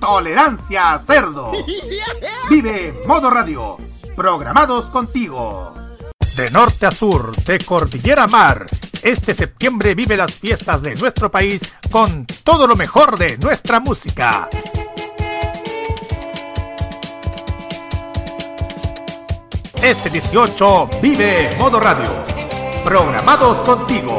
Tolerancia Cerdo. Vive Modo Radio programados contigo. De norte a sur, de cordillera a mar, este septiembre vive las fiestas de nuestro país con todo lo mejor de nuestra música. Este 18 vive Modo Radio. Programados contigo.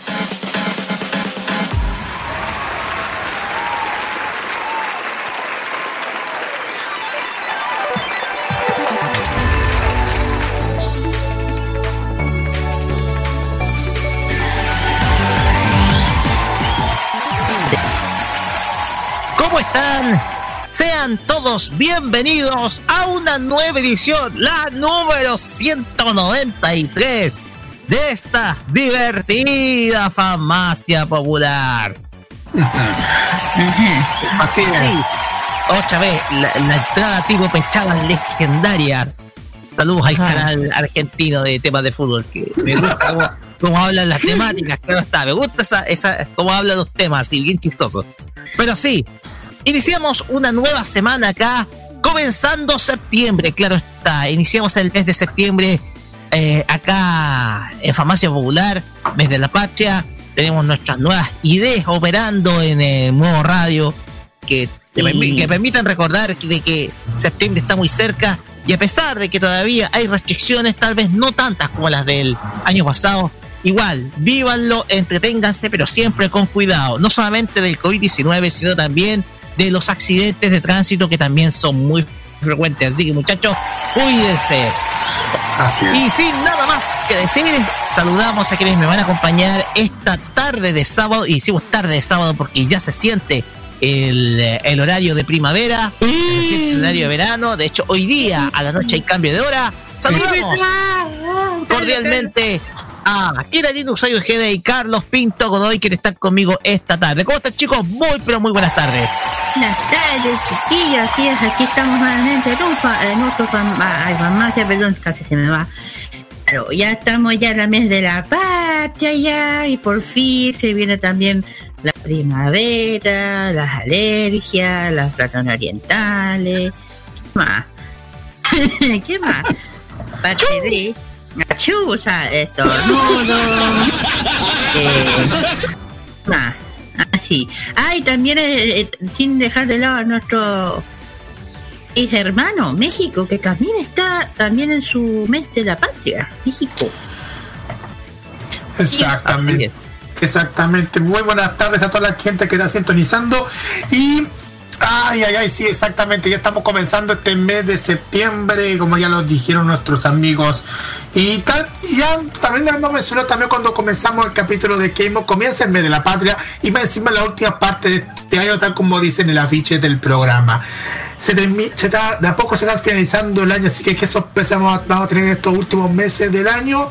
Sean todos bienvenidos a una nueva edición, la número 193 de esta divertida farmacia popular. Otra vez, la, entrada tipo pechadas legendarias. Saludos al canal argentino de temas de fútbol, que me gusta cómo, hablan las temáticas, claro está. Me gusta esa, esa, cómo hablan los temas, así bien chistosos. Pero sí, Iniciamos una nueva semana acá, comenzando septiembre, claro está. Iniciamos el mes de septiembre eh, acá en Farmacia Popular, mes de la patria. Tenemos nuestras nuevas ideas operando en el nuevo radio que, que permitan recordar de que septiembre está muy cerca y a pesar de que todavía hay restricciones, tal vez no tantas como las del año pasado, igual, vívanlo, entreténganse, pero siempre con cuidado, no solamente del COVID-19, sino también de los accidentes de tránsito que también son muy frecuentes. Así que muchachos, cuídense. Y sin nada más que decir, saludamos a quienes me van a acompañar esta tarde de sábado. Y decimos tarde de sábado porque ya se siente el, horario de primavera, se siente el horario de verano. De hecho, hoy día a la noche hay cambio de hora. Saludamos cordialmente a Kira Linux, soy y Carlos Pinto con hoy quienes están conmigo esta tarde. ¿Cómo están chicos? Muy pero muy buenas tardes. Buenas tardes chiquillos, así es, aquí estamos nuevamente en, un fa, en otro farmacia, perdón, casi se me va. Pero ya estamos ya en el mes de la patria ya y por fin se viene también la primavera, las alergias, las platanas orientales. ¿Qué más? ¿Qué más? Aparte de gachuza, estornudo, eh, así. Ah, y también eh, eh, sin dejar de lado a nuestro hermano, México, que también está también en su mes de la patria, México. Exactamente. Exactamente. Muy buenas tardes a toda la gente que está sintonizando y Ay, ay, ay, sí, exactamente. Ya estamos comenzando este mes de septiembre, como ya lo dijeron nuestros amigos. Y tal, ya también hemos mencionado también cuando comenzamos el capítulo de Keimo, comienza el mes de la patria y va encima la última parte de este año, tal como dice en el afiche del programa. Se, está, de a poco se está finalizando el año, así que qué sorpresa vamos a, tener en estos últimos meses del año.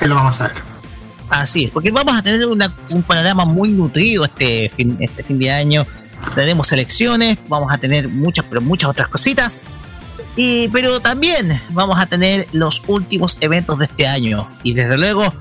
Ahí lo vamos a ver. Así es, porque vamos a tener un panorama muy nutrido este fin, este fin de año tenemos elecciones, vamos a tener muchas, pero muchas otras cositas. Y, pero también vamos a tener los últimos eventos de este año. Y desde luego,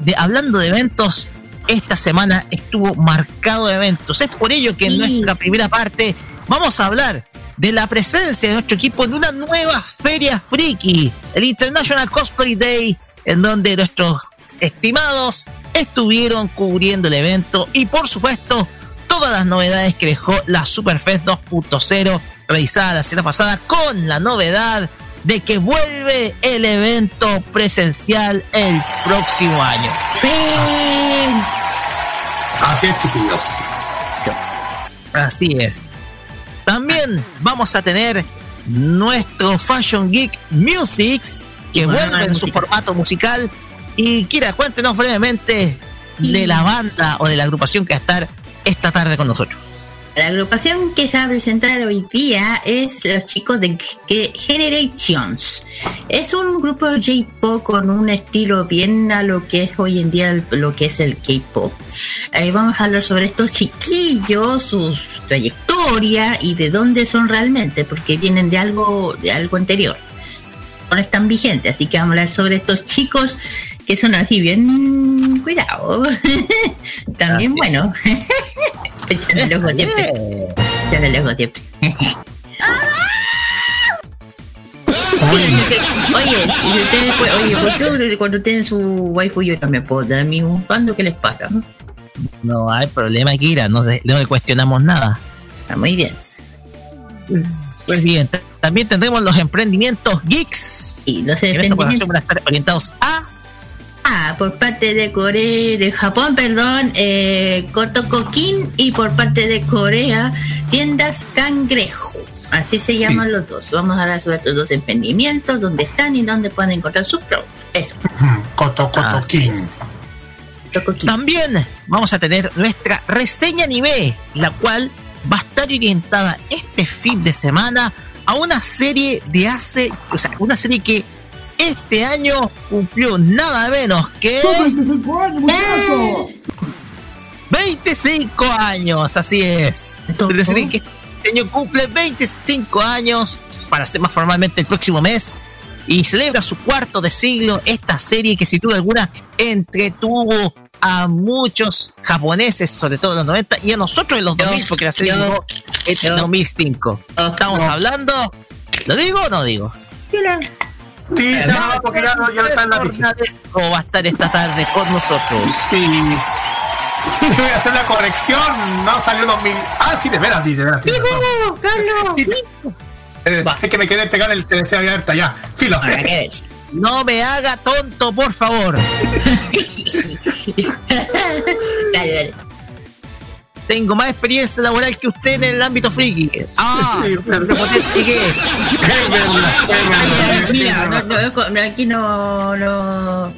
de, hablando de eventos, esta semana estuvo marcado de eventos. Es por ello que en nuestra primera parte vamos a hablar de la presencia de nuestro equipo en una nueva feria friki, el International Cosplay Day, en donde nuestros estimados estuvieron cubriendo el evento y por supuesto todas las novedades que dejó la Superfest 2.0 realizada la semana pasada con la novedad de que vuelve el evento presencial el próximo año. Así es, chiquillos. Así es. También vamos a tener nuestro Fashion Geek Musics, que vuelve en su formato musical. Y Kira, cuéntenos brevemente de la banda o de la agrupación que va a estar esta tarde con nosotros. La agrupación que se va a presentar hoy día es los chicos de Generations. Es un grupo de J-pop con un estilo bien a lo que es hoy en día lo que es el K-pop. Eh, vamos a hablar sobre estos chiquillos, sus trayectoria y de dónde son realmente, porque vienen de algo, de algo anterior. No están vigentes, así que vamos a hablar sobre estos chicos que son así bien cuidado. También bueno. Echando el ojo siempre. Echando el ojo siempre. Oye, oye, ustedes, oye, ¿por qué cuando tienen su waifu yo también puedo dar mi cuando ¿Qué les pasa? No hay problema, Kira, no, no le cuestionamos nada. Está muy bien. Pues bien, también tendremos los emprendimientos geeks. Y los emprendimientos van a estar orientados a Por parte de Corea, de Japón, perdón, eh, Kotokokin y por parte de Corea, tiendas Cangrejo. Así se llaman los dos. Vamos a dar sobre estos dos emprendimientos, dónde están y dónde pueden encontrar sus productos. Eso. Kotokokin. También vamos a tener nuestra reseña anime, la cual va a estar orientada este fin de semana a una serie de hace, o sea, una serie que este año cumplió nada menos que 25 años, así es. Decir, que este año cumple 25 años, para ser más formalmente el próximo mes, y celebra su cuarto de siglo esta serie que sin duda alguna entretuvo a muchos japoneses, sobre todo en los 90, y a nosotros en los 2000, porque la serie llegó en 2005. Estamos hablando, ¿lo digo o no digo? Sí, porque ya, no, ya está en la va a estar esta tarde con nosotros. Sí. Voy a hacer la corrección, no salió 2000. Ah, sí, de veras, sí, de veras. Carlos! Eh, es que me quedé pegado en el TDC abierta ya. Filo. No me haga tonto, por favor. dale, dale. Tengo más experiencia laboral que usted en el ámbito friki. Ah, sí, Mira, no, aquí no, no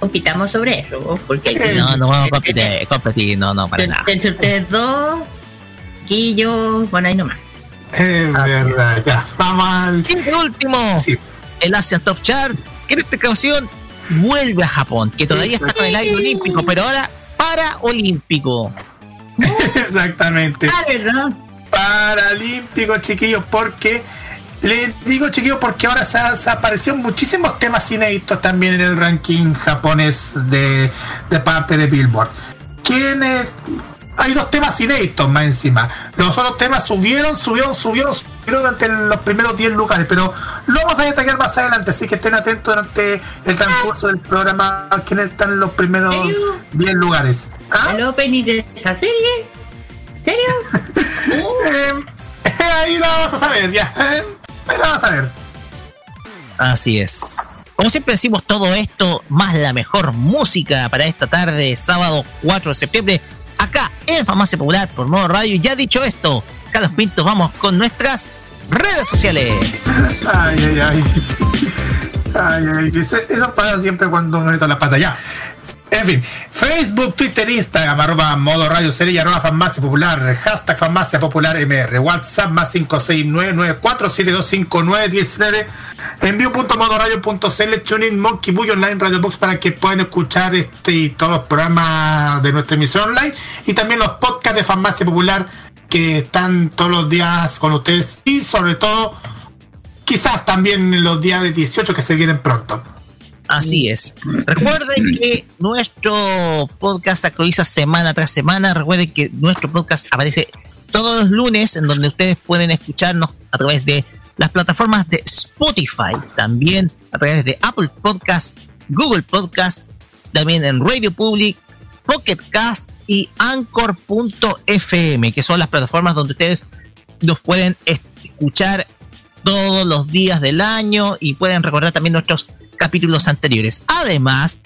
compitamos sobre eso, porque aquí, no, no vamos a competir, competir, no, no, para nada. Entre ustedes dos, y yo, bueno, ahí nomás. Es verdad, ya. Vamos al. Y último, sí. el Asian Top Chart, que en esta ocasión vuelve a Japón, que todavía está con el aire olímpico, pero ahora paraolímpico. Exactamente. Ah, Paralímpico, chiquillos, porque les digo, chiquillos, porque ahora se, se aparecieron muchísimos temas inéditos también en el ranking japonés de, de parte de Billboard. ¿Quiénes? Hay dos temas inéditos más encima. Los otros temas subieron, subieron, subieron, subieron durante los primeros 10 lugares, pero lo vamos a detallar más adelante, así que estén atentos durante el transcurso del programa quiénes están en los primeros 10 lugares. ¿Ah? ¿El opening de esa serie? ¿Serio? eh, ahí lo vamos a saber, ya. Eh, ahí lo vamos a ver. Así es. Como siempre decimos todo esto, más la mejor música para esta tarde, sábado 4 de septiembre, acá en Farmacia Popular por Modo Radio. Ya dicho esto, Carlos Pinto, vamos con nuestras redes sociales. Ay, ay, ay. Ay, ay, eso pasa siempre cuando me meto la pata. Ya. En fin, Facebook, Twitter, Instagram, arroba modo radio serie, arroba farmacia popular, hashtag farmacia popular MR, WhatsApp más 56994725919, envío.modoradio.cl, tuning, monkey, bull online, radio box para que puedan escuchar este y todos los programas de nuestra emisión online y también los podcasts de farmacia popular que están todos los días con ustedes y sobre todo quizás también los días de 18 que se vienen pronto. Así es. Recuerden que nuestro podcast se actualiza semana tras semana. Recuerden que nuestro podcast aparece todos los lunes en donde ustedes pueden escucharnos a través de las plataformas de Spotify, también a través de Apple Podcast, Google Podcast, también en Radio Public, Pocket Cast y Anchor.fm, que son las plataformas donde ustedes nos pueden escuchar todos los días del año y pueden recordar también nuestros capítulos anteriores. Además,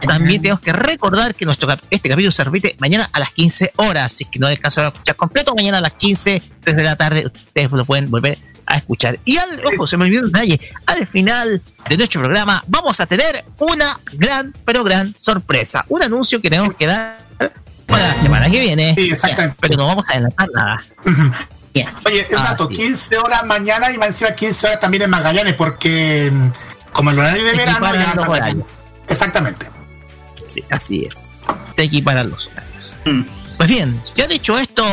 también tenemos que recordar que nuestro este capítulo se repite mañana a las 15 horas. Si es que no alcanzaron a escuchar completo, mañana a las 15, desde la tarde, ustedes lo pueden volver a escuchar. Y al, ojo, se me olvidó un detalle. Al final de nuestro programa vamos a tener una gran, pero gran sorpresa. Un anuncio que tenemos que dar para la semana que viene. Sí, exactamente. Pero no vamos a adelantar nada. Oye, es Ah, dato, sí. 15 horas mañana y más encima 15 horas también en Magallanes, porque mm, como el horario de Se verano ya los horarios. Exactamente. Sí, así es. Se equiparan los horarios. Mm. Pues bien, ya dicho esto,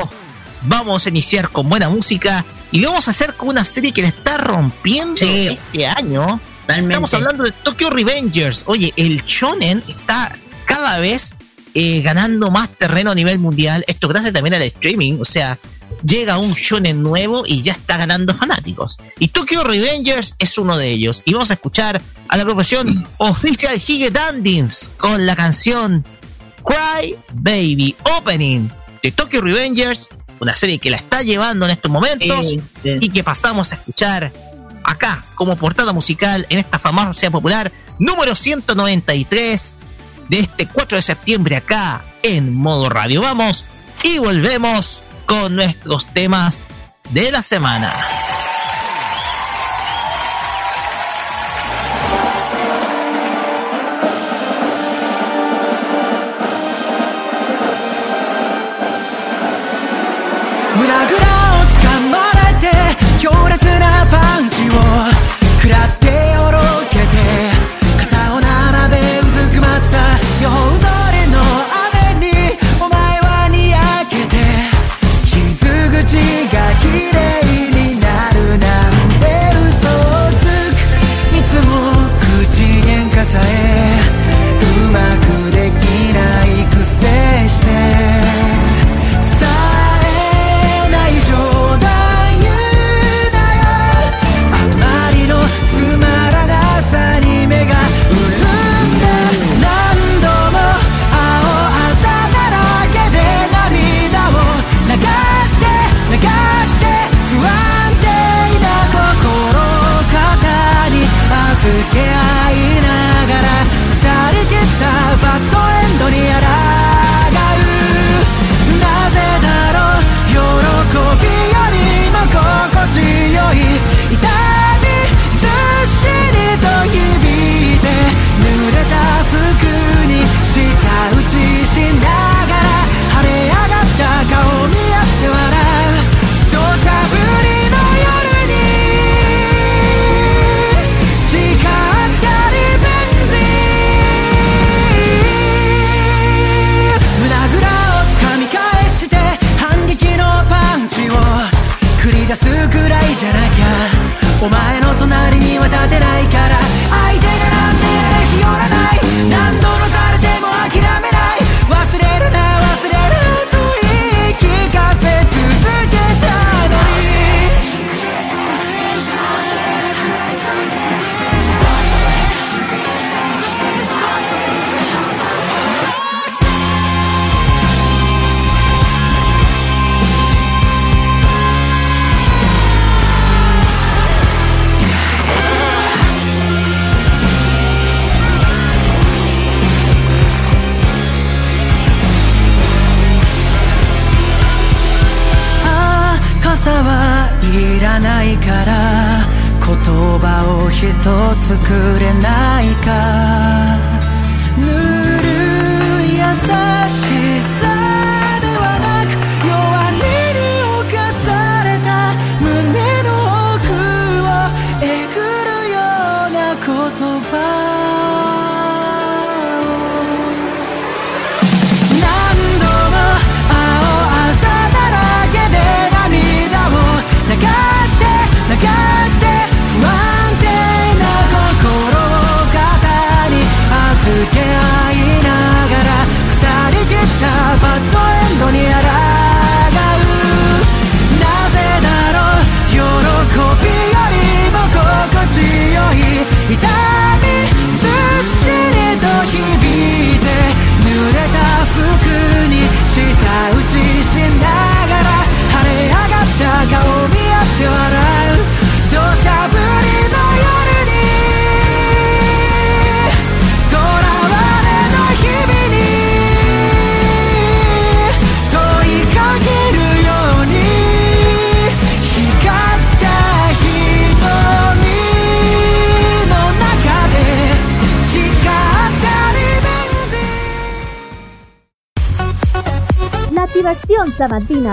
vamos a iniciar con buena música y lo vamos a hacer con una serie que le está rompiendo Sí. este año. Totalmente. Estamos hablando de Tokyo Revengers. Oye, el shonen está cada vez eh, ganando más terreno a nivel mundial. Esto gracias también al streaming. O sea, llega un shonen nuevo y ya está ganando fanáticos. Y Tokyo Revengers es uno de ellos. Y vamos a escuchar a la agrupación Official Hige Dandins con la canción Cry Baby Opening de Tokyo Revengers. Una serie que la está llevando en estos momentos Sí, sí. y que pasamos a escuchar acá como portada musical en esta famosa popular número 193 de este 4 de septiembre acá en modo radio. Vamos y volvemos con nuestros temas de la semana. 胸ぐらをつかまれて強烈なパンチを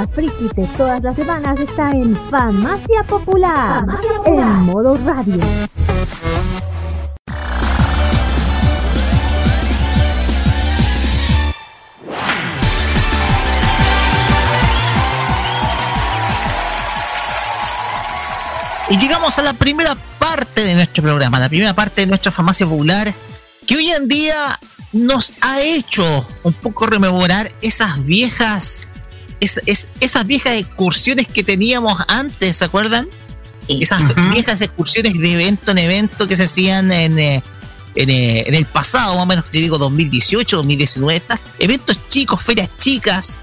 friki de todas las semanas está en Farmacia Popular, en modo radio. Y llegamos a la primera parte de nuestro programa, la primera parte de nuestra farmacia popular, que hoy en día nos ha hecho un poco rememorar esas viejas, es, es- esas viejas excursiones que teníamos antes, ¿se acuerdan? Esas viejas excursiones de evento en evento que se hacían en, eh, en, eh, en el pasado, más o menos, yo digo 2018, 2019, estas eventos chicos, ferias chicas,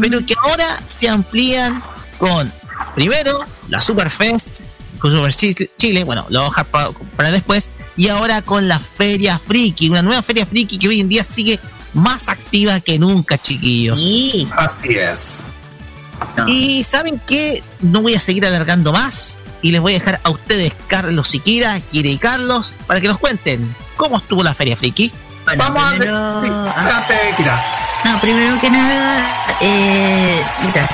pero que ahora se amplían con, primero, la Superfest, con Super Chile, bueno, lo voy a dejar para, para después, y ahora con la Feria Friki, una nueva Feria Friki que hoy en día sigue más activa que nunca, chiquillos. Y Así es. Y saben que no voy a seguir alargando más y les voy a dejar a ustedes, Carlos Siquira, Kira y Carlos, para que nos cuenten cómo estuvo la Feria Friki. bueno, Vamos a ver. Sí, ah, adelante, Kira. No, primero que nada, eh, mira,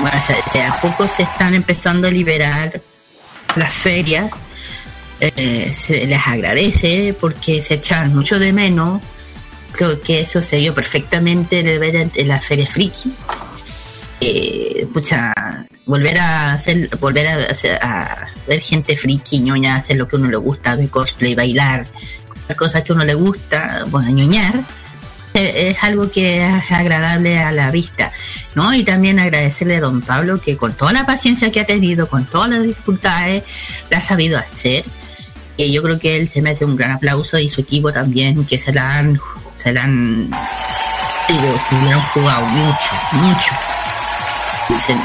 bueno, o sea, de a poco se están empezando a liberar las ferias. Eh, se les agradece porque se echan mucho de menos. Creo que eso se vio perfectamente en, el- en la feria friki. Eh, pucha, volver a hacer, volver a, a ver gente friki, ñoña, hacer lo que uno le gusta, ver cosplay, bailar, cosas que uno le gusta, bueno, ñoñar eh, es algo que es agradable a la vista, ¿no? Y también agradecerle a don Pablo que con toda la paciencia que ha tenido, con todas las dificultades, la ha sabido hacer. Y yo creo que él se merece un gran aplauso y su equipo también, que se la han, se la han, digo, que le han jugado mucho, mucho.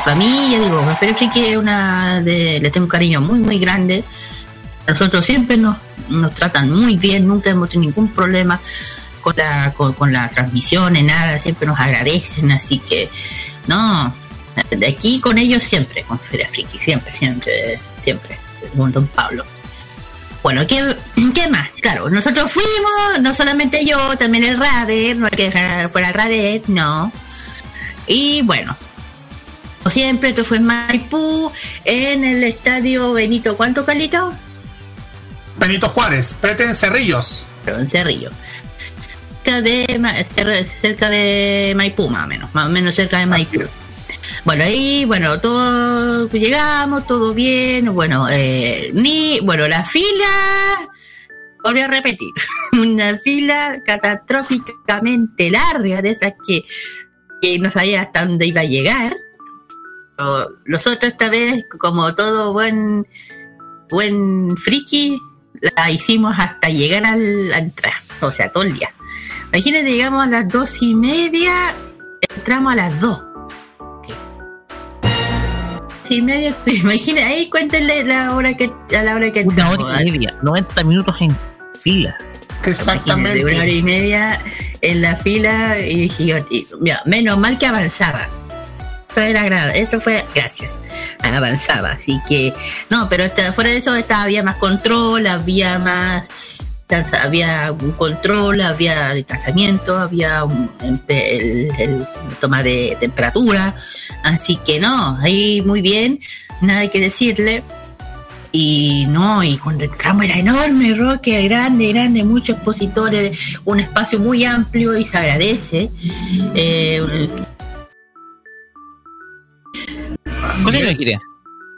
Para mí, yo digo, Feria Friki es una de, le tengo un cariño muy, muy grande. Nosotros siempre nos, nos tratan muy bien, nunca hemos tenido ningún problema con la, con, con la transmisión, nada, siempre nos agradecen, así que no, de aquí con ellos siempre, con Feria Friki, siempre, siempre, siempre, con Don Pablo. Bueno, ¿qué, ¿qué más? Claro, nosotros fuimos, no solamente yo, también el Rader, no hay que dejar fuera el Rader, no. Y bueno, siempre, esto fue en Maipú, en el estadio Benito, ¿cuánto, Calito? Benito Juárez, vete en Cerrillos. Pero en Cerrillo. Cerca de, cerca Maipú, más o menos, más o menos cerca de Maipú. Bueno, ahí, bueno, todo, llegamos, todo bien, bueno, eh, ni, bueno, la fila, volví a repetir, una fila catastróficamente larga, de esas que, que no sabía hasta dónde iba a llegar. Pero Nosotros esta vez, como todo buen, buen friki, la hicimos hasta llegar al, a entrar, o sea, todo el día. Imagínate, llegamos a las dos y media, entramos a las dos. Sí, media, imagínate, ahí cuéntenle la hora que, a la hora que Una entramos. hora y media, 90 minutos en fila. Imagínate, Exactamente. una hora y media en la fila y y, mira, menos mal que avanzaba. Eso fue gracias. Avanzaba, así que no, pero fuera de eso estaba, había más control, había más había un control, había distanciamiento, había un, el, el toma de temperatura, así que no, ahí muy bien, nada que decirle. Y no, y cuando entramos era enorme, Roque, grande, grande, muchos expositores, un espacio muy amplio y se agradece. Eh, Así es. Kira.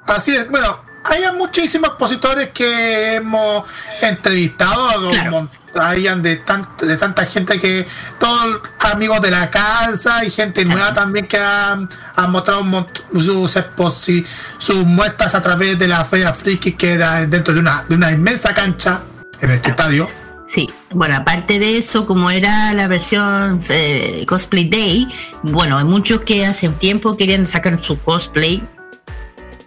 Así es, bueno, hay muchísimos expositores que hemos entrevistado, hayan de, tan- de tanta gente que todos amigos de la casa y gente nueva también que han, han mostrado sus, exposi- sus muestras a través de la Feria Friki que era dentro de una, de una inmensa cancha en este estadio. Sí, bueno, aparte de eso, como era la versión eh, Cosplay Day, bueno, hay muchos que hace tiempo querían sacar su cosplay,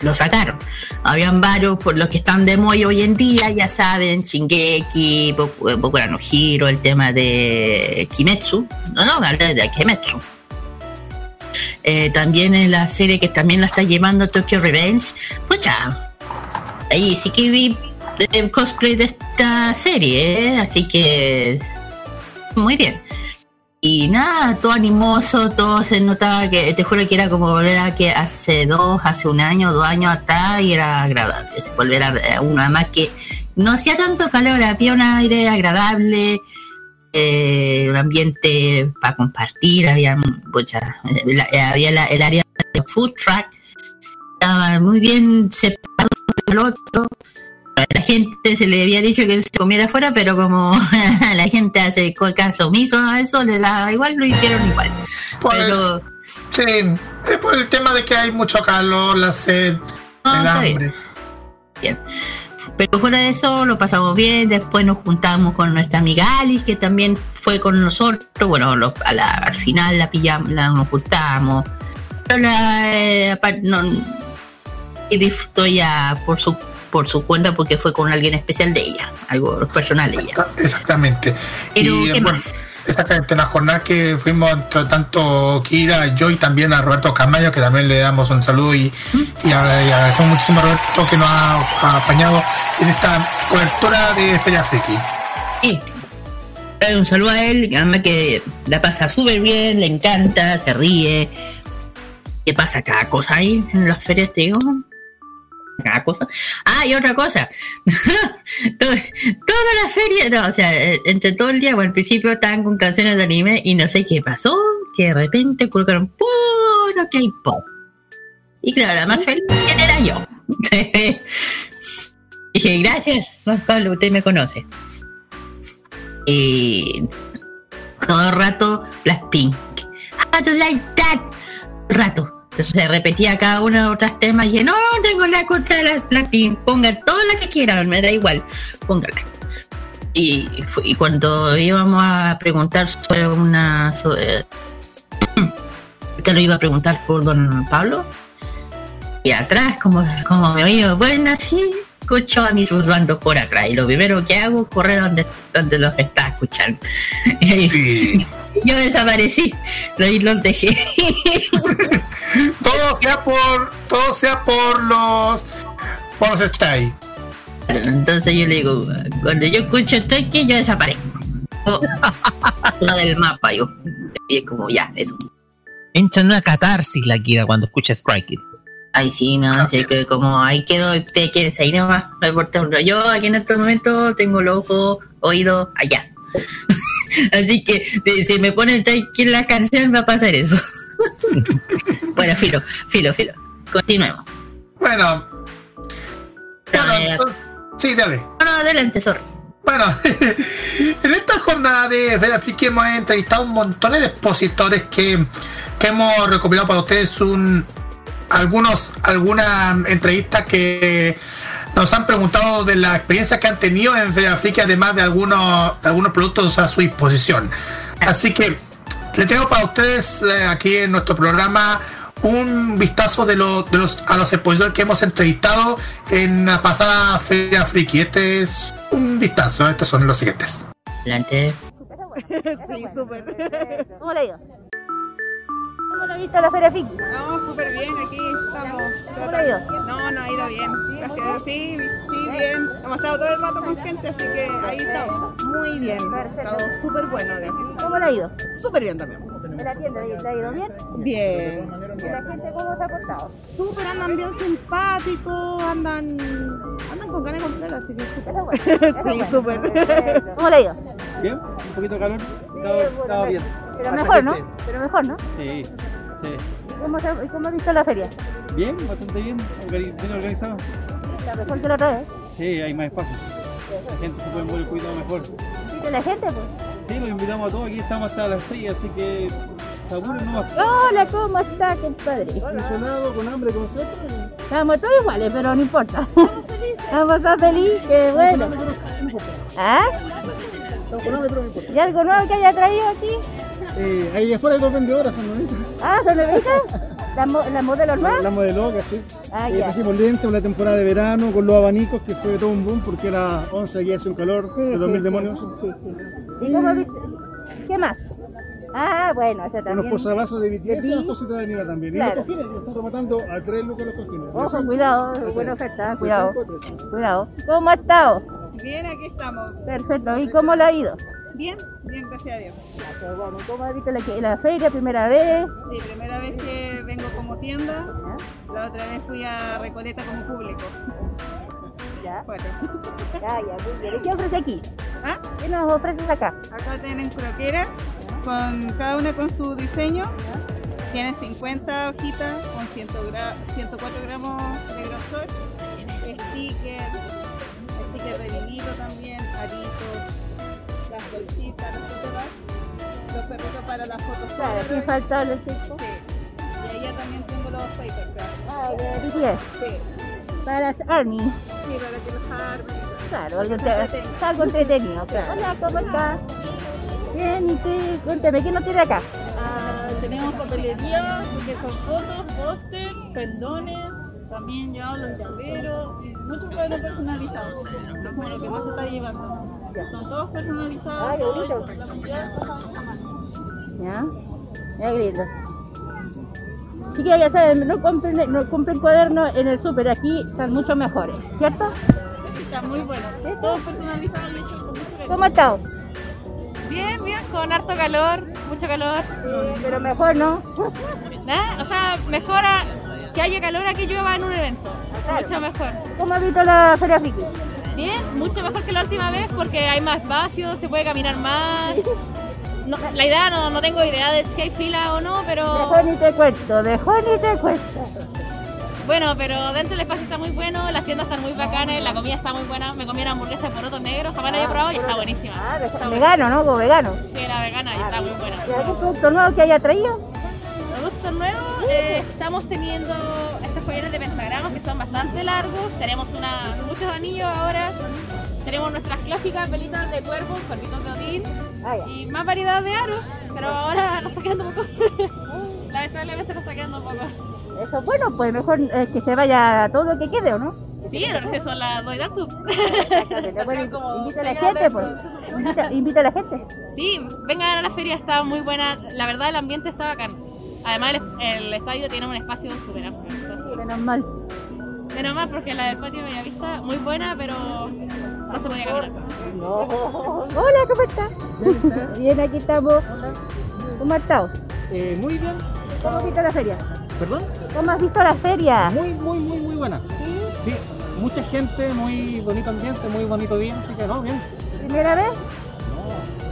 lo sacaron. Habían varios, por los que están de moda hoy en día, ya saben, Shingeki, Boku eh, Boku no Hero, el tema de Kimetsu, no, no, hablar de Kimetsu. Eh, también en la serie que también la está llevando Tokyo Revenge, pues ya, ahí sí que vi eh, cosplay de esta serie, ¿eh? así que muy bien. Y nada, todo animoso, todo se notaba que, te juro que era como volver a que hace dos, hace un año, dos años atrás y era agradable. Volver a, uno, además que no hacía tanto calor, había un aire agradable, eh, un ambiente para compartir, había mucha, había el área de food truck, estaba muy bien separado del otro. A la gente se le había dicho que se comiera afuera, pero como la gente hace caso omiso a eso, le da igual, lo hicieron igual. Pues, Pero Sí, es por el tema de que hay mucho calor, la sed, No, el bien. hambre. bien. Pero fuera de eso lo pasamos bien, después nos juntamos con nuestra amiga Alice, que también fue con nosotros, bueno, los- a la- al final la pillamos, la, nos juntamos, pero la, eh, no, y disfrutó ya por su por su cuenta porque fue con alguien especial de ella, algo personal de ella. Exactamente. Pero, y ¿qué bueno, más? exactamente, en la jornada que fuimos entre tanto Kira, yo y también a Roberto Camayo, que también le damos un saludo y, y agra- y agradecemos muchísimo a Roberto que nos ha, ha apañado en esta cobertura de Feria Friki. Sí. Un saludo a él, además que la pasa súper bien, le encanta, se ríe. ¿Qué pasa? Cada cosa ahí en las ferias, te digo. Cosa. Ah, y otra cosa. Toda la feria, no, o sea, eh, entre todo el día, bueno, al principio estaban con canciones de anime y no sé qué pasó, que de repente colocaron puro K-pop. Y claro, la más feliz ¿quién era yo. Dije, gracias, Juan Pablo, usted me conoce. Y todo el rato Blackpink. How do you like that? Rato. Entonces se repetía cada uno de otros temas y no, no tengo nada contra las Blackpink, pongan todo lo que quieran, me da igual, pónganla. Y, cuando íbamos a preguntar sobre una... sobre- que lo iba a preguntar por don Pablo, y atrás, como, como me oído, bueno, sí, escucho a mis bandos por atrás. Y lo primero que hago es correr donde, donde los está escuchando. Y ahí Sí. yo desaparecí, ahí los dejé. todo sea por, todo sea por los, por los stay. Entonces yo le digo, cuando yo escucho estoy que yo desaparezco. Fuera del mapa, yo. Y es como, ya, eso. Entra en una catarsis la Kira cuando escucha Strike It. Ay, sí, no, así que como ahí quedó, te quedes ahí nomás, no importa. Yo aquí en este momento tengo los ojos, oídos allá. así que si, si me ponen que la canción va a pasar eso. bueno, filo, filo, filo. Continuemos. Bueno, No, bueno, eh, sí, dale. no, adelante, sorry. Bueno, en esta jornada de Feria hemos entrevistado un montón de expositores que, que hemos recopilado para ustedes un, algunos, algunas entrevistas que nos han preguntado de la experiencia que han tenido en Feria Friki, además de algunos, de algunos productos a su disposición. Así que le tengo para ustedes eh, aquí en nuestro programa un vistazo de, los de los, a los expositores que hemos entrevistado en la pasada Feria Friki. Este es un vistazo, estos son los siguientes. Adelante. Sí, súper. ¿Cómo le ha ido? ¿Cómo lo ha visto la Feria Friki? No, súper bien, aquí estamos. ¿Cómo le ha ido? No, no ha ido bien. Gracias. Sí, sí, bien. Hemos estado todo el rato con gente, así que ahí estamos. Muy bien. Estado súper bueno acá. ¿Cómo le ha ido? Súper bien también. ¿En la tienda le ha ido bien? Bien. ¿Y la gente cómo se ha portado? Súper, andan bien simpáticos, andan andan con ganas de comprar, así que súper. Bueno. Sí, súper. bueno. ¿Cómo le ha ido? Bien, un poquito de calor, estaba, bueno, estaba bien. Pero mejor, ¿no? Pero mejor, ¿no? Sí, sí. ¿Y ¿Cómo, se- y cómo ha visto la feria? Bien, bastante bien, bien organizado. La mejor que la otra vez. Sí, hay más espacio. La gente se puede mover un poquito mejor. ¿Viste la gente, pues? Sí, los invitamos a todos, aquí estamos hasta las 6, así que se apuren nomás. Hola, ¿cómo está, compadre? Funcionado, con hambre, con sed. Estamos todos iguales, pero no importa. Estamos todos felices, qué bueno. ¿Ah? ¿Y algo nuevo que haya traído aquí? Eh, ahí afuera hay dos vendedoras, son bonitas. Ah, ¿son novitas? ¿Las mo- las modelos La, nuevas? la modelo, que sí. Ah, Eh, ya. trajimos lentes, una temporada de verano con los abanicos, que fue todo un boom porque era 11 aquí hace un calor Sí, de 2000 sí, demonios. sí, sí, sí. ¿Y cómo viste? ¿Qué más? Ah, bueno, eso Unos también. posavasos de BTS y unas cositas de anime también. Y Claro. los cojines, que están rematando a 3 lucas los cojines. Ojo, cuidado, buena tres. oferta, cuidado. tres. Cuidado. ¿Cómo ha estado? Bien, aquí estamos. Perfecto. ¿Y cómo le ha ido? Bien, bien, gracias a Dios. Ya, qué bueno. ¿Y ¿Cómo has visto la, la feria? ¿Primera vez? Sí, primera vez que vengo como tienda. La otra vez fui a Recoleta como público. Ya. Bueno. Ya, ya, muy bien. ¿Y qué ofrece aquí? ¿Ah? ¿Qué nos ofreces acá? Acá tienen croqueras, con cada una con su diseño. Tienen 50 hojitas con 100 gra- 104 gramos de grosor. Sticker, sticker de vinilo también, aritos, bolsitas, los los perritos para las fotos. Claro, faltar el texto. Sí. Y allá también tengo los papercraft. Ah, de BTS. Sí. Para Army. Sí, para que los armen. Claro, algo, te- algo entretenido. Claro. Hola, ¿cómo estás? Bien, ¿y tú? Cuéntame, ¿qué nos tiene acá? Ah, tenemos papelería, que son fotos, póster, pendones, también ya los llaveros, y muchos cuadros personalizados, como lo que más se está llevando. Son todos personalizados, Ay, todos. ¿Ya? Ya, lindo. Que ya saben, no compren, no compren cuadernos en el súper, aquí están mucho mejores, ¿cierto? Está muy bueno, todos personalizados y con mucho. ¿Cómo estás? Bien, bien, con harto calor, mucho calor. pero mejor, ¿no? ¿Eh? O sea, mejora que haya calor a que llueva en un evento. Mucho mejor. ¿Cómo has visto la Feria Friki? Bien, mucho mejor que la última vez porque hay más espacio, se puede caminar más. No, la idea no, no tengo idea de si hay fila o no, pero Mejor ni te cuento, mejor ni te cuento. bueno, pero dentro del espacio está muy bueno, las tiendas están muy bacanas, la comida está muy buena. Me comí una hamburguesa de porotos negros, jamás la había probado y está buenísima. Está Vegano, ¿no? Como vegano. Sí, era vegana y está muy buena. ¿Y algún producto nuevo que haya traído? Producto nuevo, eh, estamos teniendo estos collares de pentagramas que son bastante largos. Tenemos una, muchos anillos ahora. Tenemos nuestras clásicas velitas de cuervo, cuervitos de Odín. y más variedad de aros, pero ahora nos está quedando poco. Lamentablemente nos está quedando poco. Eso es bueno, pues mejor eh, que se vaya todo que quede, ¿o no? Sí, pero si son las doy tú. Bueno, invita a la gente, pues. Invita, invita a la gente. Sí, vengan a la feria, está muy buena. La verdad, el ambiente está bacán. Además, el, el estadio tiene un espacio súper amplio. Menos mal. Menos mal porque la del patio de Bellavista, muy buena, pero no se podía caminar. Hola, ¿cómo estás? Bien, aquí estamos. ¿Cómo has estado? Eh, muy bien. ¿Cómo has visto la feria? ¿Perdón? ¿Cómo has visto la feria? Muy, muy, muy, muy buena. Sí, mucha gente, muy bonito ambiente, muy bonito día, así que no, bien. ¿Primera vez?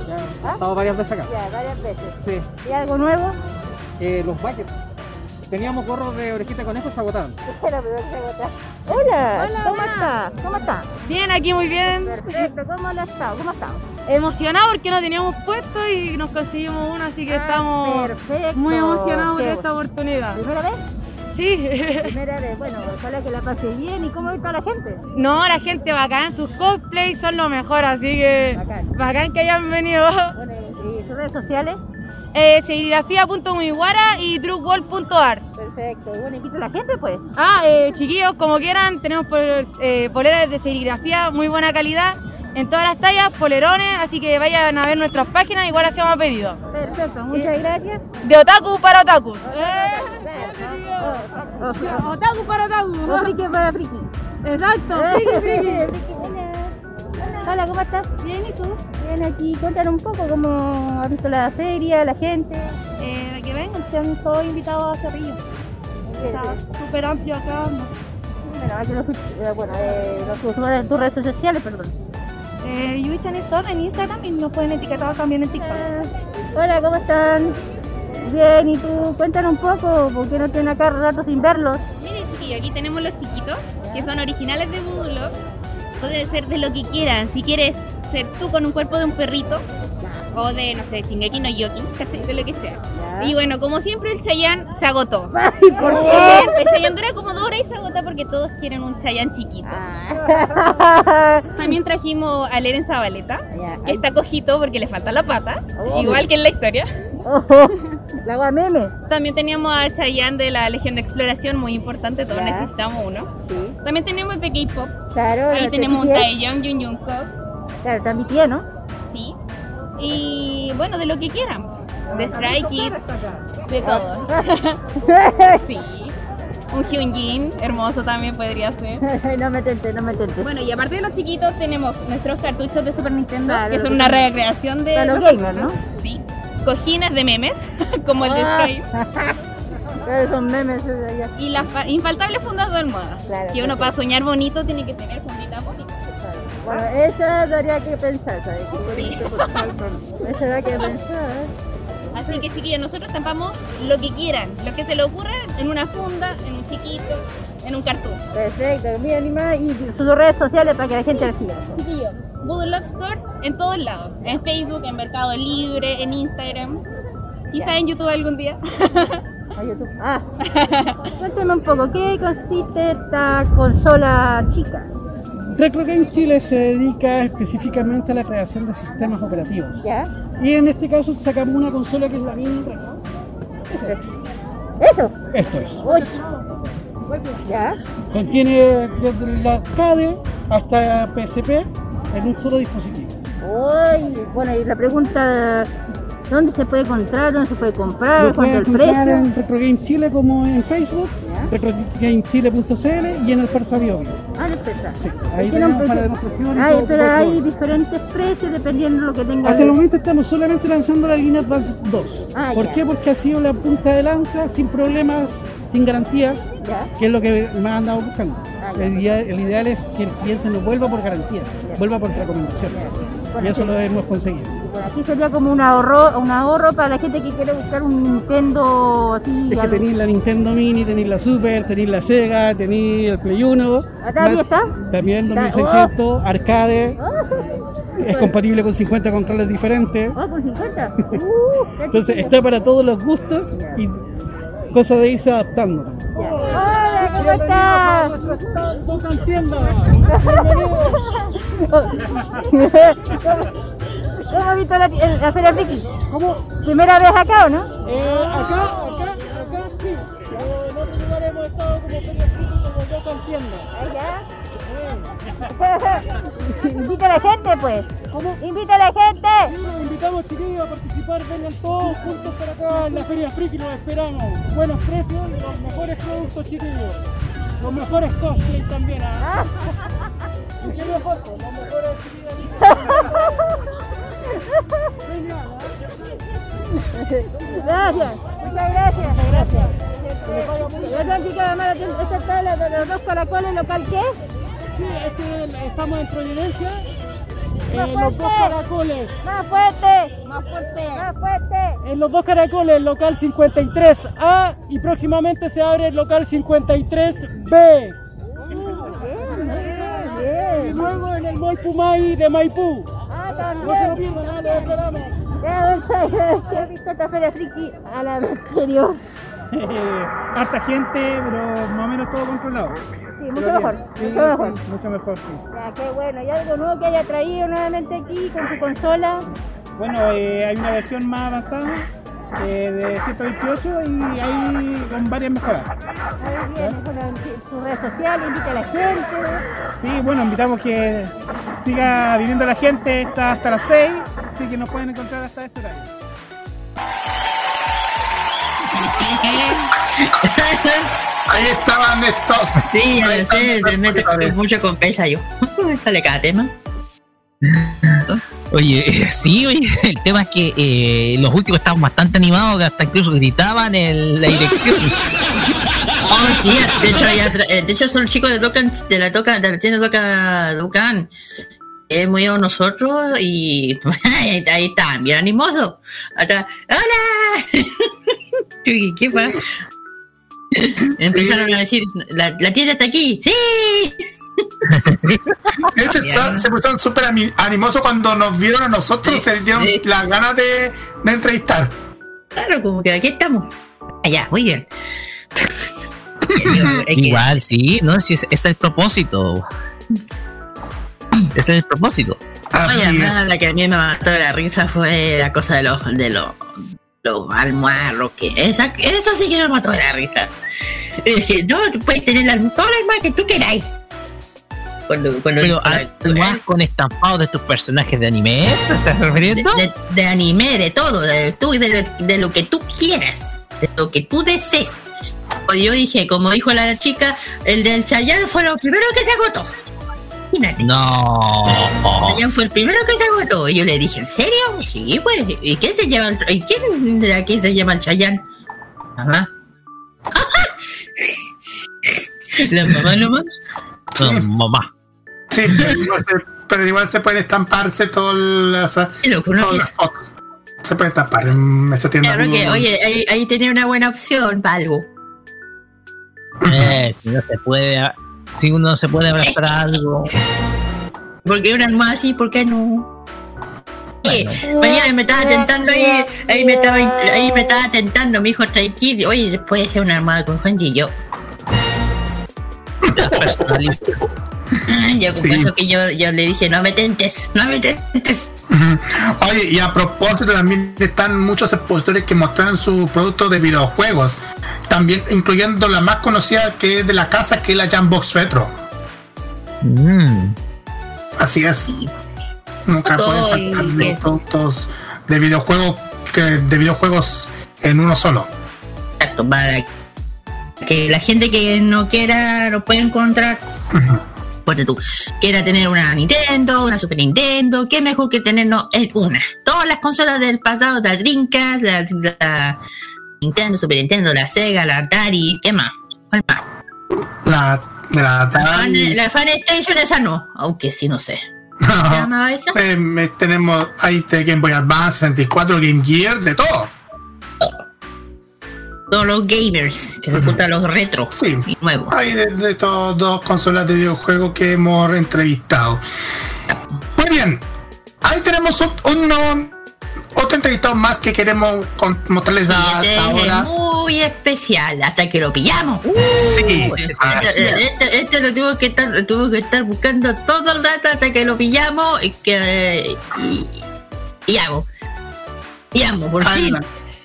Ya he estado varias veces acá. Ya, varias veces. Sí. ¿Y algo nuevo? Eh, los buckets. Teníamos gorros de orejita de conejo, se agotaron. Espera, pero se agota. Hola, ¿cómo estás? ¿Cómo estás? Bien, aquí muy bien. Perfecto, ¿cómo lo has estado? ¿Cómo has estado? Emocionado porque no teníamos puesto y nos conseguimos uno, así que estamos Ah, perfecto. muy emocionados Qué de bueno. esta oportunidad. ¿Primera vez? Sí. Primera vez, bueno, ojalá que la pase bien. ¿Y cómo a la gente? No, la gente bacán, sus cosplays son lo mejor, así que bacán, que hayan venido. ¿Y sus redes sociales? Eh, serigrafía.muiguara y drugwall.ar. Perfecto, bueno, invita a la gente pues. Ah, eh, chiquillos, como quieran, tenemos pol- eh, poleras de serigrafía, muy buena calidad, en todas las tallas, polerones, así que vayan a ver nuestras páginas, igual hacemos pedido. Perfecto, muchas gracias. De otaku para otakus. Oh, Otaku para otaku. O friki para friki. Exacto, friki, friki. Hola, ¿cómo estás? Bien, ¿y tú? Bien, aquí, cuéntanos un poco cómo has visto la feria, la gente. Eh, de que vengan, sean todos invitados a Cerrillo. Está súper amplio acá. Bueno, aquí los, eh, bueno, eh, de tus redes sociales, perdón. Eh, Yuichan Store en Instagram y nos pueden etiquetar también en TikTok. Hola, ¿cómo están? Bien, ¿y tú? Cuéntanos un poco, porque no tienen acá rato sin verlos. Miren, chiquillos, aquí tenemos los chiquitos, que son originales de Voodoo Love. Puede ser de lo que quieran. Si quieres ser tú con un cuerpo de un perrito, o de, no sé, Shingeki no Yokin, ¿cachai? De lo que sea. Y bueno, como siempre, el Chayanne se agotó. ¿por qué? El Chayanne dura como dos horas y se agota porque todos quieren un Chayanne chiquito. También trajimos a Leren Zabaleta, que está cojito porque le falta la pata, Oh. igual que en la historia. La meme. También teníamos a Chayanne de la Legión de Exploración, muy importante, todos Ya. necesitamos uno. También tenemos de K-pop. Claro, Ahí tenemos un. Taeyong, Jun Jungkook. Claro, está mi tía, ¿no? Sí. Y bueno, de lo que quieran. De Stray Kids. De todo. sí. Un Hyunjin, hermoso también podría ser. no me tentes, no me tentes. Bueno, y aparte de los chiquitos, tenemos nuestros cartuchos de Super Nintendo, Claro, que son que una recreación de. para los los gamers, ¿no? Sí. Cojines de memes, como el de Ah. Esos memes allá. Y las fa- infaltables fundas de almohada. Claro, que uno claro. para soñar bonito tiene que tener funditas bonitas. Bueno, esa daría que pensar, ¿sabes? Esa daría que pensar. Así que chiquillos, nosotros estampamos lo que quieran, lo que se le ocurra en una funda, en un chiquito, en un cartucho. Perfecto, mi anima y sus redes sociales para que la gente la siga. Chiquillos, Voodoo Love Store en todos lados. En Facebook, en Mercado Libre, en Instagram. Quizá en YouTube algún día. A YouTube. Ah, cuénteme un poco, ¿qué consiste esta consola chica? Game Chile se dedica específicamente a la creación de sistemas operativos. ¿Ya? Y en este caso sacamos una consola que es la Retro. ¿Eso? Esto es. Uy. ¿Ya? Contiene desde la arcade hasta PSP en un solo dispositivo. Uy, bueno, y la pregunta, ¿dónde se puede encontrar? ¿Dónde se puede comprar? Lo ¿Cuánto el precio? en Retro Game Chile como en Facebook, retrogamechile.cl y en el Persa Bio Bio. Ah, empresa. Sí, ahí tenemos para Ay, todo pero hay diferentes precios dependiendo de lo que tenga. Hasta el momento estamos solamente lanzando la línea Advance 2. Ah, ¿Por ya. qué? Porque ha sido la punta de lanza, sin problemas, sin garantías, Ya. que es lo que me han andado buscando. Ah, el, ideal, el ideal es que el cliente no vuelva por garantía, vuelva por recomendación. Y eso lo hemos conseguido. Bueno, aquí sería como un ahorro, un ahorro para la gente que quiere buscar un Nintendo así. Es que tenéis la Nintendo Mini, tenéis la Super, tenéis la Sega, tenéis el Play 1. ¿Acá está? También Está- 2600, arcade. Oh, Es compatible con 50 controles diferentes. oh, con 50. Uh, Entonces está para todos los gustos y cosa de irse adaptando. Hola, ¿cómo estás? Tocan tienda. ¿Cómo has visto la, el- la Feria Friki? ¿Cómo? ¿Primera vez acá o no? Eh, acá, acá, acá sí. Pero en otros lugares hemos estado como Feria Friki, como Tocan tienda. Invita a la gente, pues. ¿Cómo? Invita a la gente. Los invitamos chiquillos a participar, vengan todos juntos para acá en la Feria Friki, los esperamos. Buenos precios y los mejores productos chiquillos. Los mejores cosplays también. ¿ah? En serio, Jorge, los mejores Gracias. Muchas gracias. Muchas gracias. Chicas, además, esta está de los dos caracoles local qué? Sí, este, estamos en Providencia. Más Eh, los dos fuerte. caracoles. Más fuerte. Más fuerte. Más fuerte. En los dos caracoles, local 53A y próximamente se abre el local 53B. Y luego en el Mall Pumay de Maipú. No se lo pierdan, ah, los esperamos. Ya, muchas gracias. He visto esta Feria Friki a la anterior. Harta gente, pero más o menos todo controlado. Sí, mucho mejor. mucho mejor. mucho mejor, sí. Ya, qué bueno. ¿Y algo nuevo que haya traído nuevamente aquí con su consola? Bueno, eh, hay una versión más avanzada eh, de 128 y hay con varias mejoras. Muy bien. Bueno, en sus redes sociales, invita a la gente. Sí, bueno, invitamos que siga viniendo la gente hasta, hasta las 6, así que nos pueden encontrar hasta ese horario. Ahí estaban estos. Sí, lo sé, te meto con mucho con pesa yo. Sale cada tema. Oye, eh, sí, oye, el tema es que eh, los últimos estaban bastante animados, que hasta incluso gritaban en la dirección. Oh, sí, de hecho, ya eh, de hecho son chicos de Tocan, de la toca, de la tienda Toca Ducan. Es muy a nosotros y ahí, están, bien animosos. Acá, ¡Hola! ¿Qué qué fue? Empezaron a decir, la, la tienda está aquí, ¡Sí! De hecho, está- se pusieron súper ani- animosos cuando nos vieron a nosotros, se dieron las ganas de, de entrevistar. Claro, como que aquí estamos. Allá, muy bien. Igual, sí, no, sí, ese ese es el propósito. Ese es el propósito. Oye, además, la que a mí me mató la risa fue la cosa de los de los los almohados que esa, eso sí que me mató la risa. Es decir, no, tú puedes tener las, todas las almohadas que tú queráis. Cuando, cuando, Pero además con estampados de tus personajes de anime, ¿te estás refiriendo? de, de anime, de todo, de, tú, de, de lo que tú quieras, de lo que tú desees. Pues yo dije, como dijo la chica, el del Chayanne fue lo primero que se agotó. Imagínate. No. Chayanne fue el primero que se agotó. Y yo le dije, ¿en serio? Sí, pues. ¿Y quién se llama el, y quién de aquí se llama el Chayanne? Mamá. La mamá nomás. No, mamá. Sí, pero igual, se, pero igual se pueden estamparse todas las, todas las fotos. Se puede estampar en esa tienda. Claro que, oye, ahí, ahí tenía una buena opción para algo. Eh, si no se puede. Si uno se puede abrazar a algo. Porque una más así, ¿por qué no? Oye, mañana me estaba tentando ahí, ahí me estaba, ahí me estaba tentando mi hijo Taikir. Oye, puede ser una armada con Juanji y yo. Personalista. Ya con Sí. eso que yo, yo le dije, no me tentes, no me tentes. Oye, y a propósito también están muchos expositores que mostraron sus productos de videojuegos. También incluyendo la más conocida que es de la casa, que es la Jambox Retro. Mm. Así es. Nunca pueden faltar los productos de videojuegos que de videojuegos en uno solo. Exacto, para que la gente que no quiera lo pueda encontrar. Ponte tú, quiera tener una Nintendo, una Super Nintendo, qué mejor que tenernos en una. Todas las consolas del pasado, la Dreamcast, la, la Nintendo, Super Nintendo, la Sega, la Atari, ¿qué más? ¿Cuál más? La la fan, Atari. la Fan Station esa no, aunque sí no sé. ¿Se llamaba esa? Eh, tenemos ahí Game Boy Advance, 64, Game Gear, de todo. Todos los gamers, que les gustan los retro Sí. y nuevos. Hay de, de todas dos consolas de videojuegos que hemos entrevistado. Muy bien. Ahí tenemos un- otro entrevistado más que queremos mostrarles Sí, hasta este es ahora. muy especial, hasta que lo pillamos. Sí, Este, este- este lo tuvo que estar, lo tuvo que estar buscando todo el rato hasta que lo pillamos y que y, y amo. Y amo, por fin.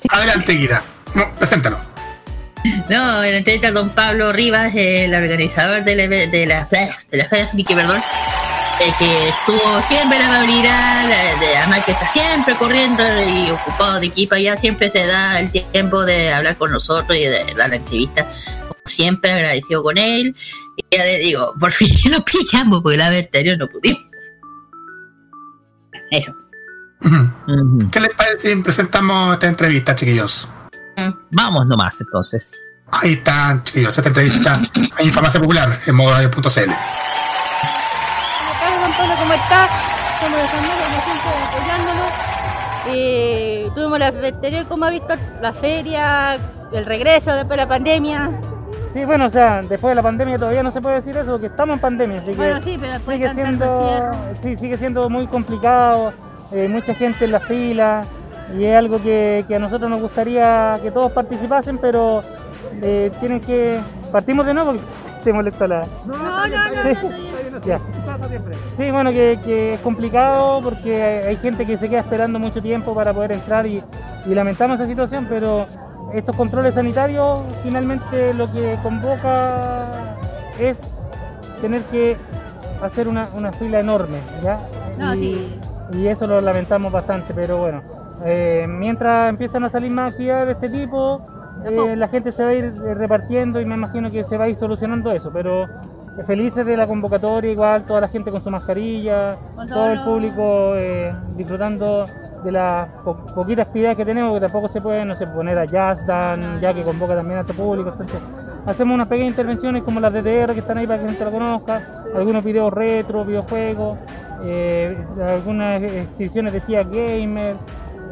Adelante, Guira. No, preséntalo. No, en la entrevista don Pablo Rivas, el organizador de la, de la, de la Feria Friki, perdón, eh, que estuvo siempre la amabilidad, de, además que está siempre corriendo y ocupado de equipo, ya siempre se da el tiempo de hablar con nosotros y de dar la entrevista, como siempre agradecido con él, y ya le digo, por fin lo pillamos, porque la vez anterior no pudimos. Eso. ¿Qué les parece si presentamos esta entrevista, chiquillos? Vamos nomás entonces. Ahí están, chiquillos, esta entrevista a Información Popular en Don Pablo, ¿cómo está? Somos de San Marcos, como siempre, apoyándonos. Eh, tuvimos la fe- anterior, ¿cómo ha visto la feria, el regreso después de la pandemia? Sí, bueno, o sea, después de la pandemia todavía no se puede decir eso, porque estamos en pandemia, así que Bueno, sí, pero después sigue siendo, sí, sigue siendo muy complicado, eh, mucha gente en la fila, y es algo que, que a nosotros nos gustaría que todos participasen, pero eh, tienen que... Partimos de nuevo porque te molesta la... No, no, no, no, Sí. Ya. Sí, bueno, que, que es complicado porque hay, hay gente que se queda esperando mucho tiempo para poder entrar y, y lamentamos esa situación, pero estos controles sanitarios finalmente lo que convoca es tener que hacer una, una fila enorme, ¿ya? No, y, sí. y eso lo lamentamos bastante, pero bueno, eh, mientras empiezan a salir más actividades de este tipo, eh, la gente se va a ir eh, repartiendo y me imagino que se va a ir solucionando eso, pero felices de la convocatoria, igual toda la gente con su mascarilla, Con todo el público eh, disfrutando de las po- poquitas actividades que tenemos, que tampoco se puede, no sé, poner a Jazz Dan, ya que convoca también a este público, entonces hacemos unas pequeñas intervenciones como las de DDR que están ahí para que la gente lo conozca, algunos videos retro, videojuegos, eh, algunas exhibiciones de CIA Gamer,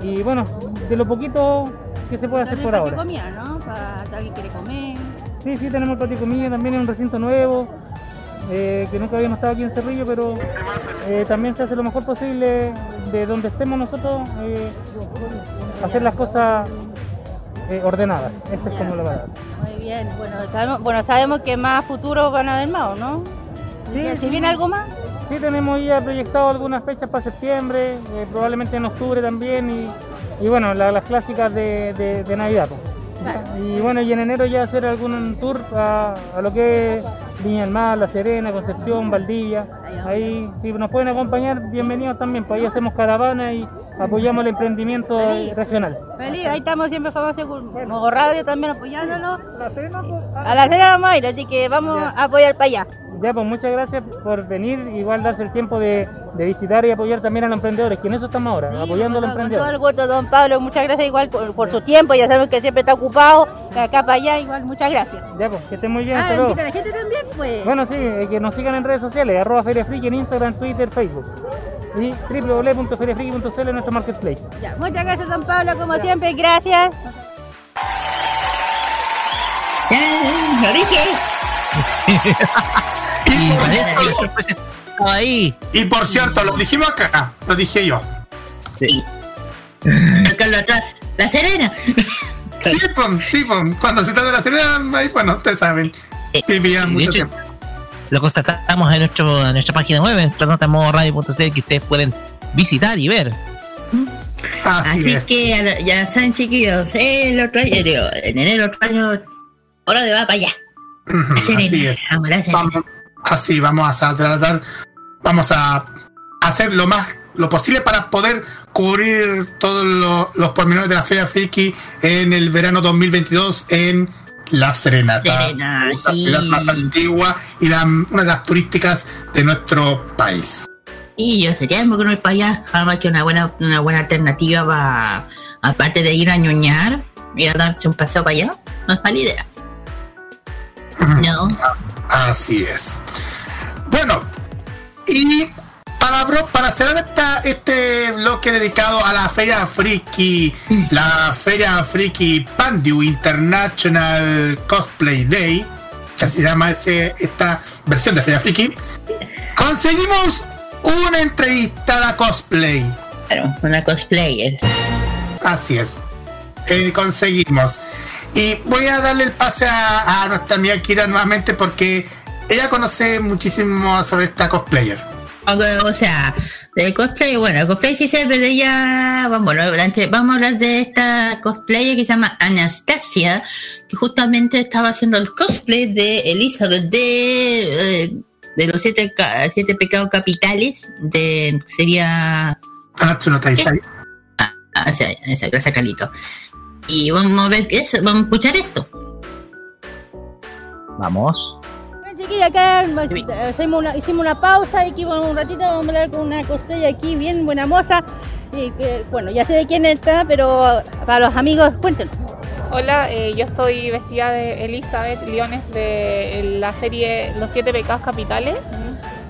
y bueno, de lo poquito que se puede hacer por ahora. comida, ¿no? Para alguien quiere comer. Sí, sí, tenemos el patio comida también en un recinto nuevo, eh, que nunca habíamos estado aquí en Cerrillo, pero eh, también se hace lo mejor posible de donde estemos nosotros, eh, hacer las cosas ordenadas. Esa es como la verdad. Muy bien, bueno sabemos, bueno, sabemos que más futuro van a haber más, ¿o ¿no? Sí, ¿Si viene algo más? Sí, tenemos ya proyectado algunas fechas para septiembre, eh, probablemente en octubre también, y, y bueno, la- las clásicas de, de- de Navidad. pues. Y bueno, y en enero ya hacer algún tour a, a lo que es Viña del Mar, La Serena, Concepción, Valdivia. Ahí, si nos pueden acompañar, bienvenidos también, pues ahí hacemos caravana y apoyamos el emprendimiento eh, regional. Feliz, ahí estamos siempre famosos con Mogo Radio también apoyándolo. A la cena vamos a ir, así que vamos a apoyar para allá. Ya, pues muchas gracias por venir, igual darse el tiempo de, de visitar y apoyar también a los emprendedores, que en eso estamos ahora, apoyando a los Con todo emprendedores. el gusto, don Pablo, muchas gracias igual por, por su tiempo, ya sabemos que siempre está ocupado, de acá para allá, igual muchas gracias. Ya, pues que estén muy bien, Ah, hasta luego. invita a la gente también, pues. Bueno, sí, eh, que nos sigan en redes sociales, arroba Feria Friki en Instagram, Twitter, Facebook. Y www.feriafriki.cl en nuestro marketplace. Ya, muchas gracias, don Pablo, como siempre, gracias. lo dije. y ahí. Por cierto, lo dijimos acá, lo dije yo. Acá lo atrás, La Serena. Sí, sí, pues, cuando se trata de la Serena, ahí, bueno, ustedes saben. Vivían De mucho hecho, tiempo. Lo constatamos en, nuestro, en nuestra página web, en radio.cl, que ustedes pueden visitar y ver. Así, que ya, saben, chiquillos, el otro año, en enero otro año, hora de va para allá. Así es. Vamos, así vamos a tratar, vamos a hacer lo más lo posible para poder cubrir todos lo- los pormenores de la Feria Friki en el verano 2022 en La Serena. Serena, la sí. ciudad más antigua y la- una de las turísticas de nuestro país. Y yo sería tiempo que no ir para allá, además que una buena, una buena alternativa para, aparte de ir a ñoñar, ir a darse un paseo para allá, no es mala idea. No. Así es. Bueno, y para, bro- para cerrar esta, este bloque dedicado a la Feria Friki, la Feria Friki Pandu International Cosplay Day, que así se llama ese, esta versión de Feria Friki, conseguimos una entrevistada cosplay. Claro, una cosplayer. Así es. Eh, conseguimos. Y voy a darle el pase a, a nuestra amiga Kira nuevamente porque ella conoce muchísimo sobre esta cosplayer. O, o sea, de cosplay, bueno, el cosplay sí se ve de ella, vamos, bueno, vamos a hablar de esta cosplayer que se llama Anastasia, que justamente estaba haciendo el cosplay de Elizabeth de, eh, de los siete, siete pecados capitales, de, sería... Anatsu no Taisai. Ah, esa, esa, gracias Calito. Y vamos a ver qué es, vamos a escuchar esto. Vamos. Bueno, chiquilla, acá eh, hicimos una, hicimos una pausa y aquí bueno, un ratito vamos a hablar con una cosplay aquí bien buena moza. Y que, bueno, ya sé de quién está, pero para los amigos, cuéntenos. Hola, eh, yo estoy vestida de Elizabeth Leones de la serie Los Siete Pecados Capitales,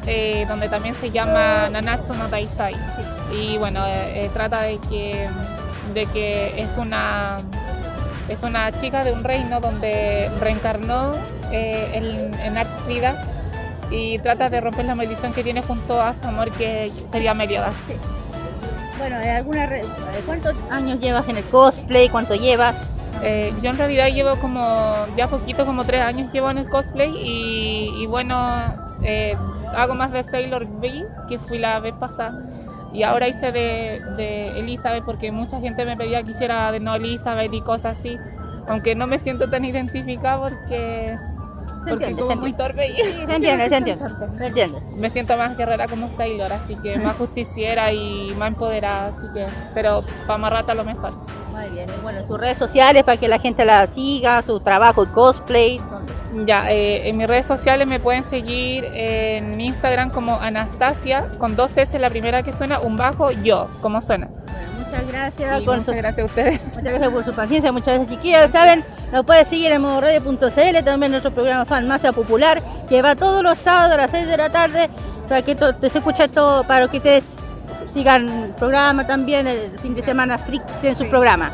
eh, donde también se llama Nanatsu no Taisai. Y bueno, eh, eh, trata de que, de que es una es una chica de un reino donde reencarnó eh, en, en y trata de romper la maldición que tiene junto a su amor que sería Meliodas. Bueno, ¿hay alguna re- ¿cuántos años llevas en el cosplay? ¿Cuánto llevas? Eh, yo en realidad llevo como, ya poquito, como tres años llevo en el cosplay y, y bueno, eh, hago más de Sailor V, que fui la vez pasada. Y ahora hice de, de Elizabeth porque mucha gente me pedía que hiciera de no Elizabeth y cosas así. Aunque no me siento tan identificada porque, porque entiende, como se muy torpe y se entiende, se entiende, se entiende. me siento más guerrera como Sailor, así que más justiciera y más empoderada, así que, pero para más rato a lo mejor. Muy bien, y bueno, sus redes sociales para que la gente la siga, su trabajo y cosplay. Ya, eh, en mis redes sociales me pueden seguir en Instagram como Anastasia, con dos S la primera que suena, un bajo, yo, como suena. Muchas gracias. Con muchas su- gracias a ustedes. Muchas gracias por su paciencia, muchas gracias chiquillos. Saben, nos pueden seguir en modoradio.cl, también nuestro programa Fan Masa Popular, que va todos los sábados a las 6 de la tarde, para que to- se escucha todo, para que ustedes sigan el programa también, el fin de semana freak en su programa.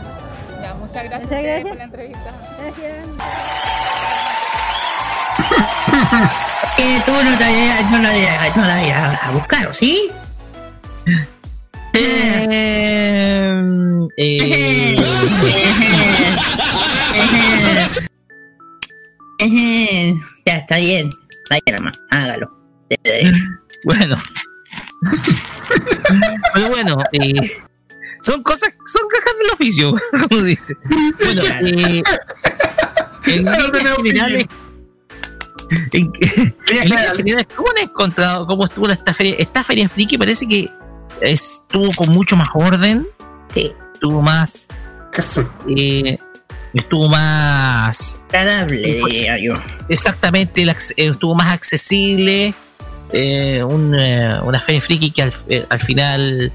Ya, muchas gracias, Muchas gracias. por la entrevista. Eh, tú no la, no la, no la a buscar, ¿o sí? Eh, eh, Ejé. ya, está bien. Vaya nomás, hágalo. De derecho. bueno. Pero bueno, eh, son cosas, son cajas del oficio, como dice. Bueno, eh, en líneas generales, En, en generales, ¿Cómo han encontrado cómo estuvo esta feria? Esta feria friki parece que estuvo con mucho más orden. Sí. Estuvo más. eh, estuvo más. Agradable, diría yo. Exactamente, estuvo más accesible. eh, un, eh, una feria friki que al, eh, al final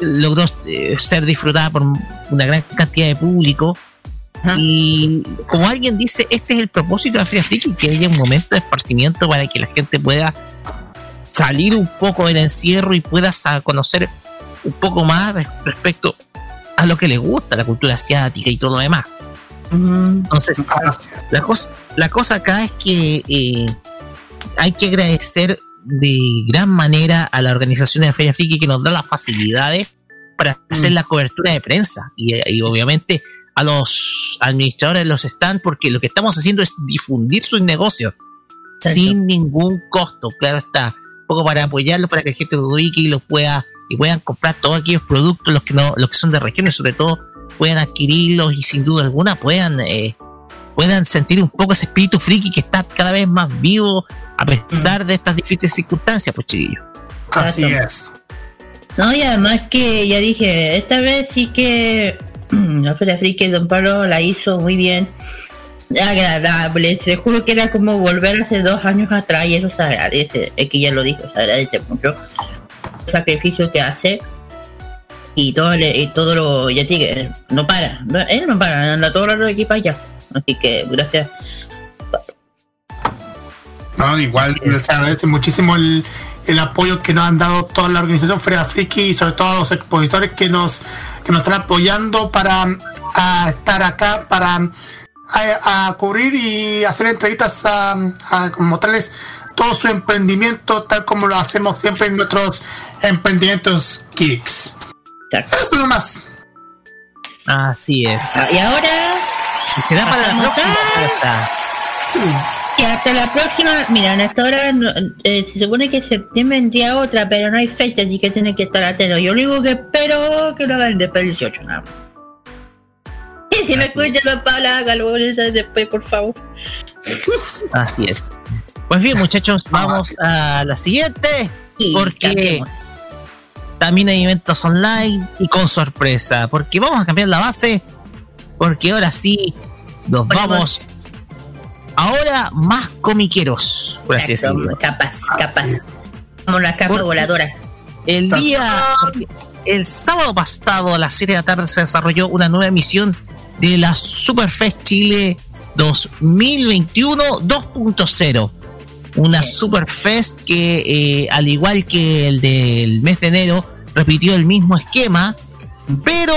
logró ser disfrutada por una gran cantidad de público. Y como alguien dice, este es el propósito de la feria friki, que haya un momento de esparcimiento para que la gente pueda salir un poco del encierro y pueda sa- conocer un poco más res- respecto a lo que le gusta, la cultura asiática y todo lo demás. Entonces, la cosa, la cosa acá es que eh, hay que agradecer de gran manera a la organización de la Feria Friki que nos da las facilidades para hacer la cobertura de prensa y, y obviamente a los administradores de los stands porque lo que estamos haciendo es difundir sus negocios sin ningún costo, claro está, poco para apoyarlos para que la gente de Wiki los pueda y puedan comprar todos aquellos productos los que no los que son de regiones sobre todo puedan adquirirlos y sin duda alguna puedan eh, puedan sentir un poco ese espíritu friki que está cada vez más vivo a pesar de estas difíciles circunstancias, pues chiquillos. Así es. No, y además que ya dije, esta vez sí que la Feria Friki Don Pablo la hizo muy bien. Agradable, te juro que era como volver hace dos años atrás y eso se agradece, es que ya lo dijo, se agradece mucho el sacrificio que hace. Y todo, le- y todo lo, ya digo, no para, no- él no para, anda todo el equipo allá, así que gracias. No, igual se agradece muchísimo el, el apoyo que nos han dado toda la organización Feria Friki y sobre todo a los expositores que nos, que nos están apoyando para a estar acá, para a, a cubrir y hacer entrevistas a, a mostrarles todo su emprendimiento tal como lo hacemos siempre en nuestros emprendimientos geeks. Eso nomás. Así es. Y ahora Y será para la próxima. a-. Y hasta la próxima, mira, en esta hora no- eh, se supone que septiembre vendría otra, pero no hay fecha, así que tiene que estar atento. Yo lo único que espero que lo hagan después del 18, nada más. Y si me escuchan la palabra, hágalo después, por favor. Así es. Pues bien, muchachos, vamos a la siguiente. Porque cambiemos. también hay eventos online y con sorpresa. Porque vamos a cambiar la base. Porque ahora sí nos vamos. Ahora más comiqueros, por así Exacto, decirlo. Capaz, capaz. Como la capa voladora. El día, el sábado pasado a las 7 de la tarde se desarrolló una nueva emisión de la Superfest Chile 2021 2.0. Una Superfest que, eh, al igual que el del mes de enero, repitió el mismo esquema, pero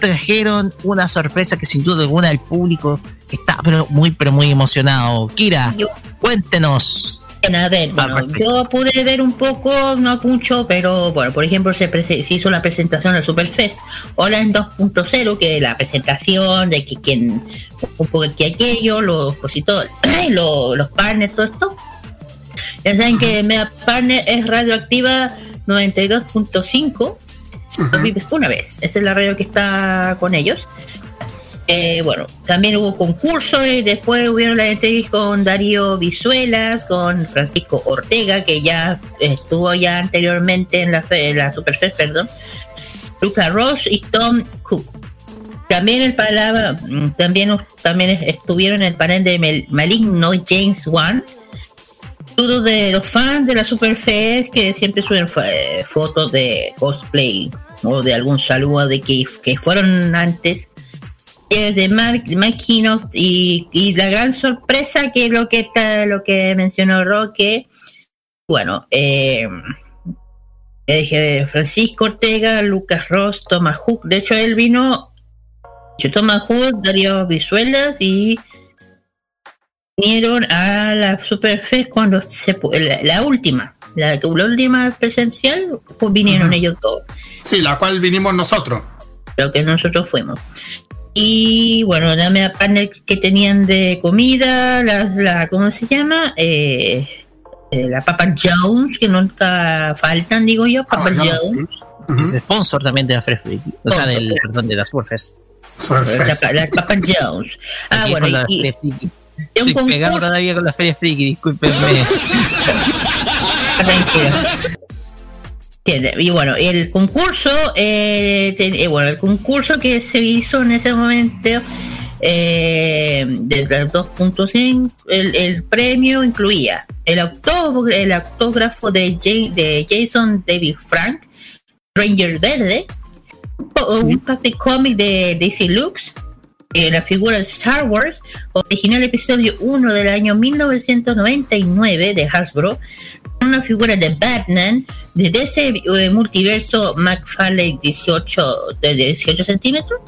trajeron una sorpresa que sin duda alguna el público está pero muy, pero muy emocionado. Kira, cuéntenos. A ver, bueno, yo pude ver un poco, no mucho, pero bueno, por ejemplo, se, hizo la presentación del Superfest, en 2.0, que la presentación de que quien, un poco que aquello, los expositores, los, los partners, todo esto. Ya saben que Mega Partner es radioactiva 92.5, lo vives una vez, esa es la radio que está con ellos. Eh, bueno, también hubo concursos y después hubieron las entrevistas con Darío Visuelas, con Francisco Ortega, que ya estuvo ya anteriormente en la, Superfest, perdón, Luca Ross y Tom Cook. También el palabra, mm, también, también estuvieron en el panel de Maligno James Wan. Saludos de los fans de la Superfest que siempre suben fo- fotos de cosplay o de algún saludo de que, que fueron antes de Mark McKinnon y, y la gran sorpresa que es lo que está lo que mencionó Roque bueno eh, eh, dije, Francisco Ortega Lucas Ross Thomas Hook de hecho él vino yo, Thomas Hook Darío Visuelas y vinieron a la Superfest cuando se la, la última la, la última presencial pues vinieron ellos todos Sí, la cual vinimos nosotros. lo que nosotros fuimos. Y bueno, dame a panel que tenían de comida, la, la ¿cómo se llama? Eh, eh, la Papa Jones, que nunca faltan, digo yo, Papa Jones. Es sponsor también de la Fresh Freak, o sea, del, perdón, de la Superfest. La, la Papa Jones. Ah, Aquí bueno, la y. Estoy pegado todavía con la feria friki, discúlpenme. Y bueno, el concurso, eh, ten- eh, bueno, el concurso que se hizo en ese momento eh, de las 2.5, el, el premio incluía el autógrafo, el autógrafo de, de Jason David Frank, Ranger Verde, un pack de cómic de DC Lux, eh, la figura de Star Wars, original episodio 1 del año 1999 de Hasbro, una figura de Batman de DC eh, Multiverso McFarlane 18 de 18 centímetros.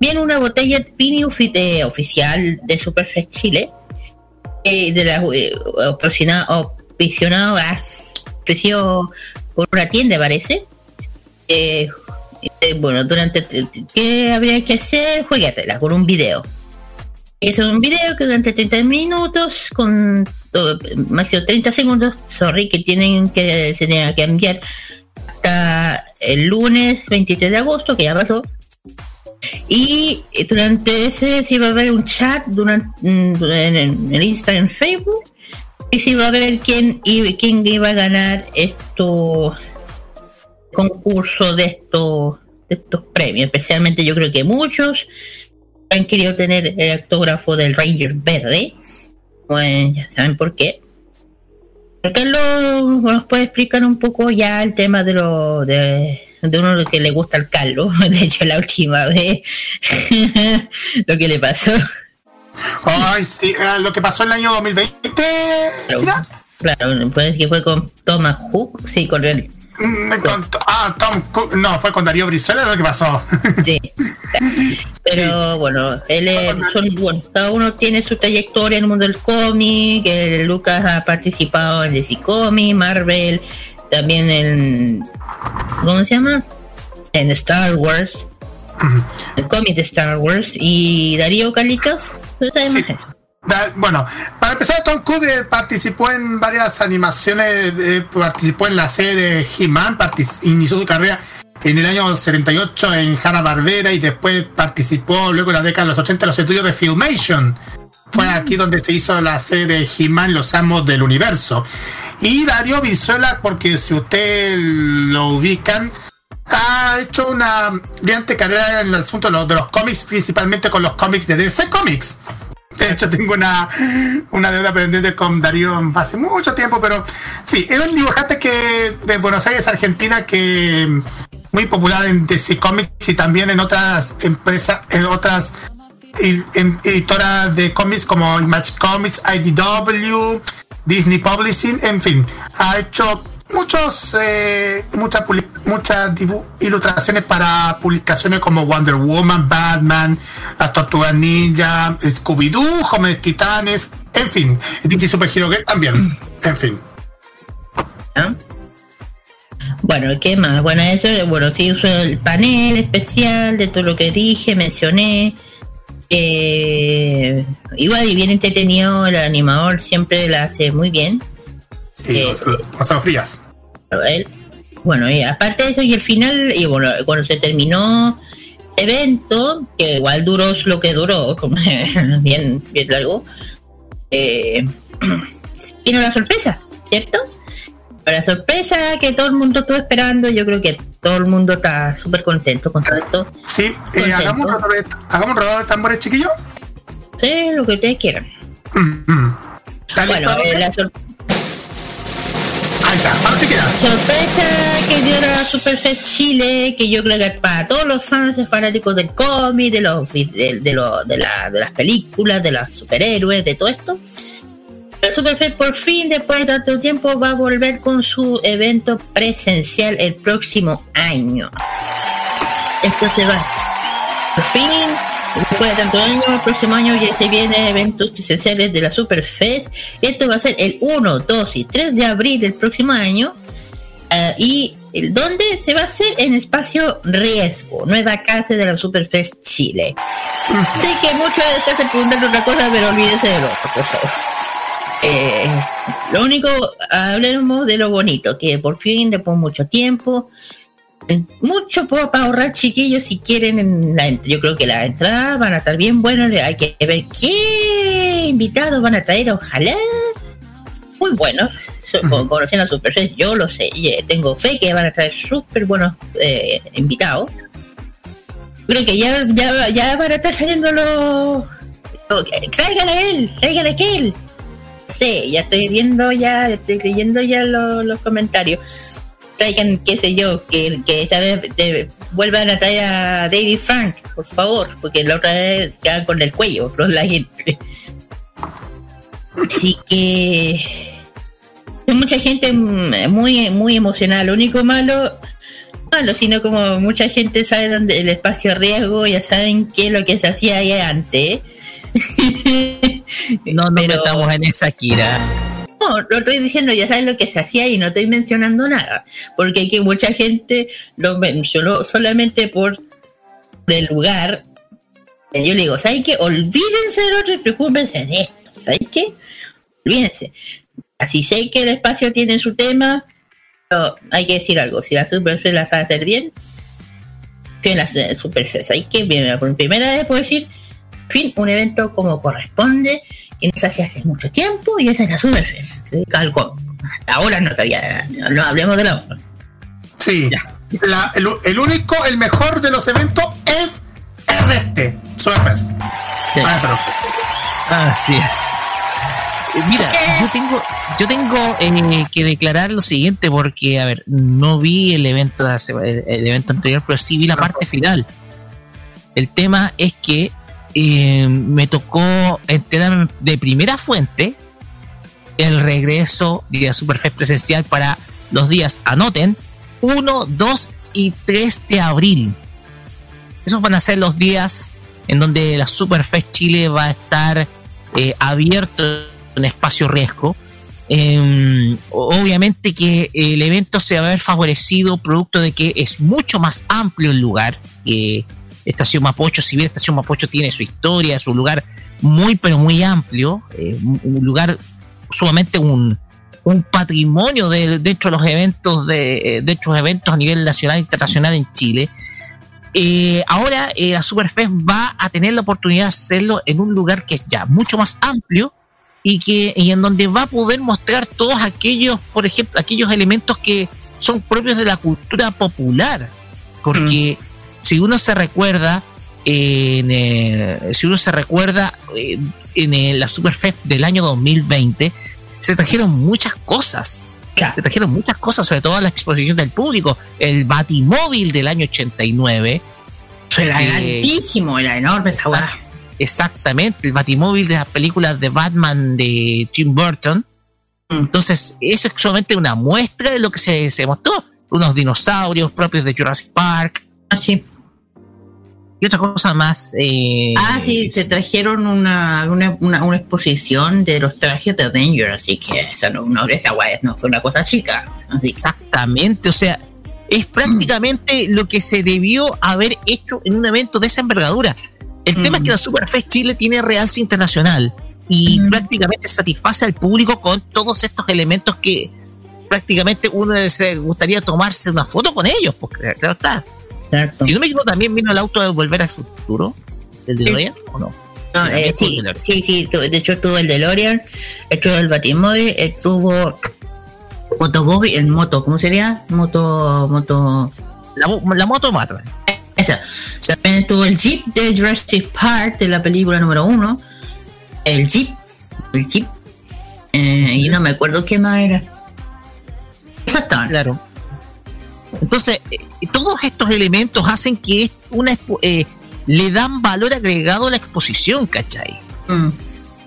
Viene una botella Pini ofi- eh, oficial de Superfest Chile, eh, de la eh, ocasionado- auspiciado- ah, auspiciado por una tienda, parece. Eh, eh, bueno, durante ¿qué habría que hacer? Juegatela con un video. Es un video que durante 30 minutos, con todo- máximo 30 segundos, sorry, que tienen que se tienen que enviar hasta el lunes 23 de agosto, que ya pasó. Y durante ese sí va a haber un chat durante, mm, en, en Instagram, Facebook, y sí va a ver quién, quién iba a ganar esto concurso de estos de estos premios. Especialmente yo creo que muchos han querido tener el autógrafo del Ranger Verde. Pues ya saben por qué. Carlos nos puede explicar un poco ya el tema de lo de, de uno que le gusta al Carlos. De hecho, la última vez lo que le pasó. Ay, sí, eh, lo que pasó en el año 2020. Mira, Claro, pues que fue con Thomas Hook, sí, con él. Mm, me contó- ah, Tom Cook, no, fue con Darío Brizuela lo que pasó. Sí. Pero bueno, él es- son, bueno, cada uno tiene su trayectoria en el mundo del cómic. Lucas ha participado en DC Comics, Marvel, también en. ¿Cómo se llama? En Star Wars. El cómic de Star Wars. Y Darío Carlitos, ¿tú sabes más eso? Bueno, para empezar, Tom Cook eh, participó en varias animaciones, eh, participó en la serie de He-Man, inició su carrera en el año 78 en Hanna-Barbera y después participó luego en la década de los 80 en los estudios de Filmation. Fue aquí donde se hizo la serie de He-Man, Los Amos del Universo. Y Darío Brizuela, porque si usted lo ubican, ha hecho una brillante carrera en el asunto de los, de los cómics, principalmente con los cómics de DC Comics. De hecho, tengo una, una deuda pendiente con Darío hace mucho tiempo, pero sí, es un dibujante que de Buenos Aires, Argentina, que muy popular en DC Comics y también en otras empresas, en otras ed- editoras de cómics como Image Comics, IDW, Disney Publishing, en fin, ha hecho muchos eh, muchas muchas ilustraciones para publicaciones como Wonder Woman, Batman, las Tortugas Ninja, Scooby-Doo, Jóvenes Titanes, en fin, DC Super Hero Girl también, en fin. Bueno, ¿qué más? Bueno, eso, bueno, sí uso el panel especial de todo lo que dije, mencioné. Eh, igual y bien entretenido, el animador siempre la hace muy bien. Y Gonzalo Frías. Bueno, y aparte de eso, y el final, y bueno, cuando se terminó evento, que igual duró lo que duró, como bien, bien largo, eh, vino la sorpresa, ¿cierto? La sorpresa que todo el mundo estuvo esperando, yo creo que todo el mundo está súper contento con todo esto. Sí, eh, hagamos, un rodado de, tambores, chiquillos. Sí, lo que ustedes quieran. Bueno, eh, la sor- Sorpresa que dio la Superfest Chile, que yo creo que para todos los fans fanáticos del cómic, de los de, de, lo- de, la- de las películas, de los superhéroes, de todo esto. La Superfest por fin, después de tanto tiempo, va a volver con su evento presencial el próximo año. Esto se va. Por fin, después de tantos años, el próximo año ya se vienen eventos presenciales de la Superfest. Esto va a ser el 1, 2 y 3 de abril del próximo año. Ah, y el donde se va a hacer en espacio riesgo, nueva casa de la Superfest Chile. Sé que muchos de ustedes se preguntan otra cosa, pero olvídense de lo otro, por favor. Eh, lo único, hablemos de lo bonito, que por fin, después de mucho tiempo, mucho para ahorrar chiquillos si quieren en la, yo creo que las entradas van a estar bien buenas hay que ver quién invitados van a traer, ojalá, muy buenos. Conociendo a Superfest, yo lo sé. eh, tengo fe que van a traer súper buenos eh, invitados. Creo que ya, ya, ya van a estar saliendo los. los- Traigan a él, traigan a aquel. Sí, ya estoy viendo ya, estoy leyendo ya lo- los comentarios. Traigan, qué sé yo, que, que esta vez eh, vuelvan a traer a David Frank, por favor, porque la otra vez quedan con el cuello, los la gente. Así que hay mucha gente muy muy emocionada. Lo único malo, malo, sino como mucha gente sabe dónde el espacio riesgo, ya saben qué es lo que se hacía ahí antes. No nos Pero- metamos en esa Kira. No, lo estoy diciendo, ya saben lo que se hacía y no estoy mencionando nada. Porque aquí mucha gente lo mencionó solamente por el lugar. Yo le digo, ¿saben qué? Olvídense del otro y preocúpense de esto. ¿Saben qué? Olvídense. Así sé que el espacio tiene su tema, pero hay que decir algo. Si la Superfest la sabe hacer bien, en la Superfest. Hay que, bien, por primera vez puedo decir, fin, un evento como corresponde, que no se hace hace mucho tiempo, y esa es la Superfest. Algo, hasta ahora no sabía, no, no hablemos de la Sí. La- el, el único, el mejor de los eventos es RT, Surfers. Ah, pero- Así es. Eh, Mira, yo tengo, yo tengo eh, que declarar lo siguiente porque, a ver, no vi el evento, el evento anterior, pero sí vi la parte final. El tema es que eh, me tocó enterarme de primera fuente el regreso de la Superfest presencial para los días, anoten, 1, 2 y 3 de abril. Esos van a ser los días en donde la Superfest Chile va a estar eh, abierto en espacio riesgo. Eh, obviamente que el evento se va a ver favorecido producto de que es mucho más amplio el lugar que Estación Mapocho, si bien Estación Mapocho tiene su historia, su lugar muy pero muy amplio, eh, un lugar sumamente un, un patrimonio de, de los eventos de, de estos eventos a nivel nacional e internacional en Chile. Eh, ahora eh, la Superfest va a tener la oportunidad de hacerlo en un lugar que es ya mucho más amplio y que y en donde va a poder mostrar todos aquellos, por ejemplo, aquellos elementos que son propios de la cultura popular. Porque si uno se recuerda, en, eh, si uno se recuerda eh, en eh, la Superfest del año 2020, se trajeron muchas cosas. Se trajeron muchas cosas, sobre todo la exposición del público. El Batimóvil del año 89. Era eh, grandísimo, era enorme esa. Exactamente, el batimóvil de las películas de Batman de Tim Burton. Entonces, eso es solamente una muestra de lo que se, se mostró. Unos dinosaurios propios de Jurassic Park. Así. Y otra cosa más. eh, Ah, sí, se trajeron una, una, una, una exposición de los trajes de Avengers, así que esa no, no, esa weá no fue una cosa chica. Así. Exactamente, o sea, es prácticamente lo que se debió haber hecho en un evento de esa envergadura. El tema es que la Superfest Chile tiene realce internacional y prácticamente satisface al público con todos estos elementos que prácticamente uno se gustaría tomarse una foto con ellos, porque claro está. Si no me equivoco, también vino el auto de Volver al Futuro, el de DeLorean, ¿o no? No, eh, sí, sí, sí, tu- de hecho estuvo el DeLorean, estuvo el Batimóvil, estuvo Motobobi, el moto, ¿cómo sería? Moto, moto... La, la moto mata. Esa. También estuvo el Jeep de Jurassic Park, de la película número uno. El Jeep, el Jeep. Eh, y no me acuerdo qué más era. Eso estaban. Claro. Entonces, eh, todos estos elementos hacen que es una eh, le dan valor agregado a la exposición, ¿cachai?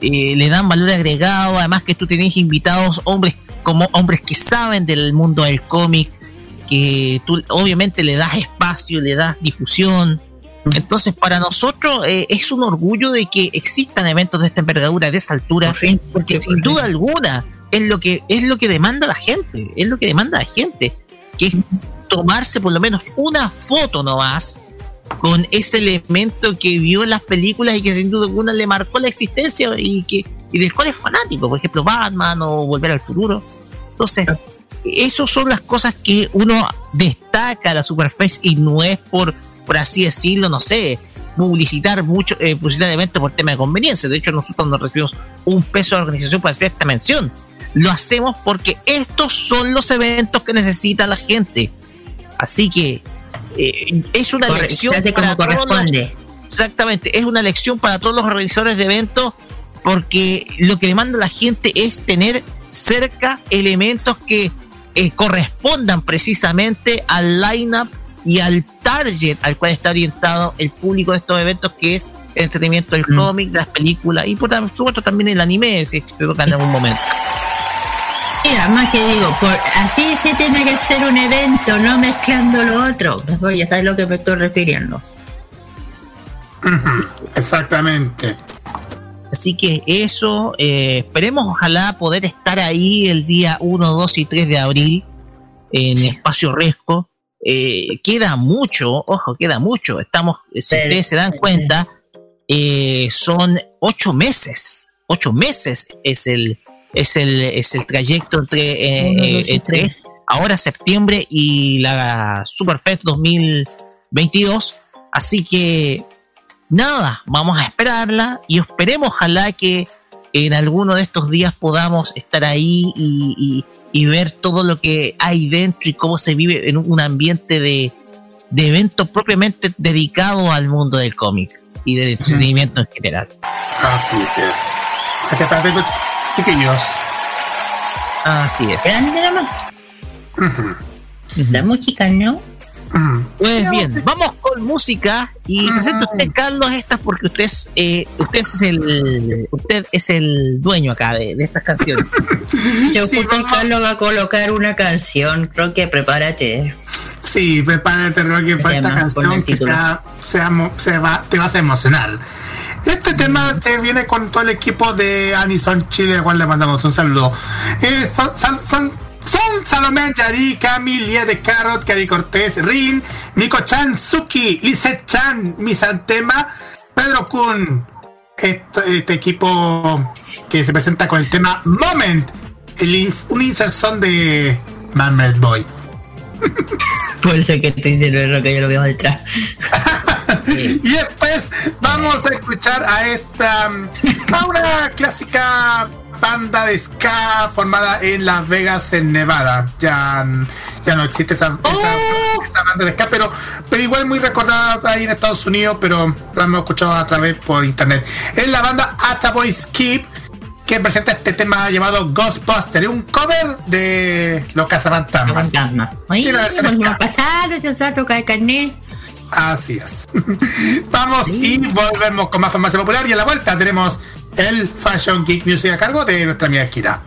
Eh, le dan valor agregado, además que tú tenés invitados hombres como hombres que saben del mundo del cómic, que tú obviamente le das espacio, le das difusión. Entonces, para nosotros eh, es un orgullo de que existan eventos de esta envergadura, de esa altura, porque sin duda alguna es lo que es lo que demanda la gente, es lo que demanda la gente, que es tomarse por lo menos una foto nomás con ese elemento que vio en las películas y que sin duda alguna le marcó la existencia y que y del cual fanático, por ejemplo Batman o Volver al Futuro. Entonces, esas son las cosas que uno destaca a la Superface y no es por, por así decirlo, no sé, publicitar mucho, eh, publicitar eventos por tema de conveniencia. De hecho, nosotros no recibimos un peso de organización para hacer esta mención. Lo hacemos porque estos son los eventos que necesita la gente. Así que eh, es una Corre- lección se hace como para los- corresponde. exactamente, es una lección para todos los organizadores de eventos porque lo que demanda la gente es tener cerca elementos que eh, correspondan precisamente al line-up y al target al cual está orientado el público de estos eventos, que es el entretenimiento del cómic, las películas y por supuesto también el anime, si se toca en algún momento. Más que digo, por, así se tiene que hacer un evento, no mezclando lo otro. Mejor ya sabes lo que me estoy refiriendo. Exactamente. Así que eso, eh, esperemos ojalá poder estar ahí el día 1, 2 y 3 de abril en Espacio Resco. Eh, queda mucho, ojo, queda mucho. Estamos, si ustedes se dan cuenta, eh, son ocho meses. Ocho meses es el, es el, es el trayecto entre, eh, eh, entre ahora septiembre y la Superfest 2022. Así que nada, vamos a esperarla y esperemos ojalá que en alguno de estos días podamos estar ahí y, y- y ver todo lo que hay dentro y cómo se vive en un ambiente de, de evento propiamente dedicado al mundo del cómic y del entretenimiento en general. Así que chiquillos. Así es. Grande nomás. La música, ¿no? Pues bien, vamos con música y presento a usted, Carlos, estas porque usted es, eh, usted es el usted es el dueño acá de, de estas canciones. Yo justo el Carlos va a colocar una canción, creo que prepárate. Sí, prepárate, Rocky, para esta canción el que mo- se va, te vas a emocionar. Este tema se viene con todo el equipo de Anison Chile, al cual le mandamos un saludo. Eh, son, son, son, son Salomé Yari, Camilia de Carrot, Cari Cortés, Rin, Nico Chan, Suki, Lizeth Chan, Misantema, Pedro Kun. Este, este equipo que se presenta con el tema Moment, el ins- un inserción de Man Boy. Por eso que estoy diciendo lo que yo lo veo detrás. Y después vamos a escuchar a esta mm, a una clásica banda de ska formada en Las Vegas, en Nevada. Ya, mm, ya no existe esa, esa- esa banda de ska, pero, pero igual muy recordada ahí en Estados Unidos, pero la hemos escuchado a través por internet. Es la banda Ata Boy Skip que presenta este tema llamado Ghostbuster, un cover de Los Cazafantasmas. Oye, Tiene la versión volvimos ska. a pasar, ya está, toca el carnet. Así es. Vamos y volvemos con más farmacia popular y a la vuelta tenemos el Fashion Geek Music a cargo de nuestra amiga Kira.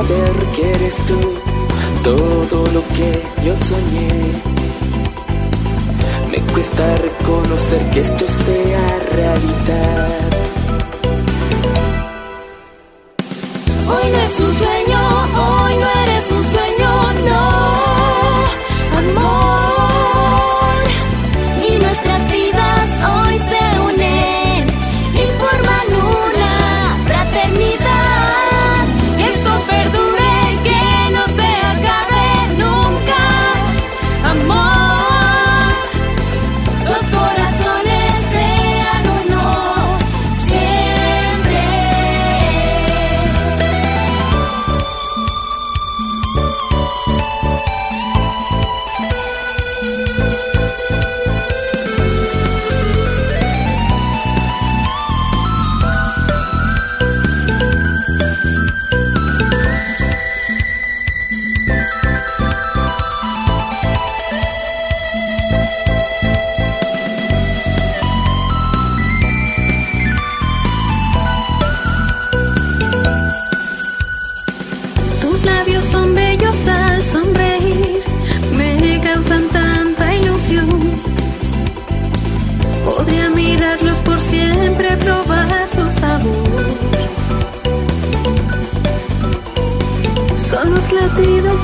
Saber que eres tú todo lo que yo soñé. Me cuesta reconocer que esto sea realidad. Hoy no es un sueño,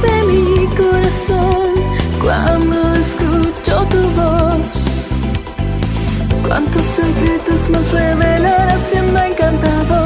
de mi corazón cuando escucho tu voz. Cuántos secretos más revelarás siendo encantador.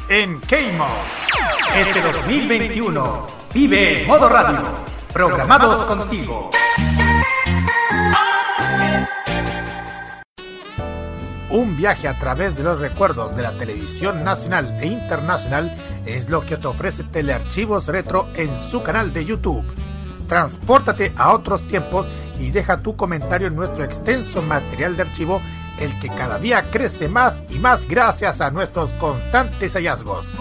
en Keimo. Este, este 2021 vive modo radio, programados contigo. Un viaje a través de los recuerdos de la televisión nacional e internacional es lo que te ofrece Telearchivos Retro en su canal de YouTube. Transpórtate a otros tiempos y deja tu comentario en nuestro extenso material de archivo el que cada día crece más y más gracias a nuestros constantes hallazgos.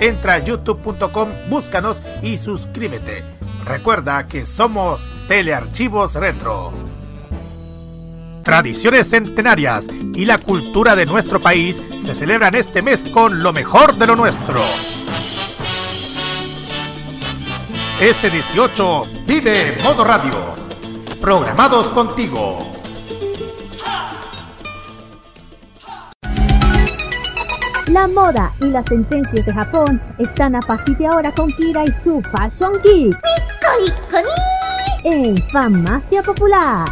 Entra a youtube.com, búscanos y suscríbete. Recuerda que somos Telearchivos Retro. Tradiciones centenarias y la cultura de nuestro país se celebran este mes con lo mejor de lo nuestro. Este 18 vive Modo Radio. Programados contigo. La moda y las tendencias de Japón están a partir de ahora con Kira y su Fashion Geek. En Farmacia Popular.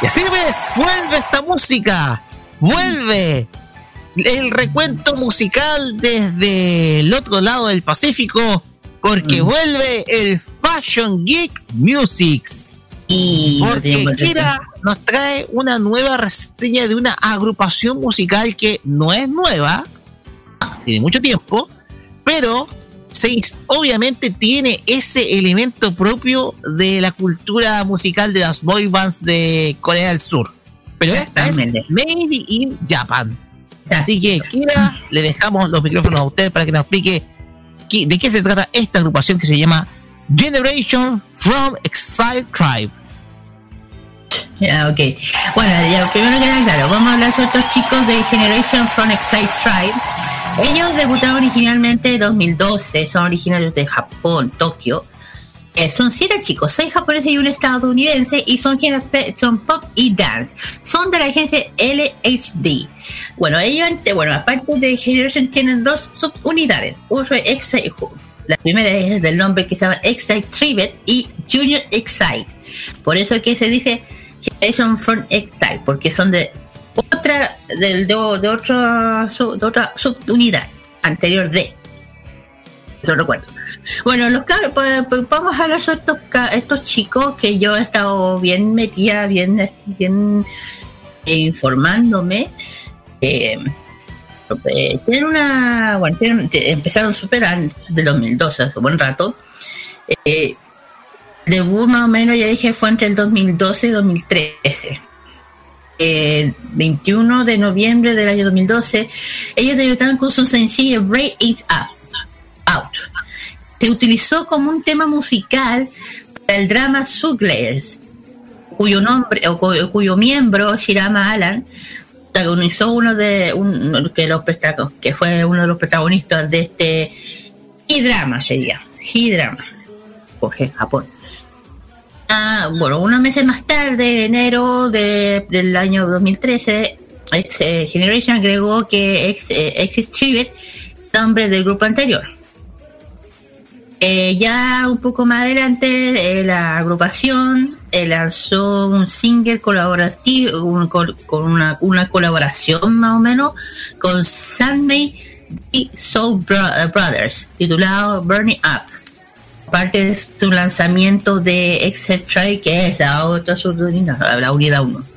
Y así ves, vuelve esta música, vuelve el recuento musical desde el otro lado del Pacífico, porque vuelve el Fashion Geek Musics. Y porque Kira nos trae una nueva reseña de una agrupación musical que no es nueva, tiene mucho tiempo, pero se obviamente tiene ese elemento propio de la cultura musical de las boy bands de Corea del Sur. Pero esta es Made in Japan. Así que, Kira, le dejamos los micrófonos a usted para que nos explique de qué se trata esta agrupación que se llama Generation from Exile Tribe. Ya, ok. Bueno, primero que nada, claro, vamos a hablar sobre estos chicos de Generation from Excite Tribe. Ellos debutaron originalmente en 2012, son originarios de Japón, Tokio. Eh, son siete chicos, seis japoneses y un estadounidense, y son, son pop y dance. Son de la agencia LHD. Bueno, ellos, ante- bueno, aparte de Generation, tienen dos subunidades. Excite, la primera es del nombre que se llama Excite Tribe y Junior Excite. Por eso que se dice Generation from Exile, porque son de otra, del de, de otra, de otra subunidad anterior de. Bueno, los pues, pues, vamos a hablar sobre estos, estos chicos que yo he estado bien metida, bien, bien eh, informándome. Eh, eh, tienen una. Bueno, empezaron súper antes del 2012, hace buen rato. Eh, debut más o menos, ya dije, fue entre el 2012 y 2013. El 21 de noviembre del año 2012, ellos debutaron con su sencillo Break It Up, Out. Se utilizó como un tema musical para el drama Suglayers, cuyo nombre o cu- cuyo miembro Shirama Alan protagonizó uno de que los que fue uno de los protagonistas de este drama sería drama porque Japón Ah, bueno, unos meses más tarde, en enero de- del año 2013, X, eh, Generation agregó que X, eh, Exit Trivet, nombre del grupo anterior. Eh, ya un poco más adelante, eh, la agrupación eh, lanzó un single colaborativo, con una, colaboración más o menos con Sandmay y Soul Bro- Brothers, titulado Burning Up parte de su lanzamiento de Excel Try, que es la otra subunidad, la, la unidad 1.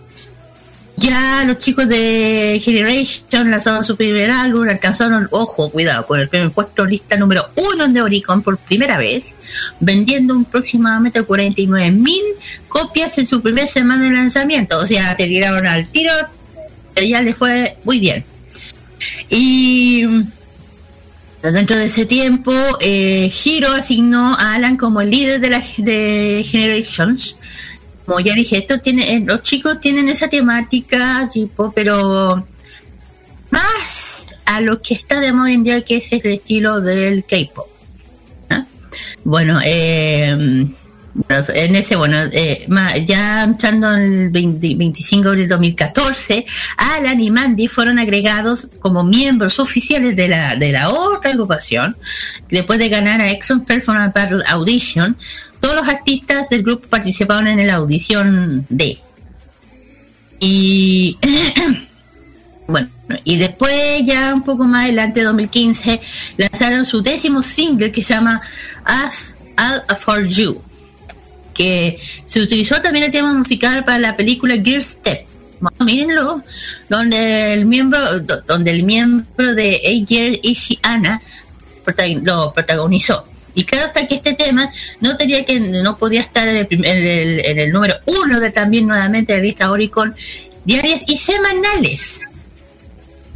Ya los chicos de Generation lanzaron su primer álbum, alcanzaron, ojo, cuidado, con el primer puesto lista número 1 de Oricon por primera vez, vendiendo aproximadamente 49 mil copias en su primera semana de lanzamiento. O sea, se tiraron al tiro, pero ya les fue muy bien. Y Dentro de ese tiempo, eh, Hiro asignó a Alan como el líder de la Generations. Como ya dije, esto tiene, eh, los chicos tienen esa temática, tipo, pero más a lo que está de moda hoy en día, que es el estilo del K-pop. Bueno, eh, en ese, bueno, eh, ya entrando en el 20 25 de 2014, Alan y Mandy fueron agregados como miembros oficiales de la, de la otra agrupación. Después de ganar a Exxon Performance Battle Audition, todos los artistas del grupo participaron en la audición D. Y bueno, y después ya un poco más adelante, 2015, lanzaron su décimo single que se llama As All For You, que se utilizó también el tema musical para la película Gear Step. Bueno, mírenlo, donde el miembro, do- donde el miembro de A-Gear Ishiana lo protagonizó. Y claro hasta que este tema no tenía que, no podía estar en el, prim- en el, en el número uno de también nuevamente de lista Oricon diarias y semanales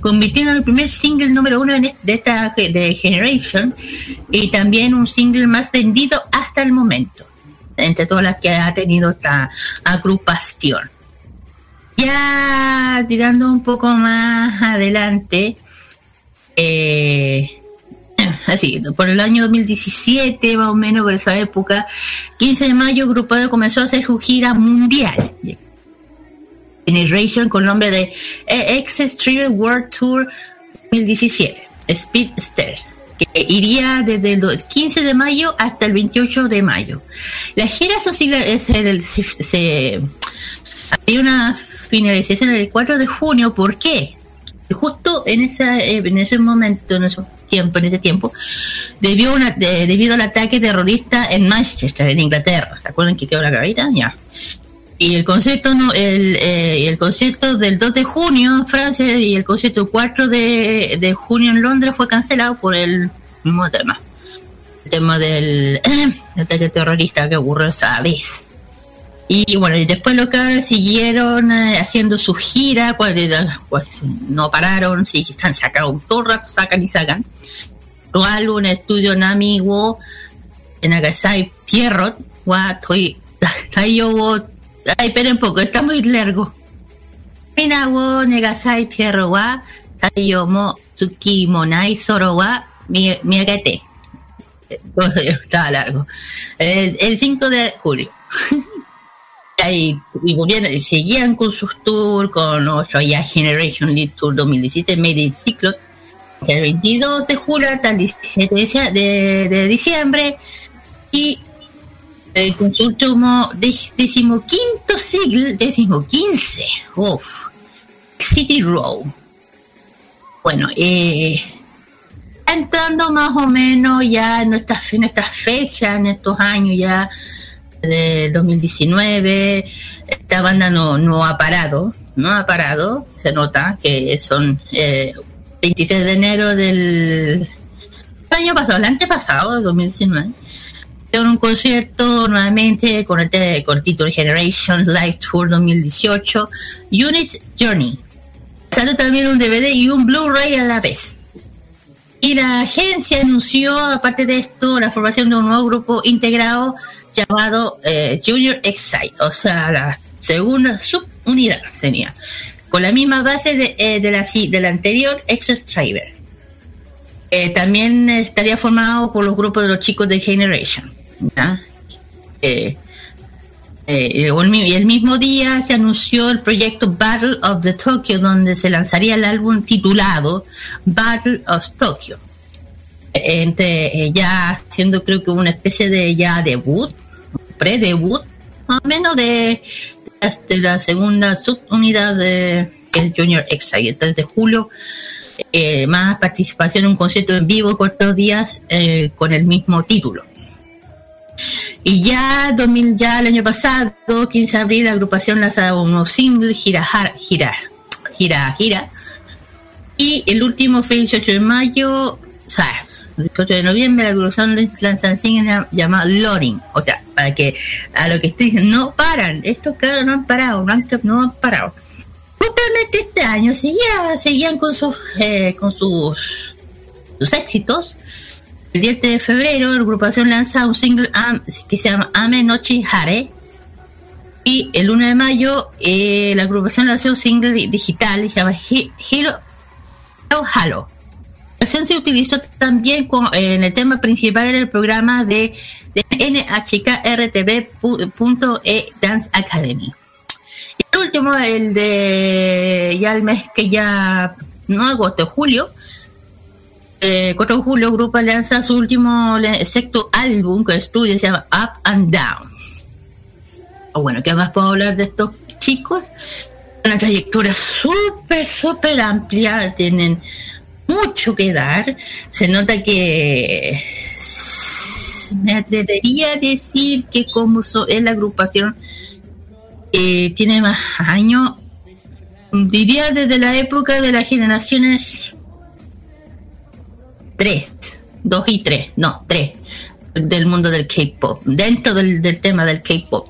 convirtiendo en el primer single número uno en est- de esta de Generation y también un single más vendido hasta el momento entre todas las que ha tenido esta agrupación ya tirando un poco más adelante eh, así, por el año 2017, más o menos por esa época, 15 de mayo, Grupo de comenzó a hacer su gira mundial. Generation con nombre de X Street World Tour 2017, Speedster, que iría desde el do- 15 de mayo hasta el 28 de mayo. La gira social es el, se, se- había una finalización el 4 de junio, ¿por qué? Justo en, esa, eh, en ese momento, en ese tiempo, en ese tiempo, debido al ataque terrorista en Manchester, en Inglaterra. ¿Se acuerdan que quedó la cabita? Ya. Y el concierto no, el, eh, el concierto del 2 de junio en Francia y el concierto 4 de, de junio en Londres fue cancelado por el mismo tema. El tema del ataque terrorista que ocurrió esa vez. Y bueno, y después los cabros siguieron eh, haciendo su gira, no pararon, sí, están sacando el rato, sacan y sacan. Su álbum estudio Namigo, en Agasai Pierrot, Watoy, Tayo, ay, esperen un poco, está muy largo. Minago, Negasai Pierrot, wa, Tayo Mo, Tsuki Monai, Soro, wa, Mi- Miagate. Estaba largo. El, el 5 de julio. y, y volvieron, y seguían con sus tours, con otro ya Generation Lead Tour 2017, Made in Cyclone, el 22 de julio hasta el 17 de, de- de diciembre, y eh, con su último dec- decimoquinto siglo, decimoquince, uff, City Row. Bueno, eh, entrando más o menos ya en nuestras, en fechas, en estos años ya del 2019, esta banda no, ha parado, no ha parado, se nota que son eh, 23 de enero del año pasado, el antepasado, del 2019, en un concierto nuevamente con el, con el título Generation Live Tour 2018, Unit Journey. Salió también un DVD y un Blu-ray a la vez. Y la agencia anunció, aparte de esto, la formación de un nuevo grupo integrado llamado eh, Junior Excite, o sea, la segunda subunidad sería, con la misma base de, eh, de la, de la anterior Excess Driver. Eh, también estaría formado por los grupos de los chicos de Generation. ¿Ya? Eh, eh, el el mismo día se anunció el proyecto Battle of the Tokyo, donde se lanzaría el álbum titulado Battle of Tokyo. Eh, ya siendo creo que una especie de ya debut, pre-debut, más o menos de, de la segunda subunidad de es Junior Exile, el 3 de julio. más participación en un concierto en vivo cuatro días con el mismo título. Y ya, 2000, ya el año pasado, 15 de abril, la agrupación lanza un nuevo single, Gira, Gira, Gira, Gira. Y el último fue el 18 de mayo, o sea, el 18 de noviembre, la agrupación lanza un single llamado Loading. O sea, para que a lo que estoy diciendo, no paran, estos caras no han parado, no han, no han parado. Justamente este año seguía, seguían con sus, eh, con sus, sus éxitos. El 10 de febrero, la agrupación lanza un single que se llama Ame Nochi Hare. Y el 1 de mayo, eh, la agrupación lanzó un single di- digital que se llama Hero Halo. La canción se utilizó también eh, en el tema principal del programa de, de NHKRTV.E Dance Academy. Y el último, el de ya el mes que ya, no agosto, julio, eh, 4 de julio, Grupo lanza su último sexto álbum que estudia, se llama Up and Down. O bueno, ¿qué más puedo hablar de estos chicos? una trayectoria súper, súper amplia, tienen mucho que dar. Se nota que me atrevería a decir que como so- es la agrupación que tiene más años, diría desde la época de las generaciones 3, 2 y 3, no, 3, del mundo del K-pop, dentro del, del tema del K-pop.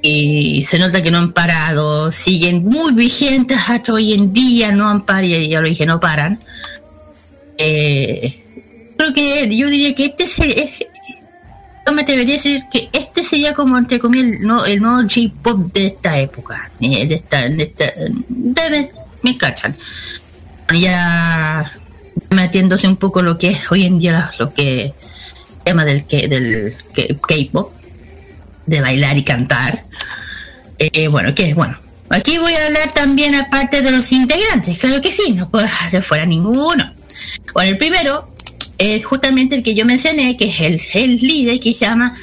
Y se nota que no han parado, siguen muy vigentes hasta hoy en día, no han parado, ya, lo dije, no paran. Eh, creo que yo diría que este sería, yo me atrevería a decir que este sería como entre comillas el, no- el nuevo J-pop de esta época, eh, de esta, de esta, de- me, me cachan. Ya metiéndose un poco lo que es hoy en día lo que tema del que del K-pop de bailar y cantar. Eh, bueno que bueno aquí voy a hablar también aparte de los integrantes claro que sí no puedo dejar de fuera ninguno. Bueno el primero es justamente el que yo mencioné que es el, el líder que se llama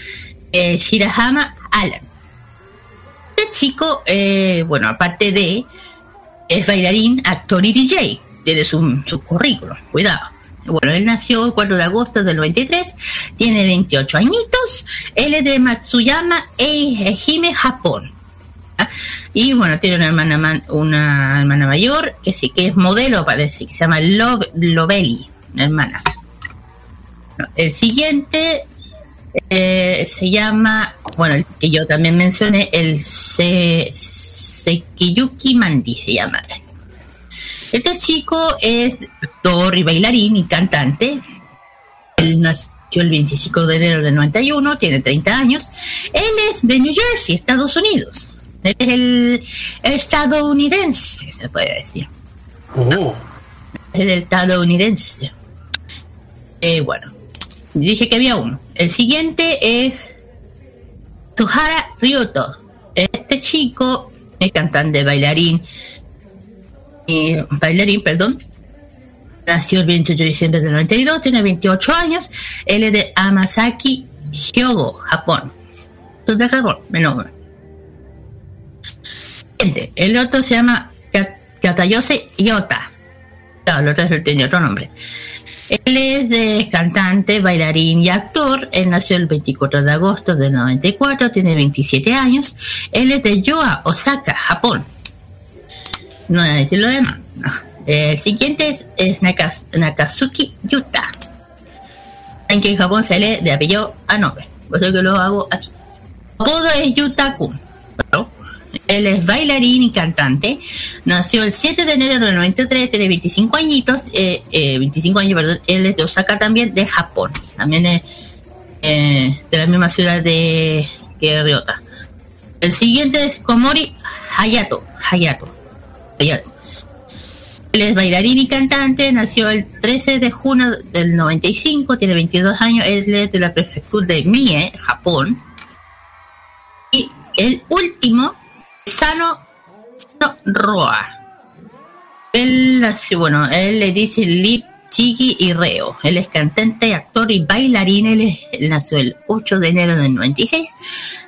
eh, Shirahama Alan este chico eh, bueno aparte de es bailarín, actor y DJ. Tiene su, su currículum, cuidado. Bueno, él nació el 4 de agosto del 93, tiene 28 añitos, él es de Matsuyama, e- Ehime, Japón. ¿Ah? Y bueno, tiene una hermana mayor que sí que es modelo, parece, que se llama Lo- Loveli, una hermana. El siguiente eh, se llama, bueno, el que yo también mencioné, el Se- Sekiyuki Mandi se llama. Este chico es actor y bailarín y cantante. Él nació el 25 de enero del 91, tiene 30 años. Él es de New Jersey, Estados Unidos. Él es el estadounidense, se puede decir. El estadounidense. Eh, bueno, dije que había uno. El siguiente es Tuhara Ryuto. Este chico es cantante, bailarín, eh, bailarín, perdón. Nació el 28 de diciembre del 92, tiene 28 años. Él es de Amasaki, Hyogo, Japón. De Japón, Siguiente, El otro se llama Ka- Katayose Yota. Claro, el otro tiene otro nombre. Él es de cantante, bailarín y actor. Él nació el 24 de agosto del 94, tiene 27 años. Él es de Yoa, Osaka, Japón. No voy a decir lo demás. no. El siguiente es, es Nakas- Nakazuki Yuta. En que en Japón se lee de apellido a nombre. Por eso que lo hago así. Apodo es Yuta-kun. ¿no? Él es bailarín y cantante. Nació el 7 de enero del 93, tiene 25 añitos, eh, eh, 25 años, perdón. Él es de Osaka también, de Japón. También es eh, de la misma ciudad de que Ryota. El siguiente es Komori Hayato. Hayato. Él es bailarín y cantante, nació el 13 de junio del 95, tiene 22 años, es de la prefectura de Mie, Japón. Y el último, Sano, Sano Roa. Él bueno, él le dice Lip, Chigi y Reo. Él es cantante, actor y bailarín. Él nació el 8 de enero del 96.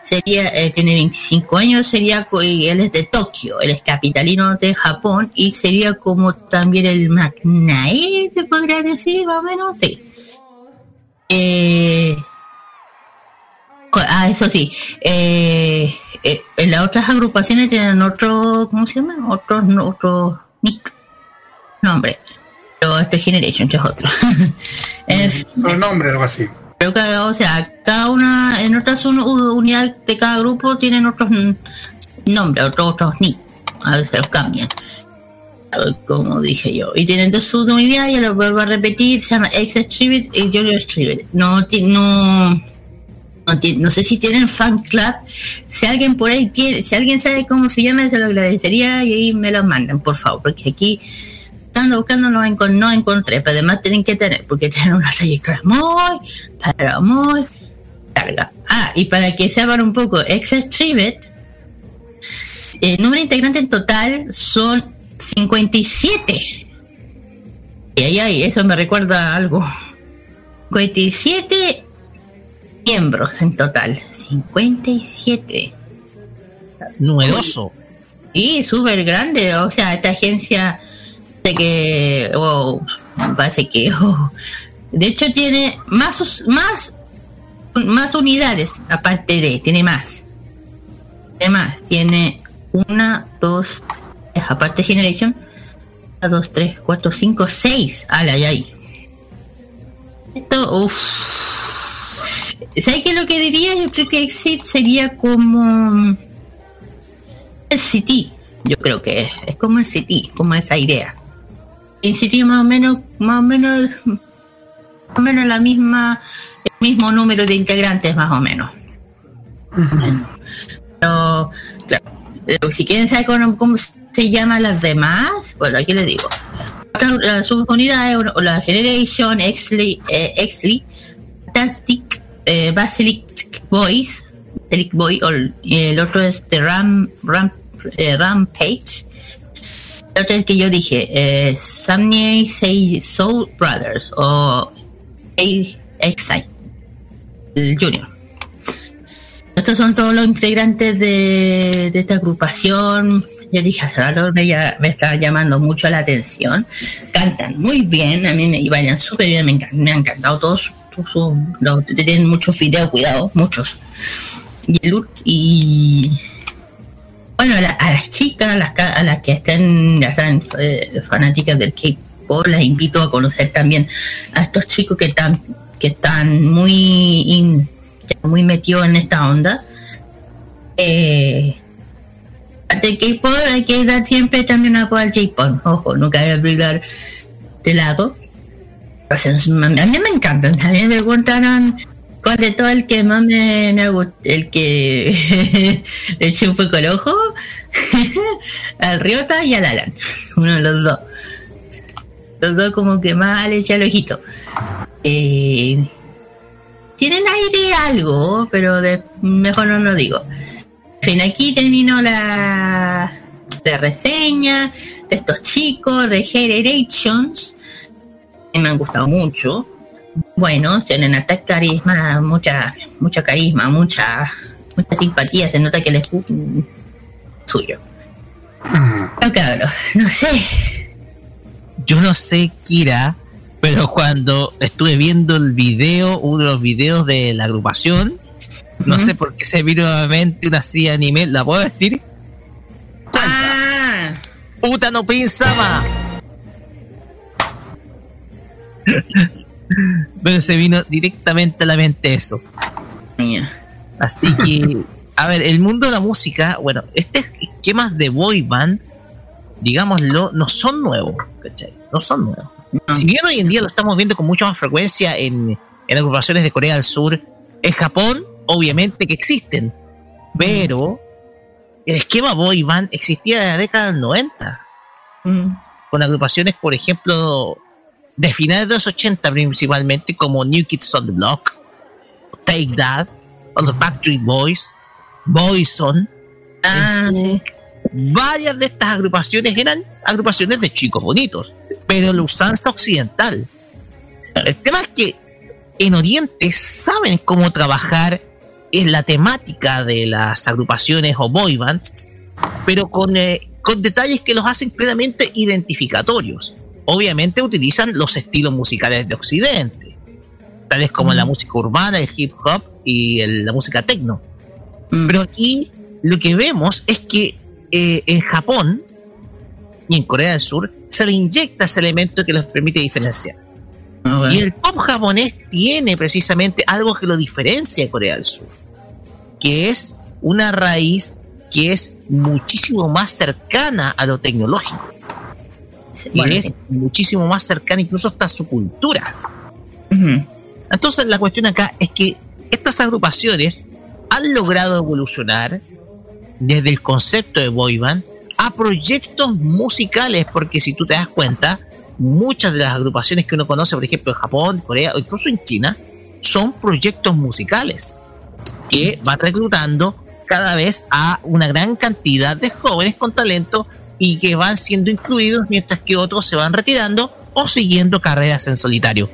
Sería, eh, tiene 25 años, sería, él es de Tokio. Él es capitalino de Japón y sería como también el Magnae, se podría decir, más o menos, sí. Eh, ah, eso sí. Eh, eh, en las otras agrupaciones tienen otro, ¿cómo se llama? Otro, no, otro nick, nombre. Pero este Generation es otro. Es- Otro nombre, algo así. Creo que, o sea, cada una, en otras unidades de cada grupo tienen otros nombres, otros, otros nick. A veces los cambian. Como dije yo. Y tienen de su unidad, ya lo vuelvo a repetir, se llama Ex y Junior Street. No, no, no, no sé si tienen fan club. Si alguien por ahí quiere, si alguien sabe cómo se llama, se lo agradecería y ahí me lo mandan, por favor, porque aquí buscando, buscando no, encon- no encontré, pero además tienen que tener, porque tienen una trayectoria muy, pero muy larga. Ah, y para que sepan un poco, Excess Trivet, el número de integrantes en total son 57. Y ahí, ahí, eso me recuerda a algo. 57 miembros en total. 57. Numeroso. Sí, súper grande. O sea, esta agencia de que. me parece que. oh, de hecho, tiene más, más, más unidades, aparte de. Tiene más. Tiene más. Tiene una, dos, tres, aparte Generation. Una, dos, tres, cuatro, cinco, seis. Ay, ay, ay. Esto, uff. ¿Sabes qué lo que diría? Yo creo que Exit sería como el City. Yo creo que es, es como el City, como esa idea. City más o menos, más o menos, más o menos la misma, el mismo número de integrantes, más o menos. Pero, claro, pero si quieren saber cómo, se llaman las demás, bueno, aquí les digo. La subunidad o la Generation, Exley, eh, Exley Fantastic, eh, Basilic Boys, Basilic Boy, o el, otro es The Ram, Ram, eh, Rampage. El otro es el que yo dije, eh, Samney Say Soul Brothers o el Junior. Estos son todos los integrantes de, esta agrupación. Ya dije hace rato, me, ya- está llamando mucho la atención. Cantan muy bien, a mí me bailan súper bien, me, me han encantado todos. todos su- lo- tienen muchos videos, cuidado, muchos. Y el y bueno, a, la- a las chicas, a las, a las que estén, ya eh, fanáticas del K-pop, las invito a conocer también a estos chicos que están, que están muy, muy metidos en esta onda. Eh, de K-pop hay que dar siempre también apoyo al J-pop. Ojo, nunca hay que olvidar de lado. A mí me encantan. A mí me preguntaron cuál de todo el que más me, me ha gust- el que le eché un poco el ojo al Riota y al Alan. Uno de los dos. Los dos como que más le eché el ojito. Eh, tienen aire algo, pero mejor no lo digo. En fin, aquí termino la, la reseña de estos chicos de Generations. Me han gustado mucho. Bueno, tienen hasta carisma, mucha, mucha carisma, mucha, mucha simpatía. Se nota que les gusta suyo. No, cabrón, no sé. Yo no sé, Kira, pero cuando estuve viendo el video, uno de los videos de la agrupación, no sé por qué se vino nuevamente una así anime, ¿la puedo decir? Ah, ¡Puta no pensaba! pero se vino directamente a la mente eso. Así que, a ver, el mundo de la música, bueno, este esquemas de boy band, digámoslo, no son nuevos, ¿cachai? No son nuevos. Si bien hoy en día lo estamos viendo con mucha más frecuencia en, en agrupaciones de Corea del Sur, en Japón, obviamente que existen, pero el esquema boy band existía desde la década del 90, con agrupaciones, por ejemplo, de finales de los 80 principalmente, como New Kids on the Block, Take That, o los Backstreet Boys, Boyzone. Ah, sí. Varias de estas agrupaciones eran agrupaciones de chicos bonitos, pero la usanza occidental. El tema es que en Oriente saben cómo trabajar en la temática de las agrupaciones o boy bands, pero con, eh, con detalles que los hacen plenamente identificatorios. Obviamente utilizan los estilos musicales de Occidente, tales como la música urbana, el hip hop y el- la música techno. Pero aquí lo que vemos es que eh, en Japón y en Corea del Sur se le inyecta ese elemento que los permite diferenciar. Y el pop japonés tiene precisamente algo que lo diferencia de Corea del Sur, que es una raíz que es muchísimo más cercana a lo tecnológico. Y es sí. muchísimo más cercana incluso hasta su cultura. Entonces la cuestión acá es que estas agrupaciones han logrado evolucionar desde el concepto de boy band a proyectos musicales, porque si tú te das cuenta, muchas de las agrupaciones que uno conoce, por ejemplo, en Japón, Corea o incluso en China, son proyectos musicales que van reclutando cada vez a una gran cantidad de jóvenes con talento y que van siendo incluidos mientras que otros se van retirando o siguiendo carreras en solitario.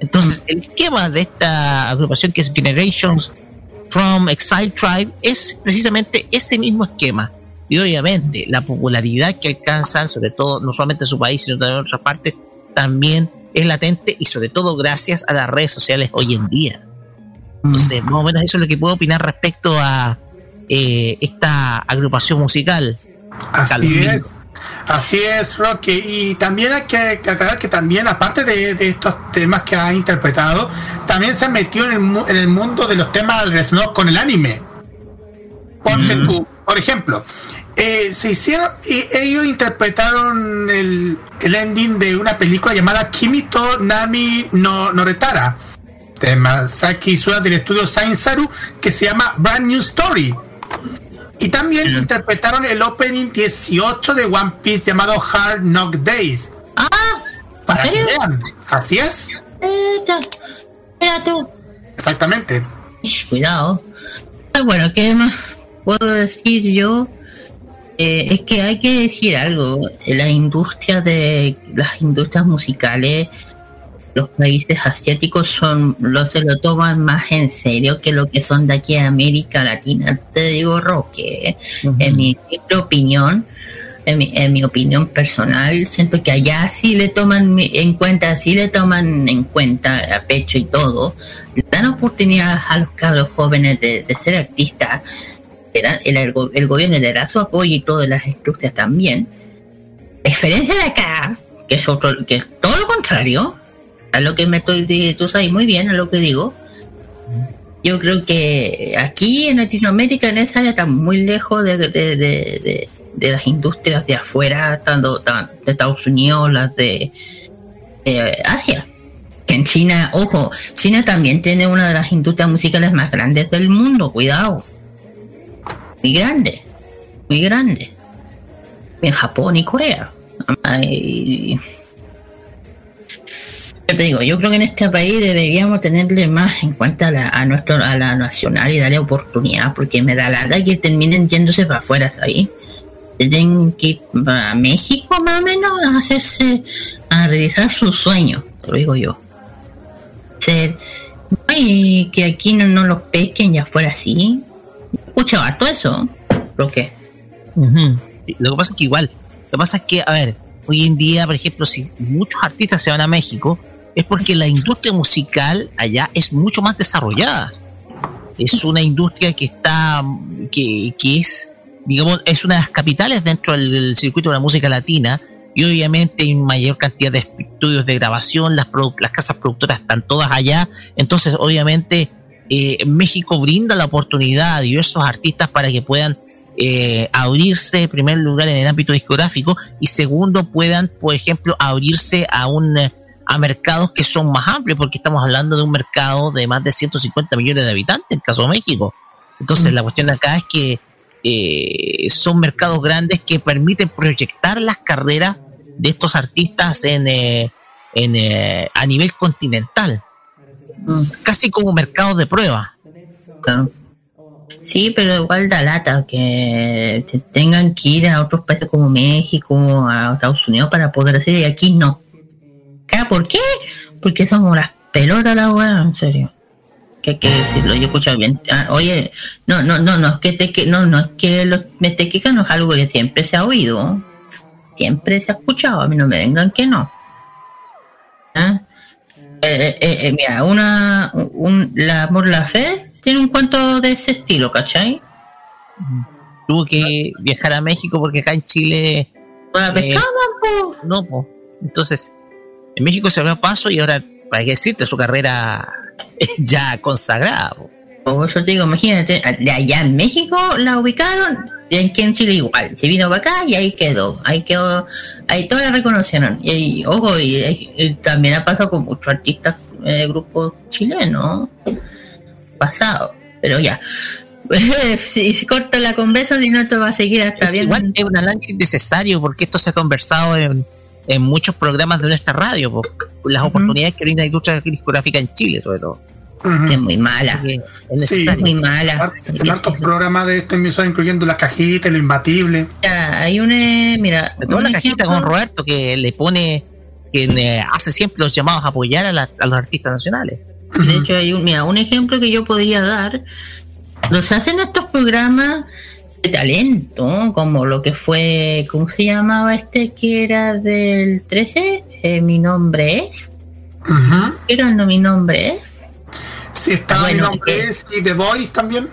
Entonces, el esquema de esta agrupación que es Generations from Exile Tribe es precisamente ese mismo esquema. Y obviamente la popularidad que alcanzan, sobre todo no solamente en su país, sino también en otras partes, también es latente y sobre todo gracias a las redes sociales hoy en día. Entonces, más o menos eso es lo que puedo opinar respecto a eh, esta agrupación musical. Así es. Así es, Rocky. Y también hay que aclarar que también, aparte de, de estos temas que ha interpretado, también se metió en el, en el mundo de los temas relacionados con el anime. Ponte tú, por ejemplo, eh, se hicieron, y ellos interpretaron el, el ending de una película llamada Kimito Nami no Noretara, de Masaki Suda del estudio Sainzaru, que se llama Brand New Story. Y también interpretaron el opening 18 de One Piece llamado Hard Knock Days. Ah, para que vean. Así es. Mira tú. Exactamente. Cuidado. Ah, Bueno, ¿qué más puedo decir yo? Eh, es que hay que decir algo. La industria de las industrias musicales, los países asiáticos son los se lo toman más en serio que lo que son de aquí a América Latina. Te digo, Roque, en mi opinión, en mi, en mi opinión personal, siento que allá sí le toman en cuenta, sí le toman en cuenta a pecho y todo, le dan oportunidad a los cabros jóvenes de, de ser artistas, le dan- el, el go- el gobierno le da su apoyo y todo, las industrias también. A diferencia de acá, que es otro, que es todo lo contrario, a lo que me estoy, tú sabes muy bien a lo que digo. Yo creo que aquí en Latinoamérica, en esa área, está muy lejos de, de, de- de- las industrias de afuera, tanto tan- de Estados Unidos, las de eh, Asia. Que en China, ojo, China también tiene una de las industrias musicales más grandes del mundo, cuidado. Muy grande, muy grande. En Japón y Corea. Ay, yo te digo, yo creo que en este país deberíamos tenerle más en cuenta a la, nuestro, a la nacional y darle oportunidad, porque me da la verdad que terminen yéndose para afuera, ¿sabes? Tienen que ir a México más o menos a hacerse, a realizar su sueño, te lo digo yo. Ser, ay, que aquí no, no los pesquen ya fuera así. Escucha harto eso, ¿lo que? Sí, Lo que pasa es que igual, lo que pasa es que, a ver, hoy en día, por ejemplo, si muchos artistas se van a México, es porque la industria musical allá es mucho más desarrollada. Es una industria que está, que, que es, digamos, es una de las capitales dentro del, circuito de la música latina y obviamente hay mayor cantidad de estudios de grabación, las, las casas productoras están todas allá, entonces obviamente eh, México brinda la oportunidad a diversos artistas para que puedan eh, abrirse en primer lugar en el ámbito discográfico y segundo puedan, por ejemplo, abrirse a un eh, a mercados que son más amplios, porque estamos hablando de un mercado de más de 150 millones de habitantes, en el caso de México. Entonces, la cuestión acá es que eh, son mercados grandes que permiten proyectar las carreras de estos artistas en, eh, en, eh, a nivel continental, casi como mercados de prueba. Sí, pero igual da lata que te- tengan que ir a otros países como México, a Estados Unidos para poder hacer y aquí no. Acá, ¿Por qué? Porque son como las pelotas la weá, en serio. Que hay que decirlo, yo he escuchado bien. Ah, oye, no, no, no, no, es que te que no, no, es que los, me te quejan, no es algo que siempre se ha oído. Siempre se ha escuchado, a mí no me vengan que no. ¿Ah? Eh, eh, eh, mira, una, un, la Por la Fe tiene un cuento de ese estilo, ¿cachai? Tuvo que viajar a México porque acá en Chile. la pescaban, No, po. Entonces, en México se abrió paso y ahora, para qué decirte, su carrera es ya consagrada. Por eso te digo, imagínate, de allá en México la ubicaron, y aquí en Chile igual, se vino para acá y ahí quedó, ahí quedó, ahí todos la reconocieron. Y, ahí, ojo, y, y también ha pasado con muchos artistas de grupos chilenos, pasado, pero ya. si si corta la conversa, si no, esto va a seguir hasta bien. Igual es un análisis necesario porque esto se ha conversado en, en muchos programas de nuestra radio, po. las oportunidades que brinda la industria discográfica en Chile, sobre todo. Es muy mala. Es Sí, muy mala. En hartos programas de esta emisora, incluyendo las cajitas, lo imbatible. Ya, hay un, eh, mira, Sobre todo un la cajita con Roberto que le pone, que eh, hace siempre los llamados a apoyar a, la- a los artistas nacionales. De hecho, hay un, mira, un ejemplo que yo podría dar. Los hacen estos programas de talento, como lo que fue, ¿cómo se llamaba este que era del 13? Eh, mi nombre es. Era no mi nombre es. Sí, está Bueno, mi nombre es y The Voice también.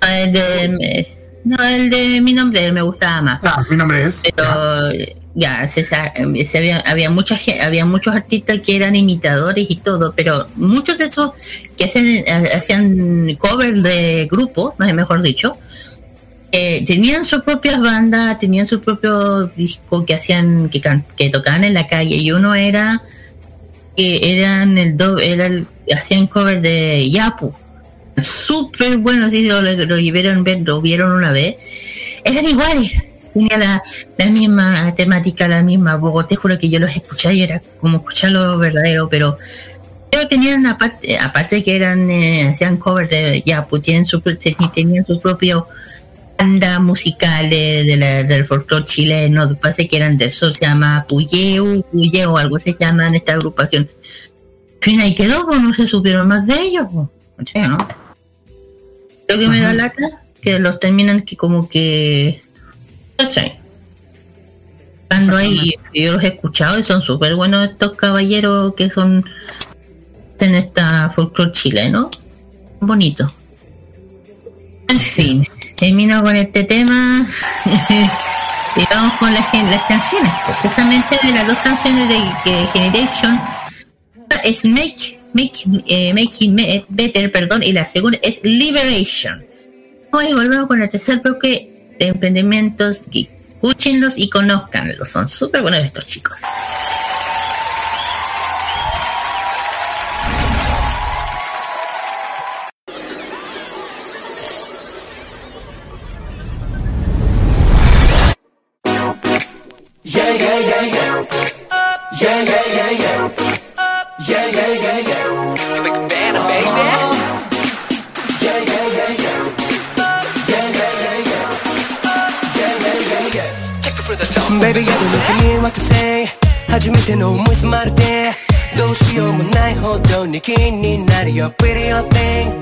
Ah, el de, no, el de mi nombre me gustaba más. Ah, mi nombre es. Pero ya, se, sa- se había, había, mucha, había muchos artistas que eran imitadores y todo, pero muchos de esos que hacían, ha- hacían cover de grupos, mejor dicho, eh, tenían sus propias bandas, tenían su propio disco que hacían, que, can- que tocaban en la calle, y uno era que eran el do, era hacían cover de Yapu. Súper bueno, si lo, lo vieron, lo vieron una vez. Eran iguales. Tenía la, la misma temática, la misma voz. Juro que yo los escuchaba y era como escucharlo verdadero, pero pero tenían aparte, aparte que eran, eh, hacían cover de Yapu, tienen su, tenían su propio banda musicales de la, del folclore chileno, parece que eran de eso, se llama Puyeu, Puyeu, algo se llama en esta agrupación. Fin, ahí quedó, pues no se supieron más de ellos, pues. O sea, ¿no? Lo que me da lata, que los terminan que como que... ¿cachai? Estando ahí, yo los he escuchado y son súper buenos estos caballeros que son en esta folclore chileno. Bonito. En fin, termino con este tema y vamos con las, canciones. Justamente de las dos canciones de, de Generation es Make, make, eh, make Better, perdón, y la segunda es Liberation. Hoy volvemos con el tercer bloque de emprendimientos. geek. Escúchenlos y conozcanlos, son súper buenos estos chicos. 初めての思い詰まってどうしようもないほどに気になるよ Pretty your thing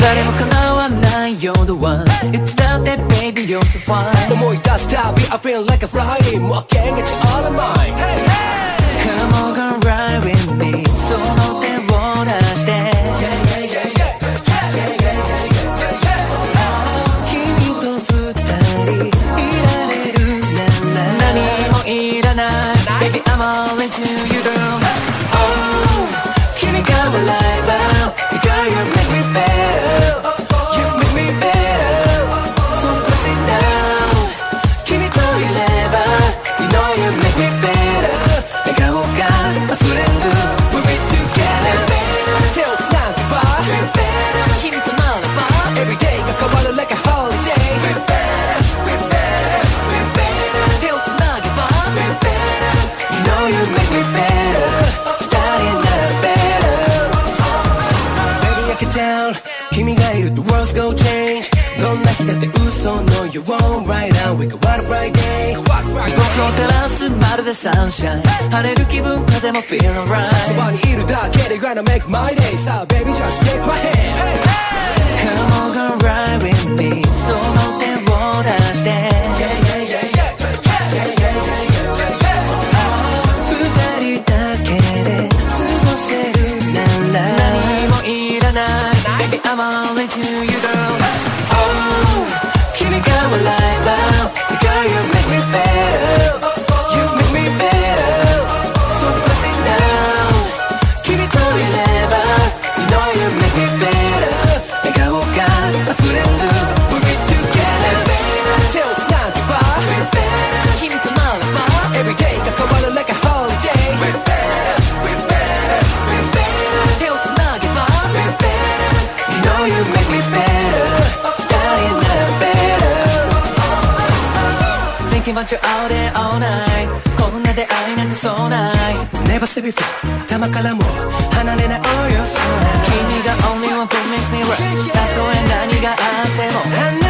誰も叶わない You're the one It's that day baby you're so fine 思い出すたび I feel like a Friday もう can't get you all of mine Come on come ride with すまるでサンシャイン晴れる気分風も feel alright そばにいるだけで gonna make my day さあ baby just take my hand Come on come ride with me その手を出して want you all day all night こんな出会いなんてそうない Never see before 頭からも離れない Oh you're so 君が only one thing makes me right たとえ何があっても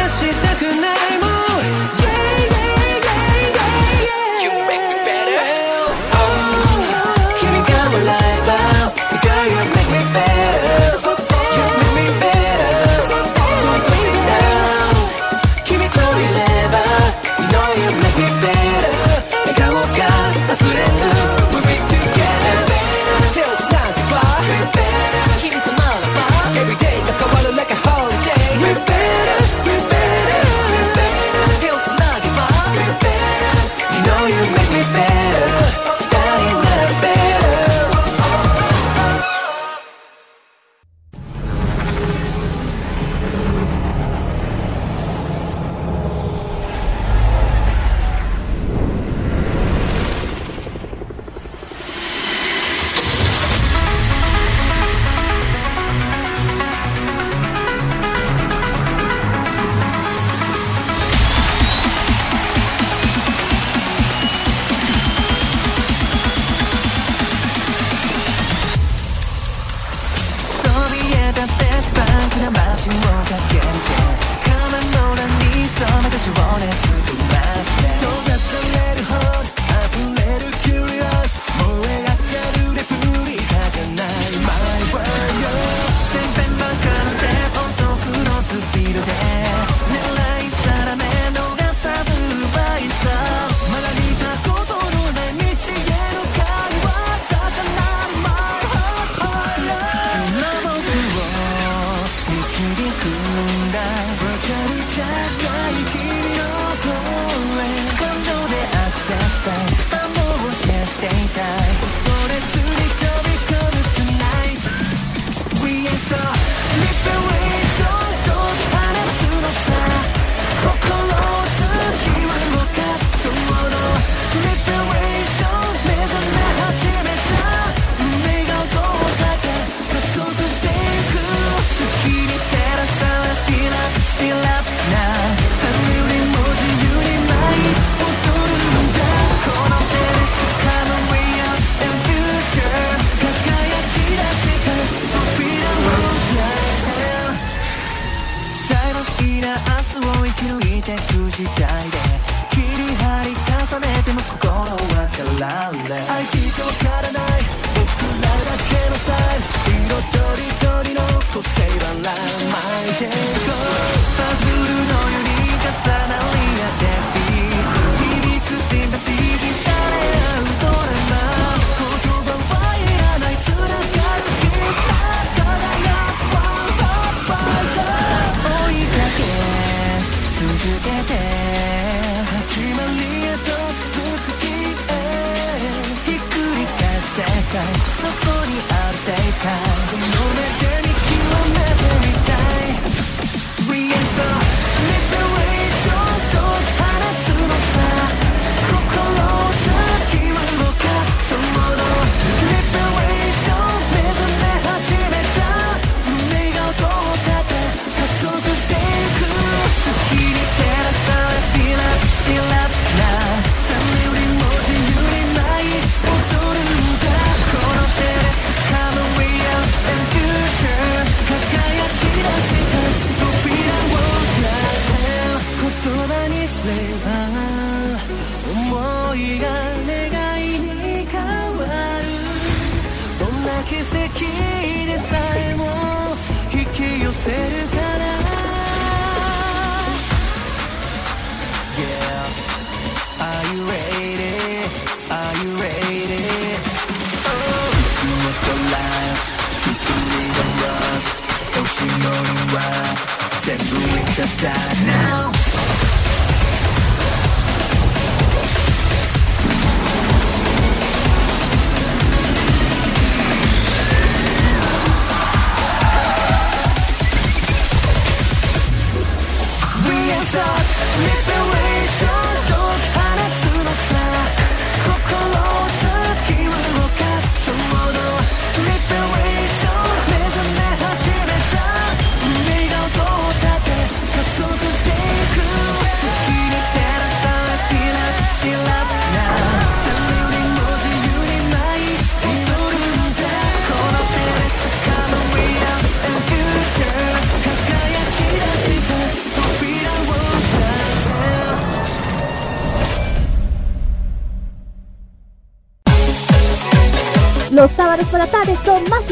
of that now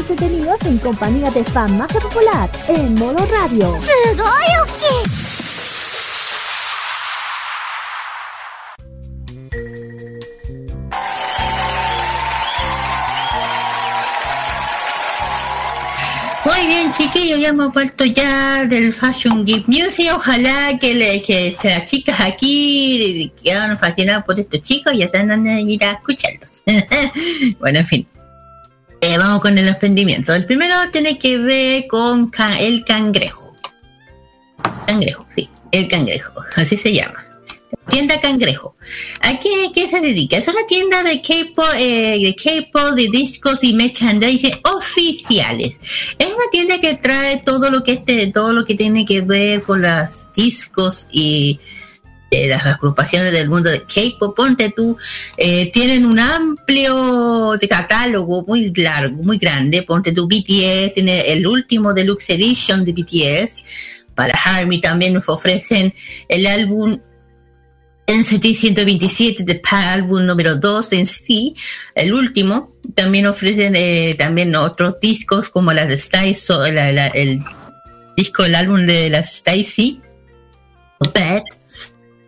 entretenidos en compañía de Fan Magia Popular en modo radio. Muy bien, chiquillos, ya hemos vuelto ya del Fashion Geek News y ojalá que, le, que las chicas aquí quedaron fascinadas por estos chicos y ya se andan a ir a escucharlos. bueno, en fin. Eh, vamos con el emprendimiento. El primero tiene que ver con el cangrejo. Cangrejo, sí, el cangrejo, así se llama. Tienda Cangrejo. ¿A qué, qué se dedica? Es una tienda de K-pop, eh, de K-pop, de discos y merchandising oficiales. Es una tienda que trae todo lo que este, todo lo que tiene que ver con los discos y eh, las agrupaciones del mundo de K-pop. Ponte tú, eh, tienen un amplio catálogo muy largo, muy grande. Ponte tú, BTS tiene el último deluxe edition de BTS. Para Harmy también nos ofrecen el álbum NCT 127 de álbum número 2 de NCT, el último. También ofrecen eh, también otros discos como las de la- la- el disco, el álbum de las Stacy, Bad,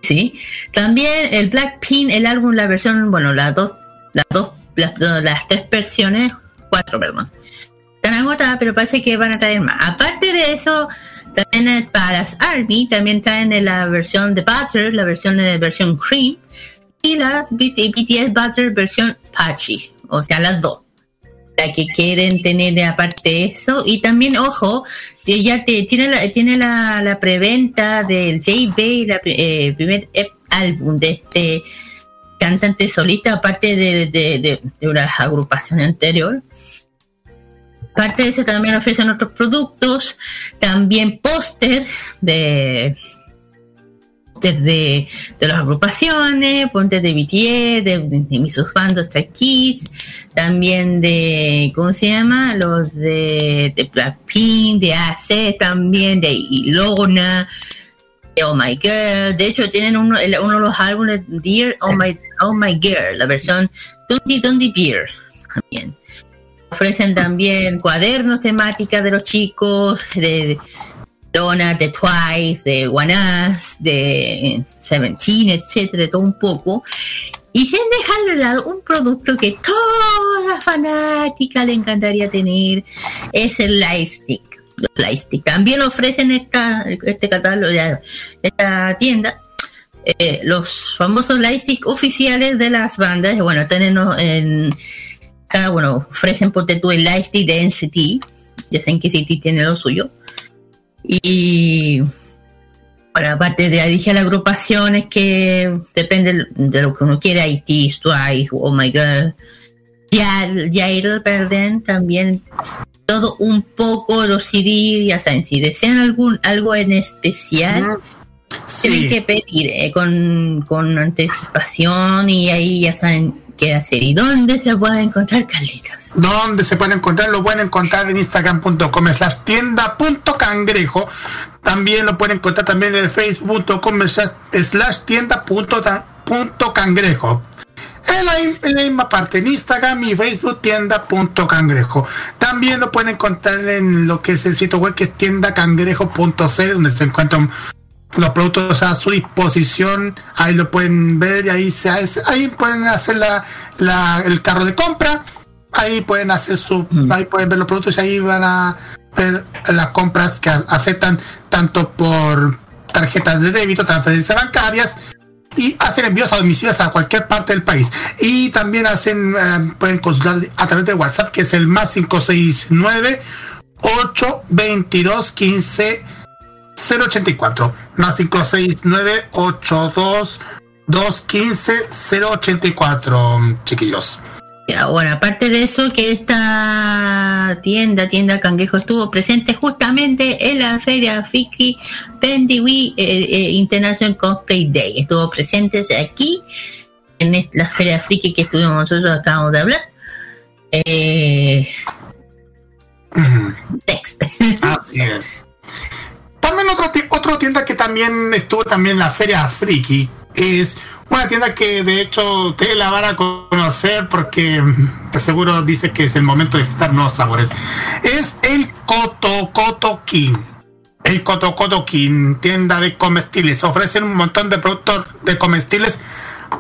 sí. También el Blackpink, el álbum, la versión, bueno, las dos, las dos, las, las tres versiones, cuatro, perdón. Están agotadas, pero parece que van a traer más. Aparte de eso, también para Army también traen la versión de Butter, la versión de versión Cream y las BT BTS Butter versión Patchy, o sea, las dos. La que quieren tener de aparte eso. Y también ojo ya te, tiene la, tiene la, la preventa del J-Bay, pri- eh, primer ep- álbum de este cantante solista aparte de, de, de, de una agrupación anterior. Aparte de eso, también ofrecen otros productos, también póster de de, de las agrupaciones, póster de BTS, de, de, de mis bandos Kids, también de, ¿cómo se llama? Los de, de Blackpink, de AC también, de Ilona, Oh My Girl. De hecho, tienen uno, uno de los álbumes Dear Oh My, oh My Girl, la versión Tunti Tunti Beer. También. Ofrecen también cuadernos temáticas de los chicos, de De Twice, de Us, de Seventeen, etcétera, todo un poco. Y sin dejar de lado un producto que toda fanática le encantaría tener, es el Lightstick. También ofrecen esta, este catálogo, esta tienda, eh, los famosos Lightstick oficiales de las bandas. Bueno, tenemos en bueno, ofrecen ponte tú el Lightstick de NCT, ya saben que NCT tiene lo suyo. Y bueno, aparte de ahí dije las agrupaciones que depende de lo que uno quiera, IT, Twice, Oh My God, Jail, perdón, también todo un poco los CD, ya saben, si desean algún algo en especial, tienen que pedir eh, con, con anticipación y ahí ya saben qué hacer. ¿Y dónde se puede encontrar, Carlitos? ¿Dónde se pueden encontrar? Lo pueden encontrar en instagram.com slash tienda.cangrejo. También lo pueden encontrar también en facebook.com slash tienda.cangrejo. En la, en la misma parte, en Instagram y Facebook, tienda.cangrejo. También lo pueden encontrar en lo que es el sitio web que es tiendacangrejo.cl, donde se encuentran los productos a su disposición. Ahí lo pueden ver y ahí, se, ahí pueden hacer la, la- el carro de compra. Ahí pueden hacer su, ahí pueden ver los productos y ahí van a ver las compras que aceptan tanto por tarjetas de débito, transferencias bancarias y hacen envíos a domicilios a cualquier parte del país. Y también hacen, eh, pueden consultar a través de WhatsApp, que es el más 569 822 15 084. Más 569 82 215 084, chiquillos. Bueno, aparte de eso, que esta tienda, tienda Cangrejo, estuvo presente justamente en la feria Friki Pendiwi eh, eh, International Cosplay Day. Estuvo presente aquí en la feria Friki que estuvimos nosotros, acabamos de hablar. Eh, Así es. También otra, otra tienda que también estuvo también en la Feria Friki es una tienda que de hecho te la van a conocer porque mm, seguro dice que es el momento de disfrutar nuevos sabores. Es el Coto Coto King. El Coto Coto King, tienda de comestibles. Ofrecen un montón de productos de comestibles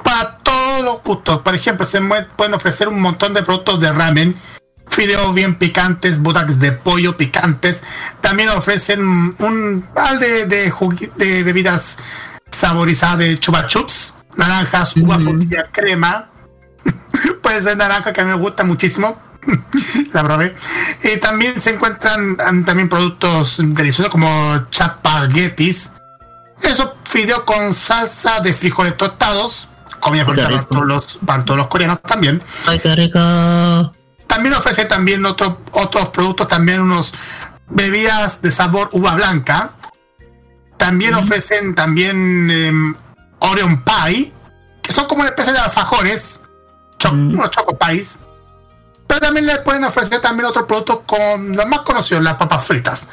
para todos los gustos. Por ejemplo, se pueden ofrecer un montón de productos de ramen, fideos bien picantes, butacas de pollo picantes. También ofrecen un balde de, de bebidas saborizadas de chupa chups, naranjas, uva, frutilla, crema. Puede ser naranja que a mí me gusta muchísimo. La probé. Eh, también se encuentran mm, también productos deliciosos como chapaguetis. Eso fideos con salsa de frijoles tostados. Comida para todos los, para todos los coreanos también. ¡Ay, qué rico! También ofrece también otros otros productos, también unos bebidas de sabor uva blanca. También ofrecen también em, Orion Pie, que son como una especie de alfajores, cho- unos choco pies. Pero también le pueden ofrecer también otros productos con los más conocidos, las papas fritas.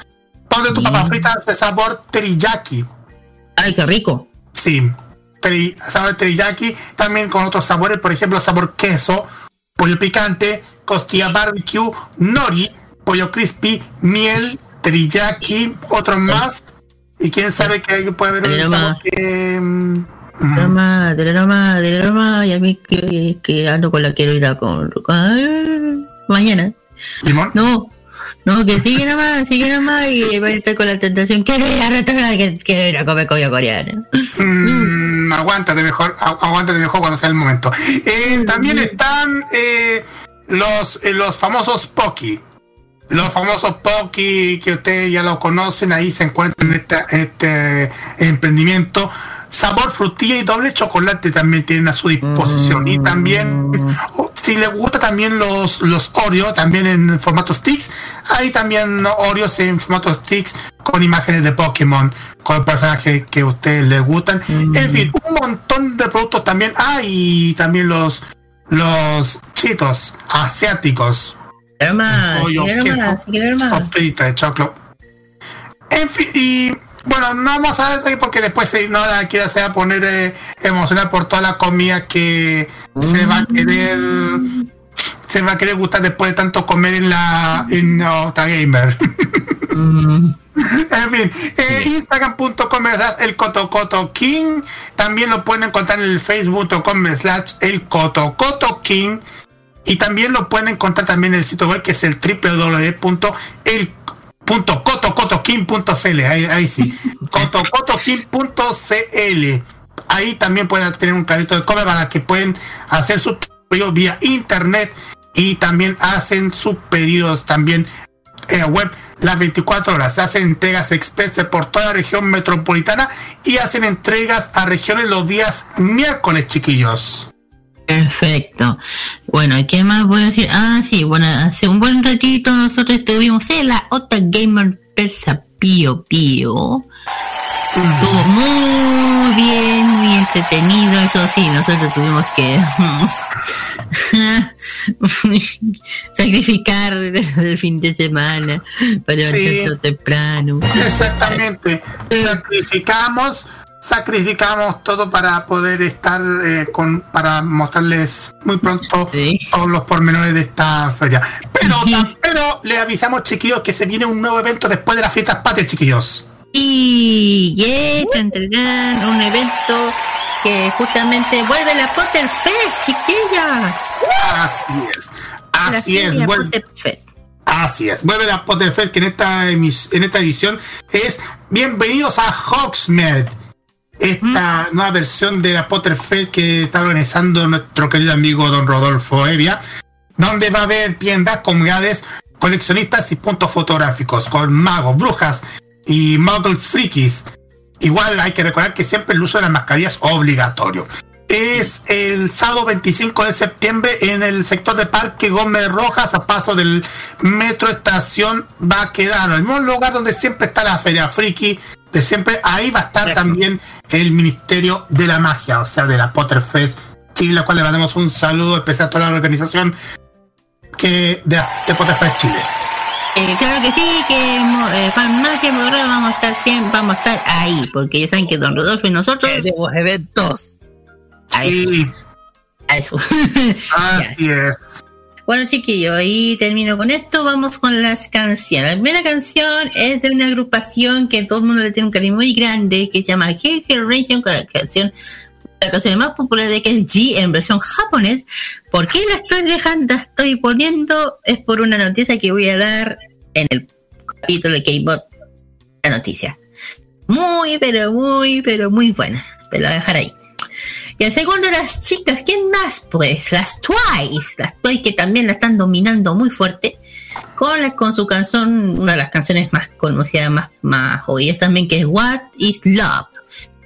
Donde tu papas fritas de sabor teriyaki. ¡Ay, qué rico! Sí, teri- sabor teriyaki, también con otros sabores, por ejemplo, sabor queso, pollo picante, costilla barbecue, nori, pollo crispy, miel, teriyaki, otros más. Y quién sabe que puede haber un sabor que... mm, Drama, drama, drama, y a mí que, que ando con la quiero ir a con mañana. ¿Limón? No, no, que sigue nomás, sigue nomás y voy a estar con la tentación. Quiero ir a restaurar, que quiero ir a comer comida coreana. Mm, aguántate mejor, agu- aguántate mejor cuando sea el momento. Eh, también están eh, los, eh, los famosos Poki. Los famosos Poki que ustedes ya lo conocen, ahí se encuentran en este, en este emprendimiento. Sabor frutilla y doble chocolate también tienen a su disposición. Y también, oh, si les gusta también los, los Oreo, también en formato sticks, hay también Oreos en formato sticks con imágenes de Pokémon, con personajes que a ustedes les gustan. En fin, un montón de productos también. hay también los, los chitos asiáticos. Quiero más, Pollo, quiero queso, más, quiero más. sopita de choclo. En fin, y Bueno, no vamos a ver porque después si no la quiera se va a poner eh, emocional por toda la comida que se va a querer se va a querer gustar después de tanto comer en la en Ota Gamer. en fin, eh, instagram.com slash el cotocoto king. También lo pueden encontrar en el facebook.com slash el cotocoto king. Y también lo pueden encontrar también en el sitio web que es el www.el.cotocotoking.cl. Ahí, ahí sí. cotocotoking.cl. Ahí también pueden tener un carrito de comer para que pueden hacer sus pedidos vía internet y también hacen sus pedidos también en la web las 24 horas. Se hacen entregas express por toda la región metropolitana y hacen entregas a regiones los días miércoles, chiquillos. Perfecto. Bueno, ¿qué más voy a decir? Ah, sí, bueno, hace un buen ratito nosotros estuvimos en la Ota Gamer Persa Pío Pío. Estuvo muy bien, muy entretenido, eso sí, nosotros tuvimos que sacrificar el fin de semana para levantarnos temprano. Exactamente. Sacrificamos, sacrificamos todo para poder estar eh, con, para mostrarles muy pronto todos los pormenores de esta feria. Pero, pero le avisamos, chiquillos, que se viene un nuevo evento después de las fiestas patrias, chiquillos. Y yeah, un evento que justamente vuelve la Potter Fest, chiquillas. Así es. Así es. feria Vuelve, Potter Fest. así es. Vuelve la Potter Fest que en esta, en esta edición es Bienvenidos a Hogsmeade. Esta nueva versión de la Potter Fest que está organizando nuestro querido amigo don Rodolfo Evia, donde va a haber tiendas, comunidades, coleccionistas y puntos fotográficos con magos, brujas y muggles frikis. Igual hay que recordar que siempre el uso de las mascarillas es obligatorio. Es el sábado 25 de septiembre en el sector de Parque Gómez Rojas, a paso del Metro Estación Baquedano, el mismo lugar donde siempre está la Feria Friki, de siempre. Ahí va a estar también el Ministerio de la Magia, o sea, de la Potterfest Chile, la cual le mandamos un saludo especial a toda la organización que de, de Potterfest Chile. Eh, claro que sí, que mo- eh, Farmacia Morral vamos a estar siempre, vamos a estar ahí, porque ya saben que Don Rodolfo y nosotros Tenemos eventos. A eso. A eso. Así es. Bueno, chiquillos, ahí termino con esto. Vamos con las canciones. La primera canción es de una agrupación que todo el mundo le tiene un cariño muy grande, que se llama Generation, con la canción, la canción más popular de que es G en versión japonés. ¿Por qué la estoy dejando, la estoy poniendo? Es por una noticia que voy a dar en el capítulo de K-Bot. La noticia. Muy, pero muy, pero muy buena. Pero la voy a dejar ahí. Y el segundo, las chicas, ¿quién más? Pues las Twice, las Twice que también la están dominando muy fuerte, con, la- con su canción, una de las canciones más conocidas, más, más oídas también, que es What is Love,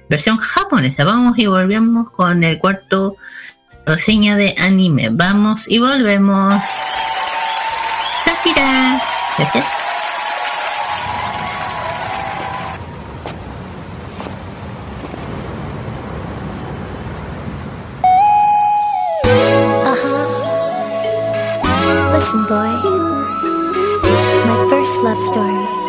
versión japonesa. Vamos y volvemos con el cuarto reseña de anime. Vamos y volvemos. Takira. Gracias. Listen, boy. My first love story.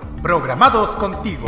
Programados contigo.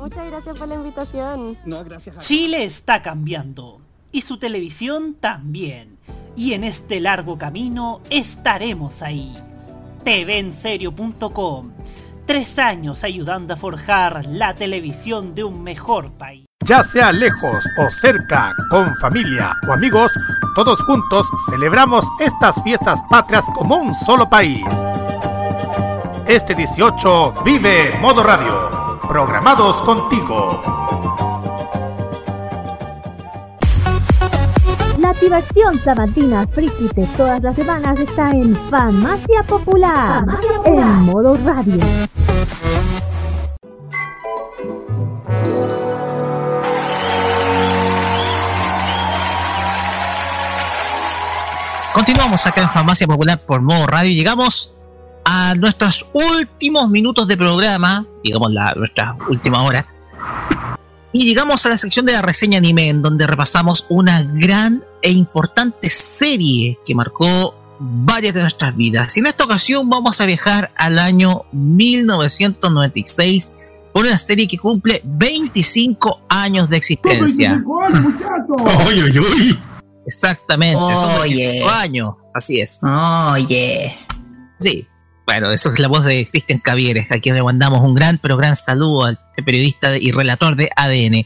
Muchas gracias por la invitación. No, gracias a Chile está cambiando y su televisión también. Y en este largo camino estaremos ahí. TVenserio.com. Tres años ayudando a forjar la televisión de un mejor país. Ya sea lejos o cerca, con familia o amigos, todos juntos celebramos estas fiestas patrias como un solo país. Este 18 vive Modo Radio, programados contigo. La activación sabatina friki de todas las semanas está en Farmacia Popular, en modo radio. Continuamos acá en Farmacia Popular por modo radio. Llegamos a nuestros últimos minutos de programa, digamos la, nuestra última hora. Y llegamos a la sección de la reseña anime, en donde repasamos una gran e importante serie que marcó varias de nuestras vidas. Y en esta ocasión vamos a viajar al año 1996 por una serie que cumple 25 años de existencia. Uy, uy, uy. Exactamente, son Oye. 25 años, así es. Oye. Sí, bueno, eso es la voz de Cristian Cavieres, a quien le mandamos un gran, pero gran saludo al periodista y relator de ADN.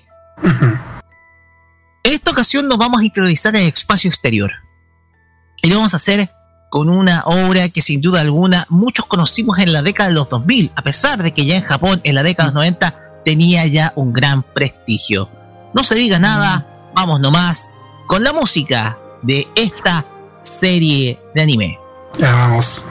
En esta ocasión nos vamos a introducir en el espacio exterior. Y lo vamos a hacer con una obra que sin duda alguna muchos conocimos en la década de los 2000, a pesar de que ya en Japón en la década de los 90 tenía ya un gran prestigio. No se diga nada, vamos nomás con la música de esta serie de anime. Ya vamos.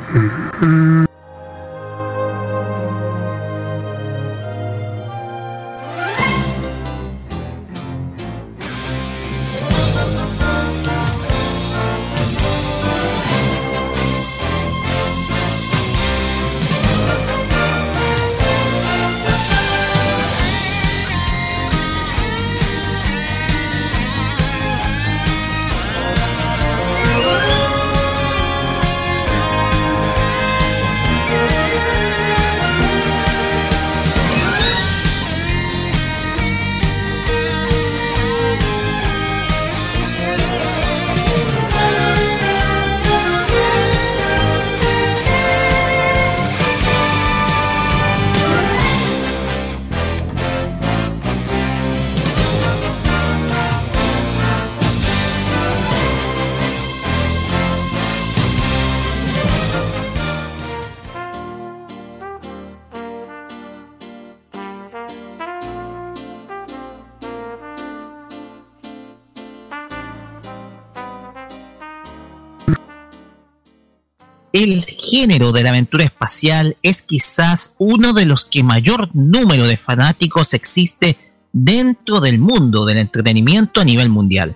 El género de la aventura espacial es quizás uno de los que mayor número de fanáticos existe dentro del mundo del entretenimiento a nivel mundial.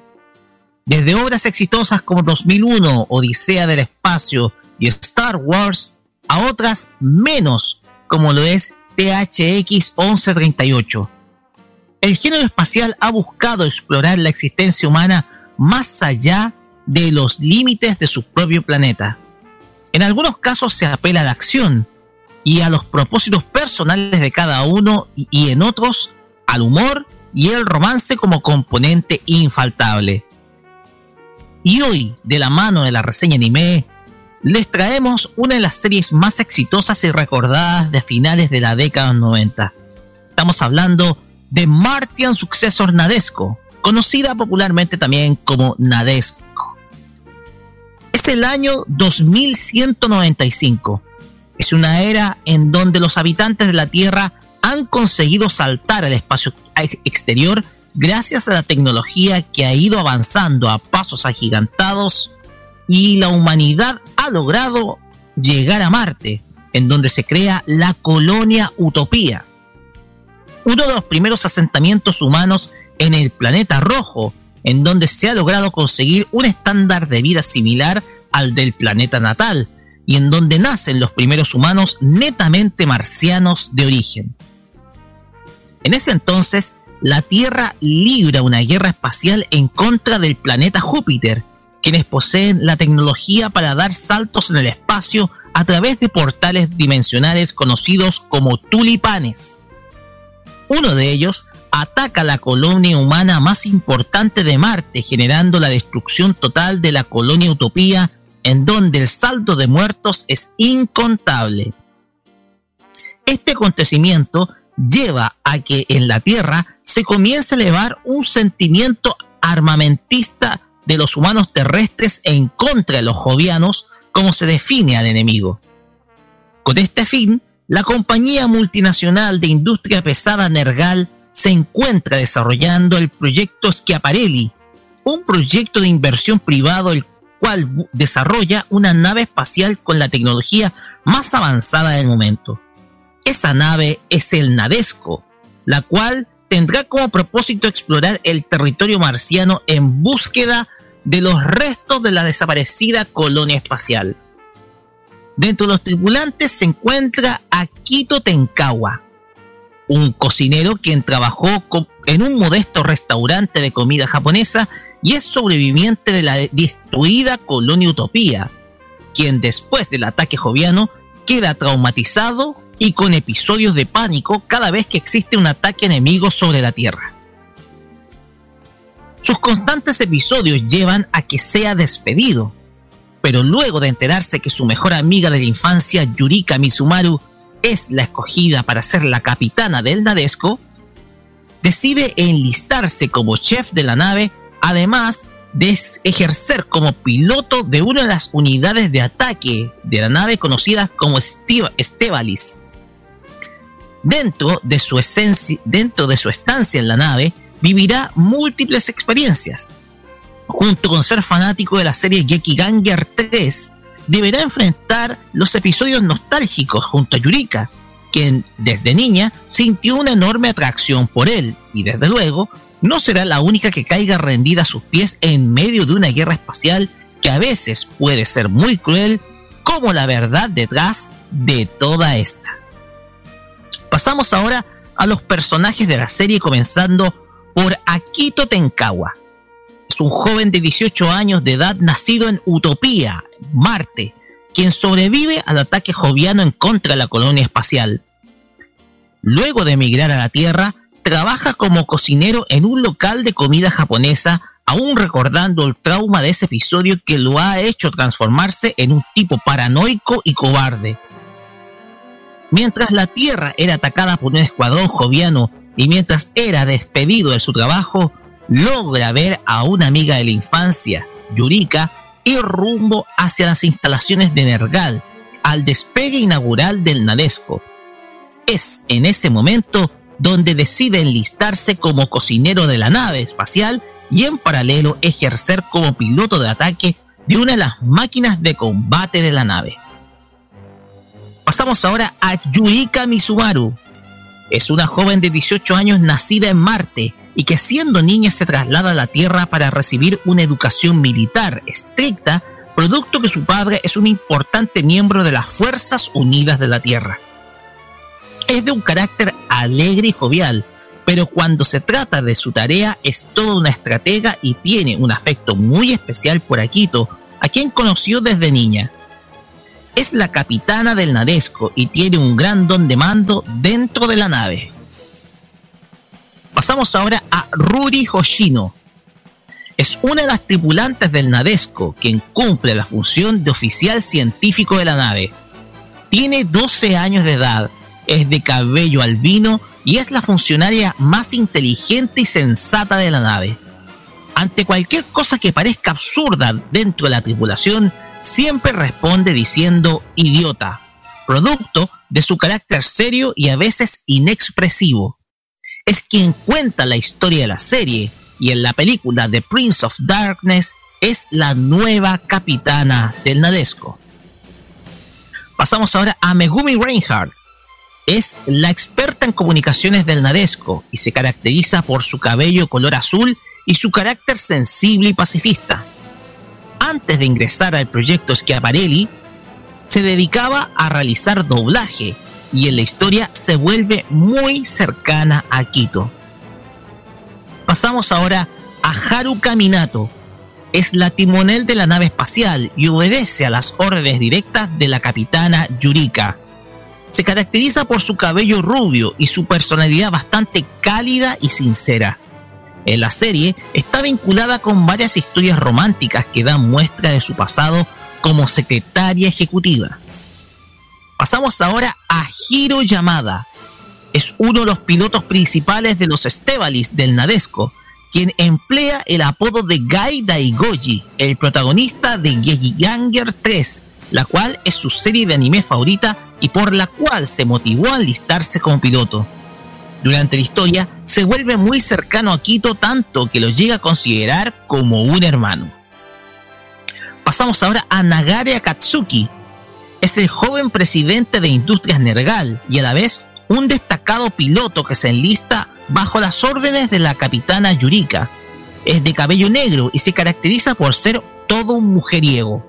Desde obras exitosas como 2001, Odisea del Espacio y Star Wars, a otras menos, como lo es THX 1138. El género espacial ha buscado explorar la existencia humana más allá de los límites de su propio planeta. En algunos casos se apela a la acción y a los propósitos personales de cada uno y, en otros al humor y el romance como componente infaltable. Y hoy, de la mano de la reseña anime, les traemos una de las series más exitosas y recordadas de finales de la década 90. Estamos hablando de Martian Successor Nadesco, conocida popularmente también como Nadesco. Es el año 2195. Es una era en donde los habitantes de la Tierra han conseguido saltar al espacio ex- exterior gracias a la tecnología que ha ido avanzando a pasos agigantados y la humanidad ha logrado llegar a Marte, en donde se crea la colonia Utopía. uno de los primeros asentamientos humanos en el planeta rojo, en donde se ha logrado conseguir un estándar de vida similar al del planeta natal, y en donde nacen los primeros humanos netamente marcianos de origen. En ese entonces, la Tierra libra una guerra espacial en contra del planeta Júpiter, quienes poseen la tecnología para dar saltos en el espacio a través de portales dimensionales conocidos como tulipanes. Uno de ellos ataca la colonia humana más importante de Marte, generando la destrucción total de la colonia Utopía, en donde el saldo de muertos es incontable. Este acontecimiento lleva a que en la Tierra se comience a elevar un sentimiento armamentista de los humanos terrestres en contra de los jovianos, como se define al enemigo. Con este fin, la compañía multinacional de industria pesada Nergal se encuentra desarrollando el proyecto Schiaparelli, un proyecto de inversión privado el cual desarrolla una nave espacial con la tecnología más avanzada del momento. Esa nave es el Nadesco, la cual tendrá como propósito explorar el territorio marciano en búsqueda de los restos de la desaparecida colonia espacial. Dentro de los tripulantes se encuentra Akito Tenkawa, un cocinero quien trabajó en un modesto restaurante de comida japonesa y es sobreviviente de la destruida colonia Utopía, quien después del ataque joviano queda traumatizado y con episodios de pánico cada vez que existe un ataque enemigo sobre la Tierra. Sus constantes episodios llevan a que sea despedido, pero luego de enterarse que su mejor amiga de la infancia, Yurika Mizumaru, es la escogida para ser la capitana del Nadesco, decide enlistarse como chef de la nave, además de ejercer como piloto de una de las unidades de ataque de la nave conocidas como Estebalis. Dentro de, su dentro de su estancia en la nave, vivirá múltiples experiencias. Junto con ser fanático de la serie Ganger 3, deberá enfrentar los episodios nostálgicos junto a Yurika, quien desde niña sintió una enorme atracción por él y desde luego no será la única que caiga rendida a sus pies en medio de una guerra espacial que a veces puede ser muy cruel como la verdad detrás de toda esta. Pasamos ahora a los personajes de la serie comenzando por Akito Tenkawa. Un joven de 18 años de edad nacido en Utopía, Marte, quien sobrevive al ataque joviano en contra de la colonia espacial. Luego de emigrar a la Tierra, trabaja como cocinero en un local de comida japonesa, aún recordando el trauma de ese episodio que lo ha hecho transformarse en un tipo paranoico y cobarde. Mientras la Tierra era atacada por un escuadrón joviano y mientras era despedido de su trabajo, logra ver a una amiga de la infancia, Yurika, ir rumbo hacia las instalaciones de Nergal, al despegue inaugural del Nadesco. Es en ese momento donde decide enlistarse como cocinero de la nave espacial y en paralelo ejercer como piloto de ataque de una de las máquinas de combate de la nave. Pasamos ahora a Yurika Mizumaru. Es una joven de 18 años nacida en Marte y que siendo niña se traslada a la Tierra para recibir una educación militar estricta, producto que su padre es un importante miembro de las Fuerzas Unidas de la Tierra. Es de un carácter alegre y jovial, pero cuando se trata de su tarea es toda una estratega y tiene un afecto muy especial por Akito, a quien conoció desde niña. Es la capitana del Nadesco y tiene un gran don de mando dentro de la nave. Pasamos ahora a Ruri Hoshino. Es una de las tripulantes del Nadesco quien cumple la función de oficial científico de la nave. Tiene 12 años de edad, es de cabello albino y es la funcionaria más inteligente y sensata de la nave. Ante cualquier cosa que parezca absurda dentro de la tripulación, siempre responde diciendo idiota, producto de su carácter serio y a veces inexpresivo es quien cuenta la historia de la serie y en la película The Prince of Darkness es la nueva capitana del Nadesco. Pasamos ahora a Megumi Reinhardt. es la experta en comunicaciones del Nadesco y se caracteriza por su cabello color azul y su carácter sensible y pacifista. Antes de ingresar al proyecto Schiaparelli, se dedicaba a realizar doblaje y en la historia se vuelve muy cercana a Quito. Pasamos ahora a Haruka Minato. Es la timonel de la nave espacial y obedece a las órdenes directas de la capitana Yurika. Se caracteriza por su cabello rubio y su personalidad bastante cálida y sincera. En la serie está vinculada con varias historias románticas que dan muestra de su pasado como secretaria ejecutiva. Pasamos ahora a Hiro Yamada. Es uno de los pilotos principales de los Estebalis del Nadesco, quien emplea el apodo de Gai Daigoji, el protagonista de Yanger 3, la cual es su serie de anime favorita y por la cual se motivó a alistarse como piloto. Durante la historia se vuelve muy cercano a Quito tanto que lo llega a considerar como un hermano. Pasamos ahora a Nagare Akatsuki. Es el joven presidente de Industrias Nergal y a la vez un destacado piloto que se enlista bajo las órdenes de la capitana Yurika. Es de cabello negro y se caracteriza por ser todo un mujeriego.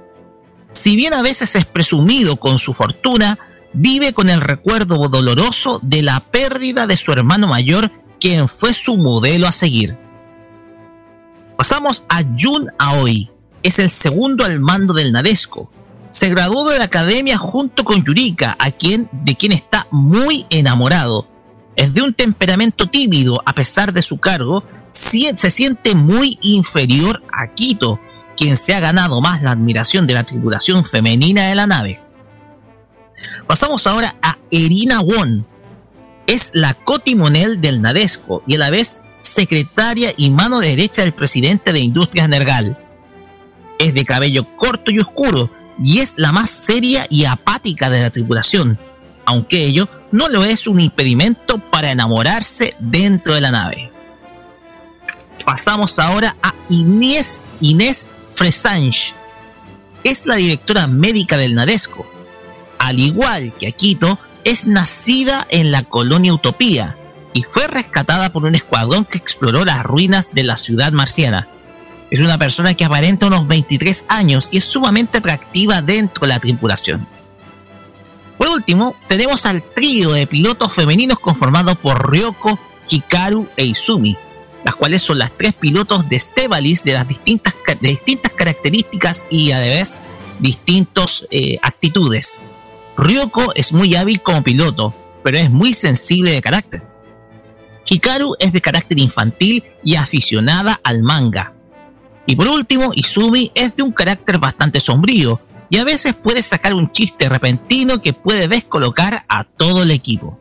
Si bien a veces es presumido con su fortuna, vive con el recuerdo doloroso de la pérdida de su hermano mayor, quien fue su modelo a seguir. Pasamos a Jun Aoi. Es el segundo al mando del Nadesco. Se graduó de la academia junto con Yurika, a quien, de quien está muy enamorado. Es de un temperamento tímido a pesar de su cargo, se siente muy inferior a Quito, quien se ha ganado más la admiración de la tripulación femenina de la nave. Pasamos ahora a Erina Won. Es la cotimonel del Nadesco y a la vez secretaria y mano derecha del presidente de Industrias Nergal. Es de cabello corto y oscuro y es la más seria y apática de la tripulación, aunque ello no lo es un impedimento para enamorarse dentro de la nave. Pasamos ahora a Inés, Inés Fresange. Es la directora médica del Nadesco al igual que Akito, es nacida en la colonia Utopía y fue rescatada por un escuadrón que exploró las ruinas de la ciudad marciana. Es una persona que aparenta unos 23 años y es sumamente atractiva dentro de la tripulación. Por último, tenemos al trío de pilotos femeninos conformado por Ryoko, Hikaru e Izumi, las cuales son las tres pilotos de Stebalis de las distintas, distintas características y a la vez distintas eh, actitudes. Ryoko es muy hábil como piloto, pero es muy sensible de carácter. Hikaru es de carácter infantil y aficionada al manga. Y por último, Izumi es de un carácter bastante sombrío y a veces puede sacar un chiste repentino que puede descolocar a todo el equipo.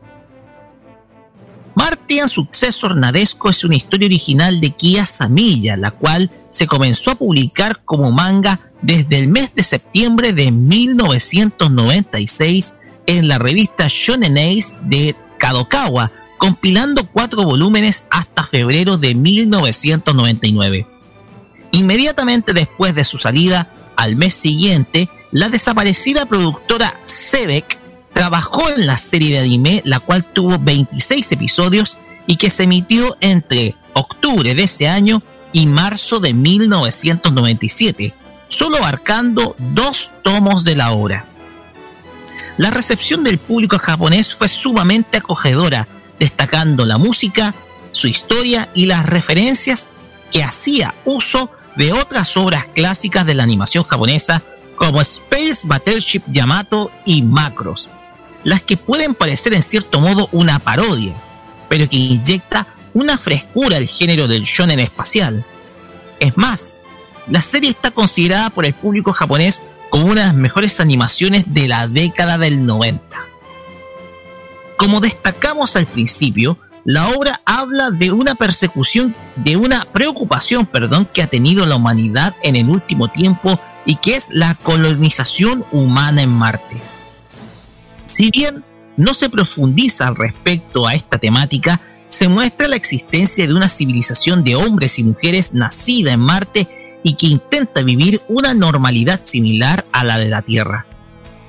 Martian Successor Nadesco es una historia original de Kia Samilla, la cual se comenzó a publicar como manga desde el mes de septiembre de 1996 en la revista Shonen Ace de Kadokawa, compilando cuatro volúmenes hasta febrero de 1999. Inmediatamente después de su salida, al mes siguiente, la desaparecida productora Sebek trabajó en la serie de anime, la cual tuvo 26 episodios y que se emitió entre octubre de ese año y marzo de 1997, solo abarcando dos tomos de la obra. La recepción del público japonés fue sumamente acogedora, destacando la música, su historia y las referencias que hacía uso de otras obras clásicas de la animación japonesa como Space Battleship Yamato y Macros, las que pueden parecer en cierto modo una parodia, pero que inyecta una frescura al género del shonen espacial. Es más, la serie está considerada por el público japonés como una de las mejores animaciones de la década del 90. Como destacamos al principio, la obra habla de una persecución, de una preocupación, perdón, que ha tenido la humanidad en el último tiempo y que es la colonización humana en Marte. Si bien no se profundiza al respecto a esta temática, se muestra la existencia de una civilización de hombres y mujeres nacida en Marte y que intenta vivir una normalidad similar a la de la Tierra.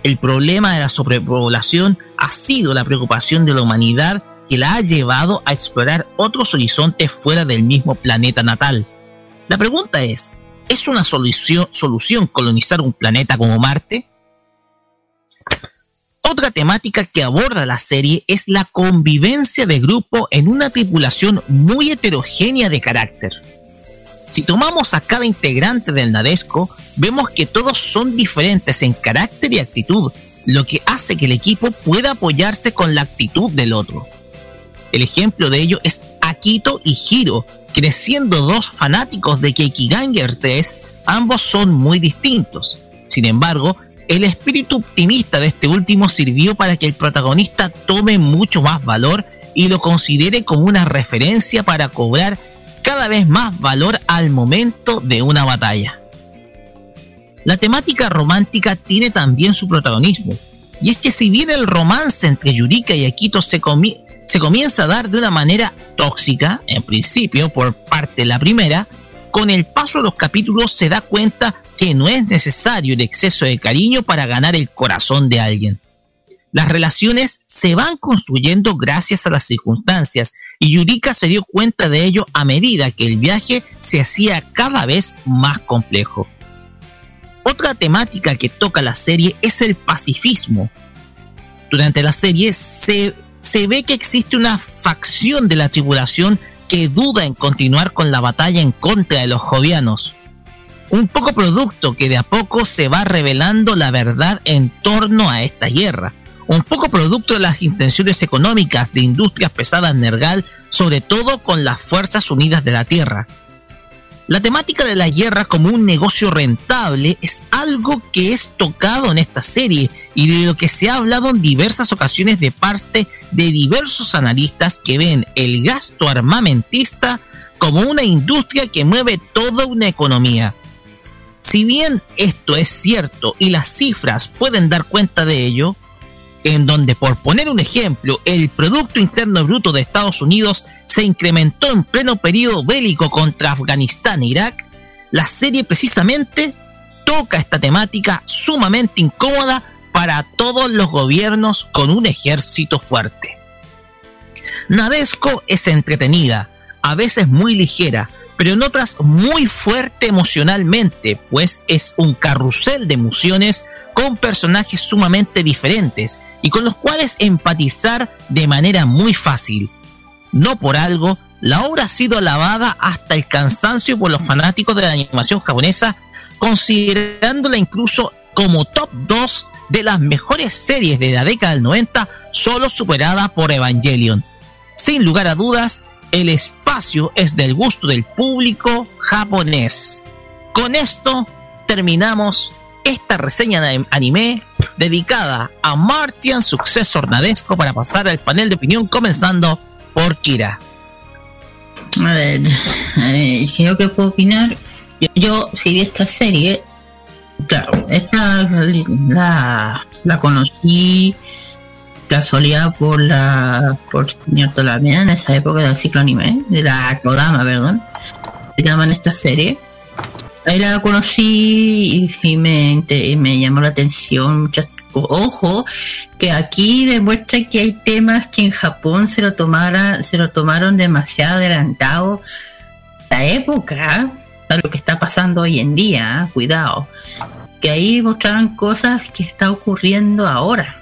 El problema de la sobrepoblación ha sido la preocupación de la humanidad que la ha llevado a explorar otros horizontes fuera del mismo planeta natal. La pregunta es, ¿es una solución, solución colonizar un planeta como Marte? Otra temática que aborda la serie es la convivencia de grupo en una tripulación muy heterogénea de carácter. Si tomamos a cada integrante del Nadesco, vemos que todos son diferentes en carácter y actitud, lo que hace que el equipo pueda apoyarse con la actitud del otro. El ejemplo de ello es Akito y Hiro, quienes siendo dos fanáticos de Keikiganger 3, ambos son muy distintos. Sin embargo, el espíritu optimista de este último sirvió para que el protagonista tome mucho más valor y lo considere como una referencia para cobrar cada vez más valor al momento de una batalla. La temática romántica tiene también su protagonismo, y es que si bien el romance entre Yurika y Akito se, comi- se comienza a dar de una manera tóxica, en principio por parte de la primera, con el paso de los capítulos se da cuenta que no es necesario el exceso de cariño para ganar el corazón de alguien. Las relaciones se van construyendo gracias a las circunstancias y Yurika se dio cuenta de ello a medida que el viaje se hacía cada vez más complejo. Otra temática que toca la serie es el pacifismo. Durante la serie se, se ve que existe una facción de la tripulación que duda en continuar con la batalla en contra de los jovianos. Un poco producto que de a poco se va revelando la verdad en torno a esta guerra. Un poco producto de las intenciones económicas de Industrias Pesadas Nergal, sobre todo con las Fuerzas Unidas de la Tierra. La temática de la guerra como un negocio rentable es algo que es tocado en esta serie y de lo que se ha hablado en diversas ocasiones de parte de diversos analistas que ven el gasto armamentista como una industria que mueve toda una economía. Si bien esto es cierto y las cifras pueden dar cuenta de ello, en donde por poner un ejemplo, el Producto Interno Bruto de Estados Unidos se incrementó en pleno periodo bélico contra Afganistán e Irak, la serie precisamente toca esta temática sumamente incómoda para todos los gobiernos con un ejército fuerte. Nadesco es entretenida, a veces muy ligera, pero en otras muy fuerte emocionalmente, pues es un carrusel de emociones con personajes sumamente diferentes y con los cuales empatizar de manera muy fácil. No por algo, la obra ha sido alabada hasta el cansancio por los fanáticos de la animación japonesa, considerándola incluso como top 2 de las mejores series de la década del 90, solo superada por Evangelion. Sin lugar a dudas, el espacio es del gusto del público japonés. Con esto terminamos esta reseña de anime dedicada a Martian Successor Nadesco para pasar al panel de opinión comenzando por Kira. A ver, eh, que puedo opinar. Yo, yo si vi esta serie, claro, esta la, la conocí casualidad por la por señor Tolamea en esa época del ciclo anime, de la Kodama, perdón, se llaman esta serie. Ahí la conocí y, me, llamó la atención muchas Ojo, que aquí demuestra que hay temas que en Japón se lo tomara, se lo tomaron demasiado adelantado la época a lo que está pasando hoy en día, ¿eh? cuidado. Que ahí mostraron cosas que está ocurriendo ahora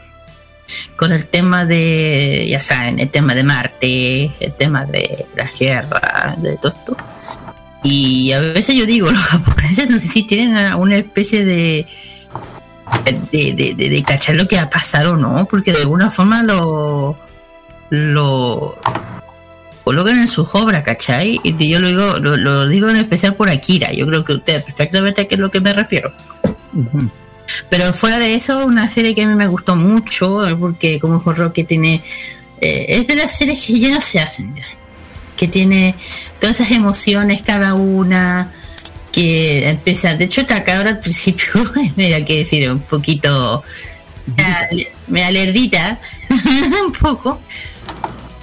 con el tema de, ya saben, el tema de Marte, el tema de la guerra, de todo esto. Y a veces yo digo, los japoneses no sé si tienen una- especie de de, de, de, de cachar lo que va a pasar o no, porque de alguna forma lo lo colocan en sus obras, ¿cachai? Y yo lo digo, lo, lo digo en especial por Akira, yo creo que ustedes perfectamente a qué es lo que me refiero. Pero fuera de eso, una serie que a mí me gustó mucho, porque como dijo Roque tiene... eh, es de las series que ya no se hacen ya. Que tiene todas esas emociones cada una, que empieza... De hecho, ahora al principio, mira que decir, un poquito... Me, me alerdita, un poco.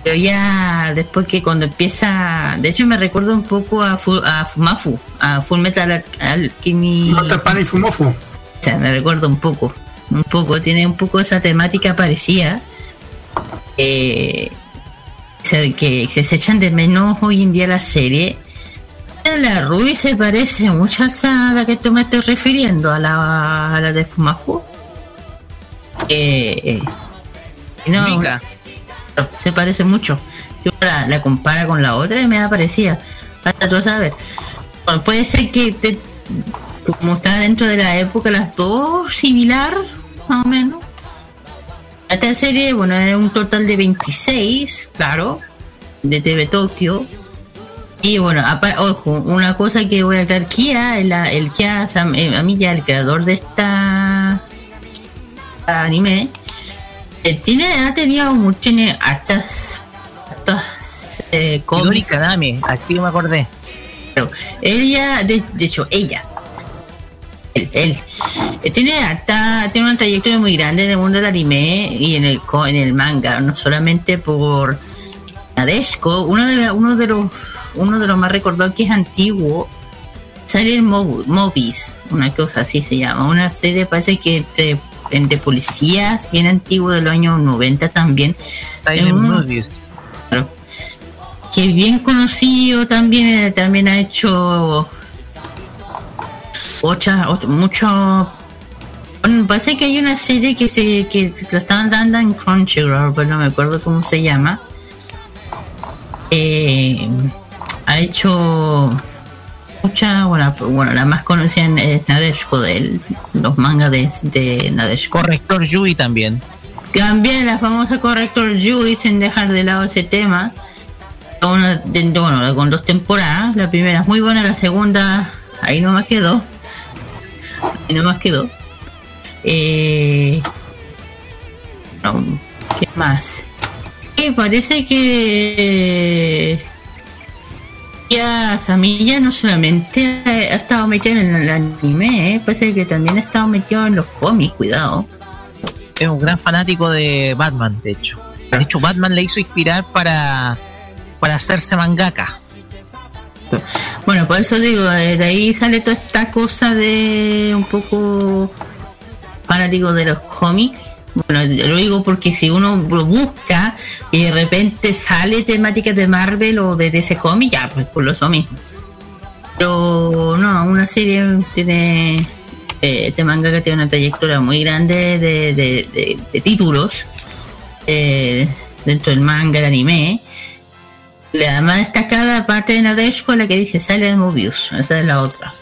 Pero ya después que cuando empieza... De hecho, me recuerda un poco a, Fu- a Fumafu, a Full Metal Al- Alchemy... Pan y Fumofu. O sea, me recuerda un poco. un poco, tiene un poco esa temática parecida. eh, que, que se echan de menos hoy en día la serie. La Ruby se parece mucho a la que tú me estás refiriendo, a la, a la de Fumafu. Eh, eh, no, se parece mucho. Si uno la, la compara con la otra y me da parecida. Hasta tú. Bueno, puede ser que te- como está dentro de la época las dos similar, más o menos. Esta serie, bueno, es un total de 26, claro, de TV Tokio. Y bueno, ojo, una cosa que voy a aclarar, Kia, el, el Kia Sam- eh, Amiya, el creador de esta anime, eh, tiene, ha tenido tiene hartas, hartas eh, cómics. Kadame, aquí me acordé. Pero ella, de, de hecho, ella, él, él, tiene harta, tiene una trayectoria muy grande en el mundo del anime y en el en el manga, no solamente por Nadeshko, uno de, la- uno de los uno de los más recordados que es antiguo, sale en Mo- Mobis, una cosa así se llama, una serie parece que entre policías, bien antiguo de los años 90 también. En Movies. Claro. que es bien conocido también eh, también ha hecho otra, ot- mucho bueno, parece que hay una serie que se que la estaban dando en Crunchyroll pero no me acuerdo cómo se llama. Eh, ha hecho mucha bueno, bueno la más conocida es Nadeshko de los mangas de, de Nadeshko. Corrector Yui también. También la famosa Corrector Yui sin dejar de lado ese tema. Una, de- bueno, con dos temporadas. La primera es muy buena la segunda ahí nomás quedó ahí nomás quedó eh, no, ¿qué más? Eh, parece que ya Samilla no solamente ha estado metido en el anime, eh, parece que también ha estado metido en los cómics, cuidado. Es un gran fanático de Batman, de hecho. De hecho, Batman le hizo inspirar para, para hacerse mangaka. Bueno, por eso digo, eh, de ahí sale toda esta cosa de un poco fanático de los cómics. Bueno, lo digo porque si uno lo busca y de repente sale temáticas de Marvel o de DC cómic, ya, pues por lo mismo. Pero no, una serie tiene eh, este manga que tiene una trayectoria muy grande de, de- de- de títulos eh, dentro del manga, el anime. La más destacada, aparte de Nadeshko, la que dice Silent Mobius, esa es la otra.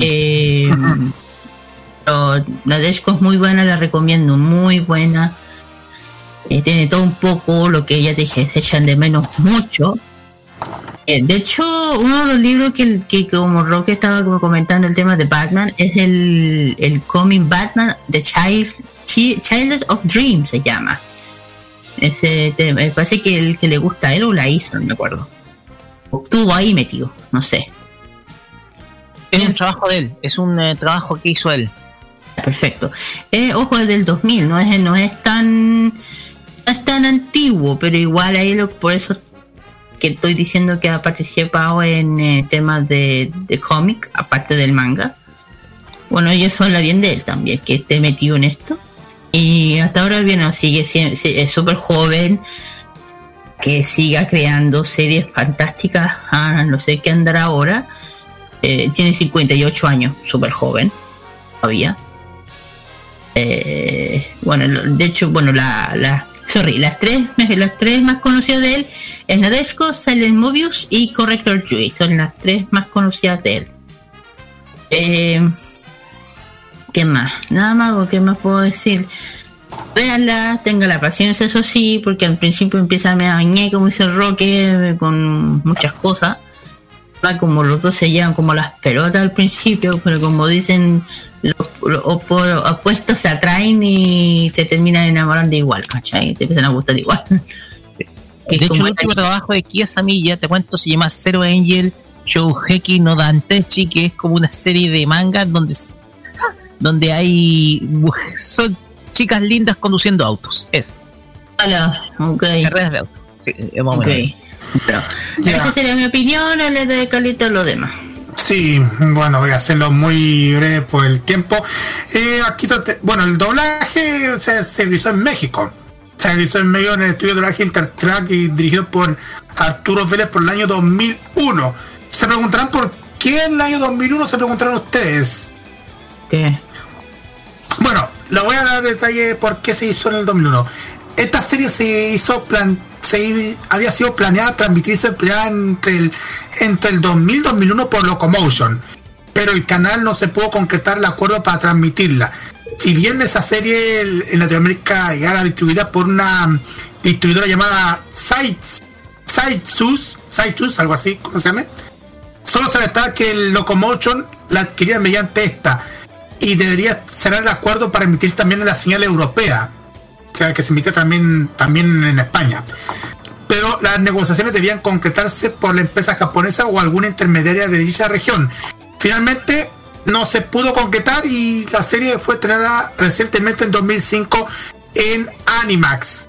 Eh, pero Nadeshko es muy buena, la recomiendo, muy buena. Eh, tiene todo un poco lo que ya dije, se echan de menos mucho. Eh, de hecho, uno de los libros que, que como Roque estaba como comentando el tema de Batman es el, el cómic Batman The Child, Chi- Child of Dreams se llama. Ese te- me parece que el que le gusta a él o la hizo, no me acuerdo. O estuvo ahí metido, no sé. Es un trabajo de él, es un eh, trabajo que hizo él. Perfecto. Eh, ojo, es del 2000, no es, no es tan no es tan antiguo, pero igual ahí lo, por eso que estoy diciendo que ha participado en eh, temas de, de cómic, aparte del manga. Bueno, y eso habla bien de él también, que esté metido en esto. Y hasta ahora, bien, sigue es súper joven, que siga creando series fantásticas. Ah, no sé qué andará ahora. Eh, tiene 58 años, súper joven, todavía. Eh, bueno, de hecho, bueno, la, la sorry, las tres, las tres más conocidas de él es Nadeshko, Silent Mobius y Corrector Yui. Son las tres más conocidas de él. Eh, ¿Qué más? Nada más, ¿o ¿qué más puedo decir? Véanla, tenga la paciencia, eso sí, porque al principio empieza a me bañar, como dice Roque, con muchas cosas. Va como los dos se llevan como las pelotas al principio, pero como dicen, los, opuestos se atraen y te terminan enamorando igual, ¿cachai? Te empiezan a gustar igual. De hecho, el último trabajo de Kia Samilla, te cuento, se llama Zero Angel Shouheki no Dantechi, que es como una serie de mangas donde, donde hay son chicas lindas conduciendo autos. Eso. Hola, ok. Carreras de autos. Sí, Ok. Pero, esa sería mi opinión, le de calito a lo demás. Sí, bueno, voy a hacerlo muy breve por el tiempo. Eh, aquí, bueno, el doblaje se, se realizó en México. Se realizó en medio en el estudio de doblaje Intertrack y dirigido por Arturo Vélez por el año 2001. Se preguntarán por qué en el año 2001 se preguntarán ustedes. ¿Qué? Bueno, le voy a dar detalle de por qué se hizo en el 2001. Esta serie se hizo plan, se había sido planeada transmitirse ya entre el entre el 2000 y 2001 por Locomotion, pero el canal no se pudo concretar el acuerdo para transmitirla. Si bien esa serie en Latinoamérica era distribuida por una distribuidora llamada Sites, Sitesus, algo así, ¿cómo se llama? Solo se está que el Locomotion la adquiría mediante esta y debería cerrar el acuerdo para emitir también la señal europea, que, se emite también, también en España. Pero las negociaciones debían concretarse por la empresa japonesa o alguna intermediaria de dicha región. Finalmente no se pudo concretar y la serie fue estrenada recientemente en 2005 en Animax.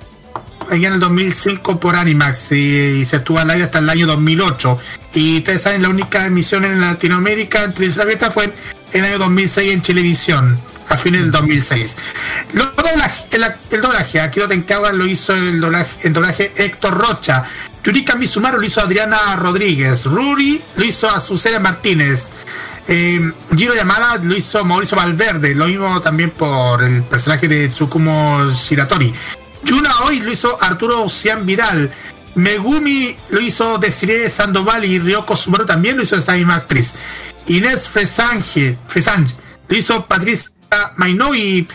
Allá en el 2005 por Animax y, y se estuvo al aire hasta el año 2008. Y ustedes saben, la única emisión en Latinoamérica en televisión abierta fue en, en el año 2006 en Televisión, a fines del 2006. Los doblaje- el, el doblaje, Akiro Tenkawa lo hizo el doblaje Héctor Rocha. Yurika Mizumaru lo hizo Adriana Rodríguez. Ruri lo hizo Azucena Martínez. Eh, Giro Yamada lo hizo Mauricio Valverde. Lo mismo también por el personaje de Tsukumo Shiratori. Yuna hoy lo hizo Arturo Cian Vidal. Megumi lo hizo Desiree Sandoval y Ryoko Subaru también lo hizo esta misma actriz. Inés Fresange, Fresange lo hizo Patricia Mainó y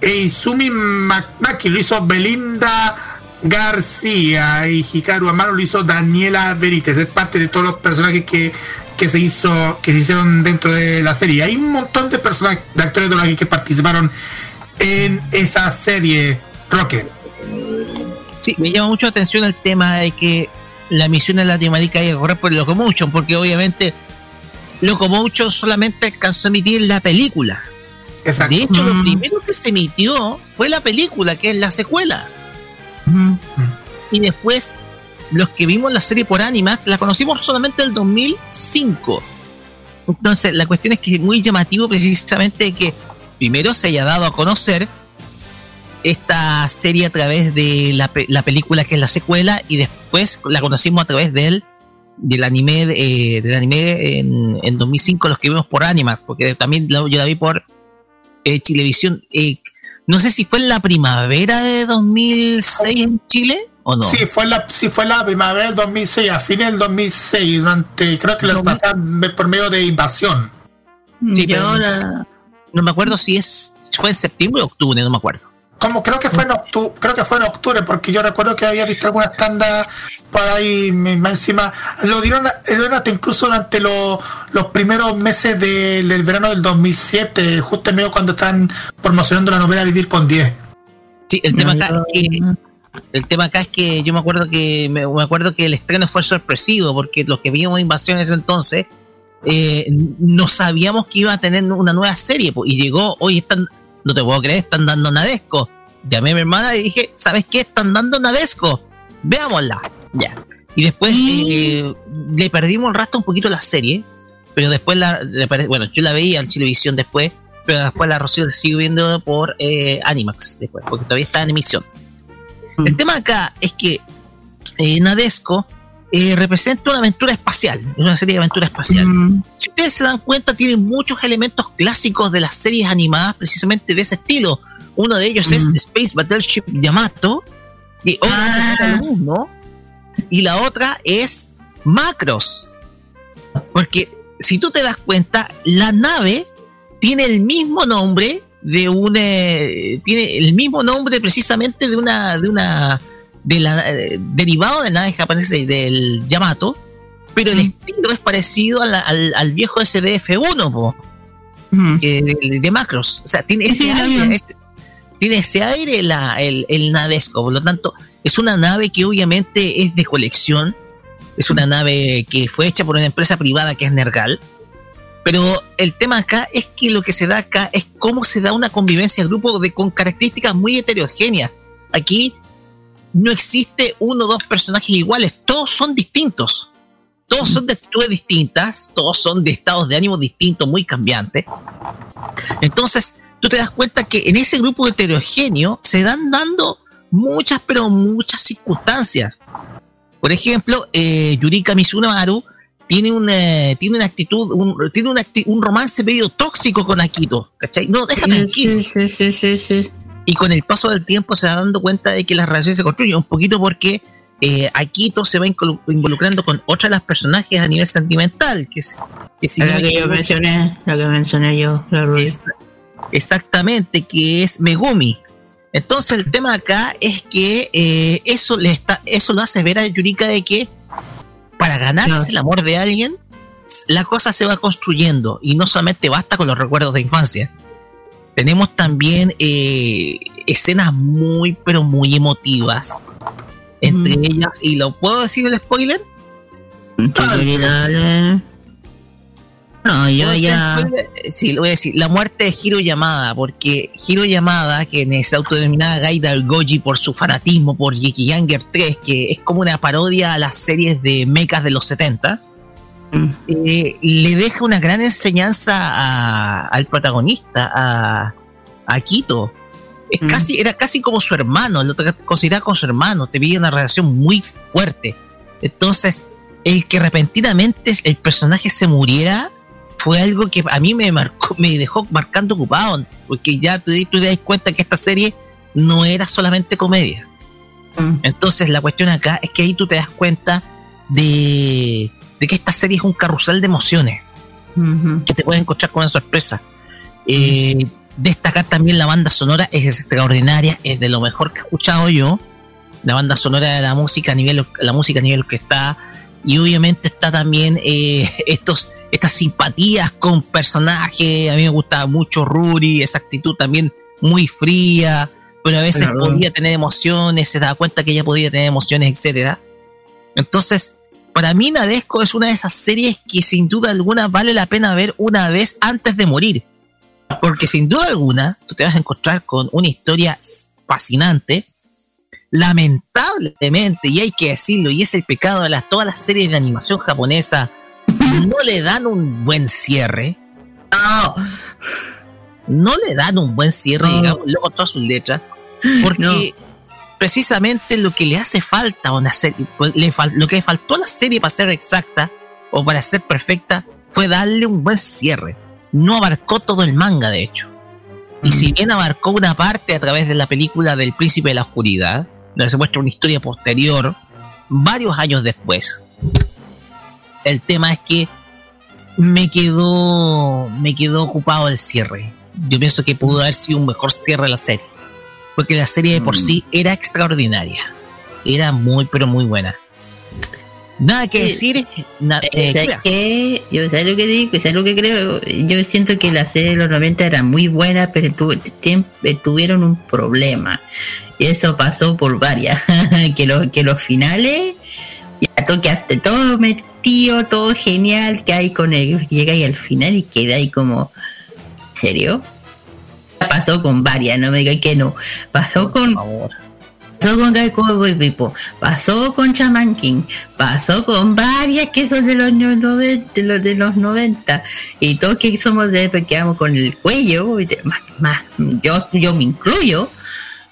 e Izumi Ma- Maki lo hizo Belinda García y Hikaru Amaro lo hizo Daniela Benítez. Es parte de todos los personajes que, que se hizo, que se hicieron dentro de la serie. Hay un montón de personajes, de actores de que participaron en esa serie Rocket. Sí, me llama mucho la atención el tema de que la misión en Latinoamérica hay que correr por Locomotion, porque obviamente Locomotion solamente alcanzó a emitir la película. De hecho, lo primero que se emitió fue la película, que es la secuela. Y después, los que vimos la serie por Animax, la conocimos solamente el 2005. Entonces, la cuestión es que es muy llamativo precisamente que primero se haya dado a conocer esta serie a través de la, pe- la película que es la secuela y después la conocimos a través del, del anime eh, del anime en, en 2005 los que vimos por Animax porque también la- yo la vi por eh, Chilevisión. Eh, no sé si fue en la primavera de 2006 en Chile o no. Sí, fue la, sí, fue la primavera del 2006, a fines del 2006, durante, creo que lo pasaban por medio de invasión. Sí, pero no me acuerdo si es fue en septiembre o octubre no me acuerdo Como creo que fue en octubre, creo que fue en octubre, porque yo recuerdo que había visto algunas tandas por ahí más encima. Lo dieron, lo dieron hasta incluso durante lo- los primeros meses de- del verano del 2007, justo en medio cuando están promocionando la novela Vivir con 10. Sí, el tema acá es que el tema acá es que yo me acuerdo que me, me acuerdo que el estreno fue sorpresivo porque los que vimos Invasión en ese entonces eh, no sabíamos que iba a tener una nueva serie po, y llegó hoy están no te puedo creer están dando Nadesco llamé a mi hermana y dije sabes qué están dando Nadesco veámosla. Ya. Y después eh, le perdimos el rastro un poquito la serie pero después la bueno yo la veía en Televisión después pero después la Rocío sigo viendo por eh, Animax después porque todavía está en emisión. El tema acá es que eh, Nadesco eh, representa una aventura espacial, es una serie de aventura espacial. Si ustedes se dan cuenta, tiene muchos elementos clásicos de las series animadas precisamente de ese estilo. Uno de ellos es Space Battleship Yamato, y otra es lo mismo, y la otra es Macros. Porque si tú te das cuenta, la nave tiene el mismo nombre de un eh, tiene el mismo nombre precisamente de una de una de la eh, derivado de la nave japonesa del Yamato pero el estilo es parecido a la- al, al viejo SDF-1 po, que de, de Macros o sea tiene ese aire ese- tiene ese aire la, el, el Nadesco por lo tanto es una nave que obviamente es de colección es una nave que fue hecha por una empresa privada que es Nergal pero el tema acá es que lo que se da acá es cómo se da una convivencia de grupo con características muy heterogéneas. Aquí no existe uno o dos personajes iguales, todos son distintos. Todos son de actitudes distintas, todos son de estados de ánimo distintos, muy cambiantes. Entonces, tú te das cuenta que en ese grupo heterogéneo se dan dando muchas, pero muchas circunstancias. Por ejemplo, eh, Yurika Mizunomaru tiene una, tiene una actitud, un, tiene una acti- un romance medio tóxico con Akito, ¿cachai? No, deja tranquilo. Y con el paso del tiempo se va dando cuenta de que las relaciones se construyen un poquito porque eh, Akito se va involucrando con otra de las personajes a nivel sentimental, que es que si La no que yo mencioné, la que mencioné yo, la. Exactamente, que es Megumi. Entonces el tema acá es que eh, eso le está, eso lo hace ver a Yurika de que para ganarse el amor de alguien, la cosa se va construyendo y no solamente basta con los recuerdos de infancia. Tenemos también eh, escenas muy, pero muy emotivas. Entre ellas, y lo puedo decir el spoiler. No, yo ¿Puedo ya. Sí, lo voy a decir. La muerte de Hiro Yamada, porque Hiro Yamada, que se autodenominaba Gaidar Goji por su fanatismo por Yeki Younger 3, que es como una parodia a las series de mechas de los 70, eh, le deja una gran enseñanza a- al protagonista, a, a Kito. Es casi, era casi como su hermano, lo consideraba como su hermano, te veía una relación muy fuerte. Entonces, el que repentinamente el personaje se muriera fue algo que a mí me marcó, me dejó marcando ocupado, porque ya tú, tú te das cuenta que esta serie no era solamente comedia. Entonces la cuestión acá es que ahí tú te das cuenta de, de que esta serie es un carrusel de emociones que te puedes encontrar con una sorpresa. Eh, destacar también la banda sonora es extraordinaria, es de lo mejor que he escuchado yo. La banda sonora de la música a nivel, la música a nivel que está, y obviamente está también eh, estos, estas simpatías con personajes. A mí me gustaba mucho Ruri, esa actitud también muy fría, pero a veces podía tener emociones, se daba cuenta que ella podía tener emociones, etcétera. Entonces, para mí Nadesco es una de esas series que sin duda alguna vale la pena ver una vez antes de morir. Porque sin duda alguna tú te vas a encontrar con una historia fascinante. Lamentablemente, y hay que decirlo, y es el pecado de las, todas las series de animación japonesa, no le dan un buen cierre. No le dan un buen cierre, digamos, luego todas sus letras. Porque precisamente lo que le hace falta a una serie, pues, le fal- lo que le faltó a la serie para ser exacta o para ser perfecta fue darle un buen cierre. No abarcó todo el manga, de hecho. Y si bien abarcó una parte a través de la película del Príncipe de la Oscuridad, donde se muestra una historia posterior, varios años después. El tema es que me quedó, me quedó ocupado el cierre. Yo pienso que pudo haber sido un mejor cierre de la serie. Porque la serie de por sí era extraordinaria. Era muy, pero muy buena. Nada que decir. na- eh, ¿Sabes Kira. qué? Yo sé lo que digo, sé lo que creo. Yo siento que la serie de los 90 era muy buena, pero tu- eh, tuvieron un problema. Y eso pasó por varias. que, los que los finales, ya toqueaste todo metido, todo genial, que hay con el. Llega ahí al final y queda ahí como. ¿En serio? Pasó con varias, no me digas que no. Pasó con. Pasó con Cowboy Pipo, pasó con Shaman King, pasó con varias que son de los, no- noven- de los, de los 90 y todos que somos de que quedamos con el cuello, y más, más, yo, yo me incluyo,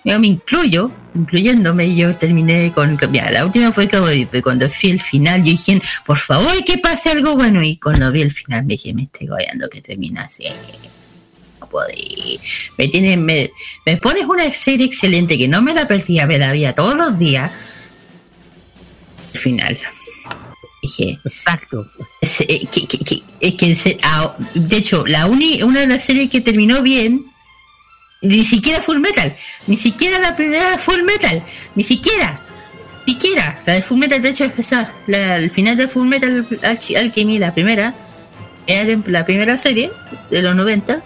yo me incluyo, incluyéndome, yo terminé con, mira, la última fue Bebop, cuando fui el final, yo dije, por favor que pase algo bueno, y cuando vi el final me dije, me estoy goyando que termina así. No puedo ir. Me, tiene, me, me pones una serie excelente que no me la perdía, me la veía todos los días. El final. Dije. Exacto. Es, eh, que, que- que- es que ah, de hecho, la uni, una de las series que terminó bien, ni siquiera Full Metal, ni siquiera la primera Full Metal, ni siquiera, ni siquiera. La de Full Metal, de hecho, esa, la, el final de Full Metal Alchemy, la primera, la primera serie de los 90.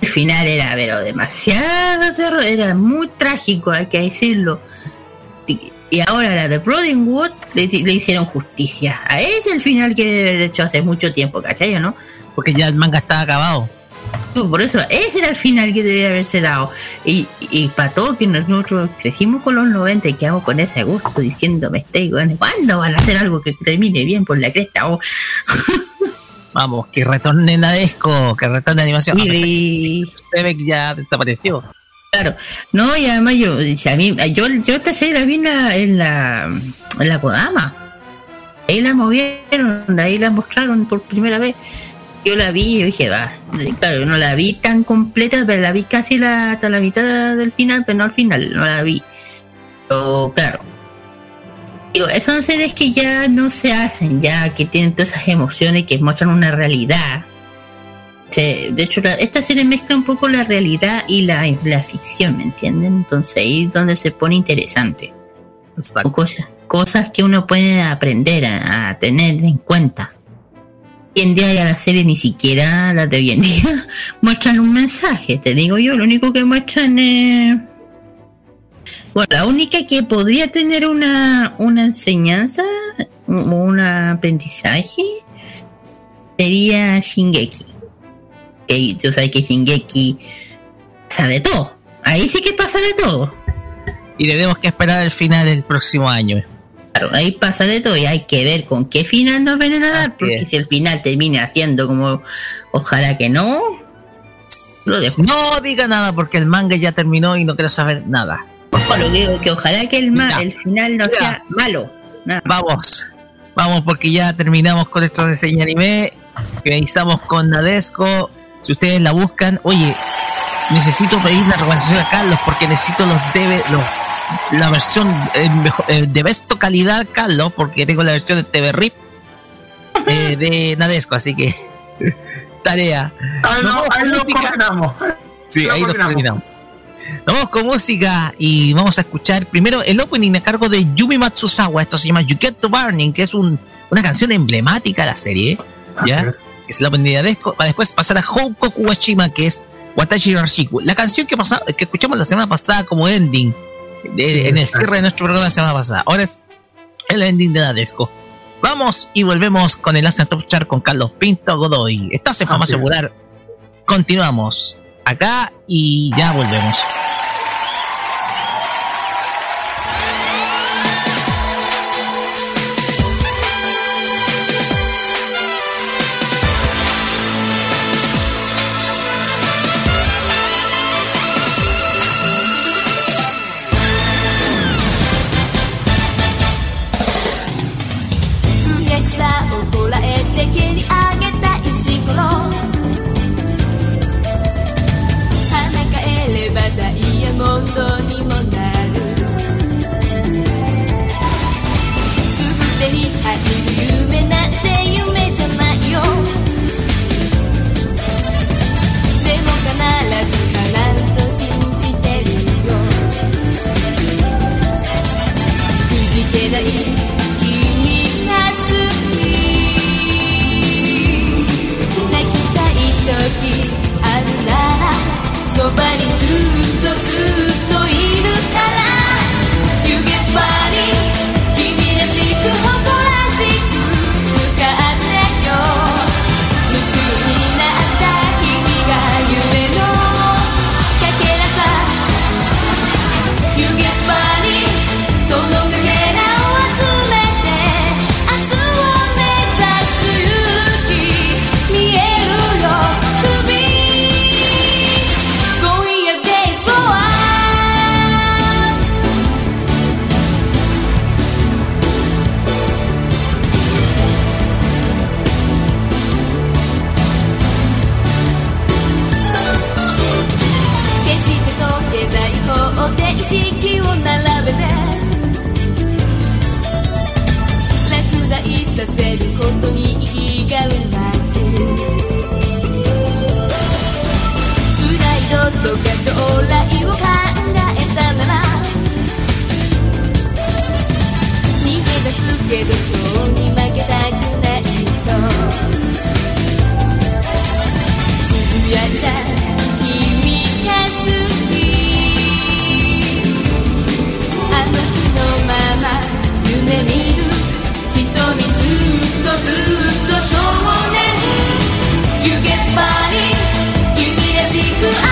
El final era, pero demasiado terror, era muy trágico, hay que decirlo. Y, ahora la de Broadwood le, le hicieron justicia. A ese es el final que debe haber hecho hace mucho tiempo, ¿cachai no? Porque ya el manga estaba acabado. Por eso, ese era el final que debía haberse dado. Y, y para todo que nosotros crecimos con los 90 y quedamos con ese gusto diciendo, me estoy, bueno, ¿cuándo van a hacer algo que termine bien por la cresta? Oh, Vamos, que retorne Nadesco, que retorne animación. Y A pesar de- que Se ve que ya desapareció. Claro, no, y además yo, si a mí, yo, yo esta serie la vi en la, en la, en la Kodama. Ahí la movieron, ahí la mostraron por primera vez. Yo la vi y dije, va, claro, no la vi tan completa, pero la vi casi la, hasta la mitad del final, pero no al final, no la vi. Pero claro, digo, son series que ya no se hacen, ya que tienen todas esas emociones que muestran una realidad. De hecho, la- esta serie mezcla un poco la realidad y la, la ficción, ¿me entienden? Entonces ahí es donde se pone interesante. O cosas, cosas que uno puede aprender a, a tener en cuenta. Hoy en día ya las series ni siquiera las de hoy día muestran un mensaje, te digo yo, lo único que muestran es... Bueno, la única que podría tener una, una enseñanza o un aprendizaje sería Shingeki. Que tú sabes que Shingeki pasa de todo. Ahí sí que pasa de todo. Y tenemos que esperar el final del próximo año. Claro, ahí pasa de todo y hay que ver con qué final nos vienen a dar, porque si el final termina haciendo como ojalá que no, lo dejo. No diga nada porque el manga ya terminó y no quiero saber nada. Bueno, digo que ojalá que el, ma- Ya. el final no Ya. sea malo. Nada. Vamos, vamos porque ya terminamos con estos diseños anime. Finalizamos con Nadesco. Si ustedes la buscan, oye, necesito pedir una recomendación a Carlos porque necesito los debe, los, la versión eh, eh, de besto calidad, Carlos, porque tengo la versión de TV RIP eh, de Nadesco, así que tarea. Ahí, Nos no, vamos ahí lo coordinamos. Sí, Lo ahí nos coordinamos. Nos vamos con música y vamos a escuchar primero el opening a cargo de Yumi Matsuzawa. Esto se llama You Get to Burning, que es un- una canción emblemática de la serie. ¿Ya? Que es el opening de Nadesco, Para después pasar a Houkoku Washima, que es Watashi Rashiku. La canción que, pasa, que escuchamos la semana pasada como ending de- en el cierre de nuestro programa la semana pasada. Ahora es el ending de Nadesco. Vamos y volvemos con el Asian Top Chart con Carlos Pinto Godoy. Estás en es. Popular. Continuamos acá y ya volvemos. 識を並べて。落第させることに意義がある街。プライドとか将来を考えたなら。逃げ出すけど今日に負けたくないと。つぶやいた夢見る。瞳ずっとずっと少年。You get money 君ら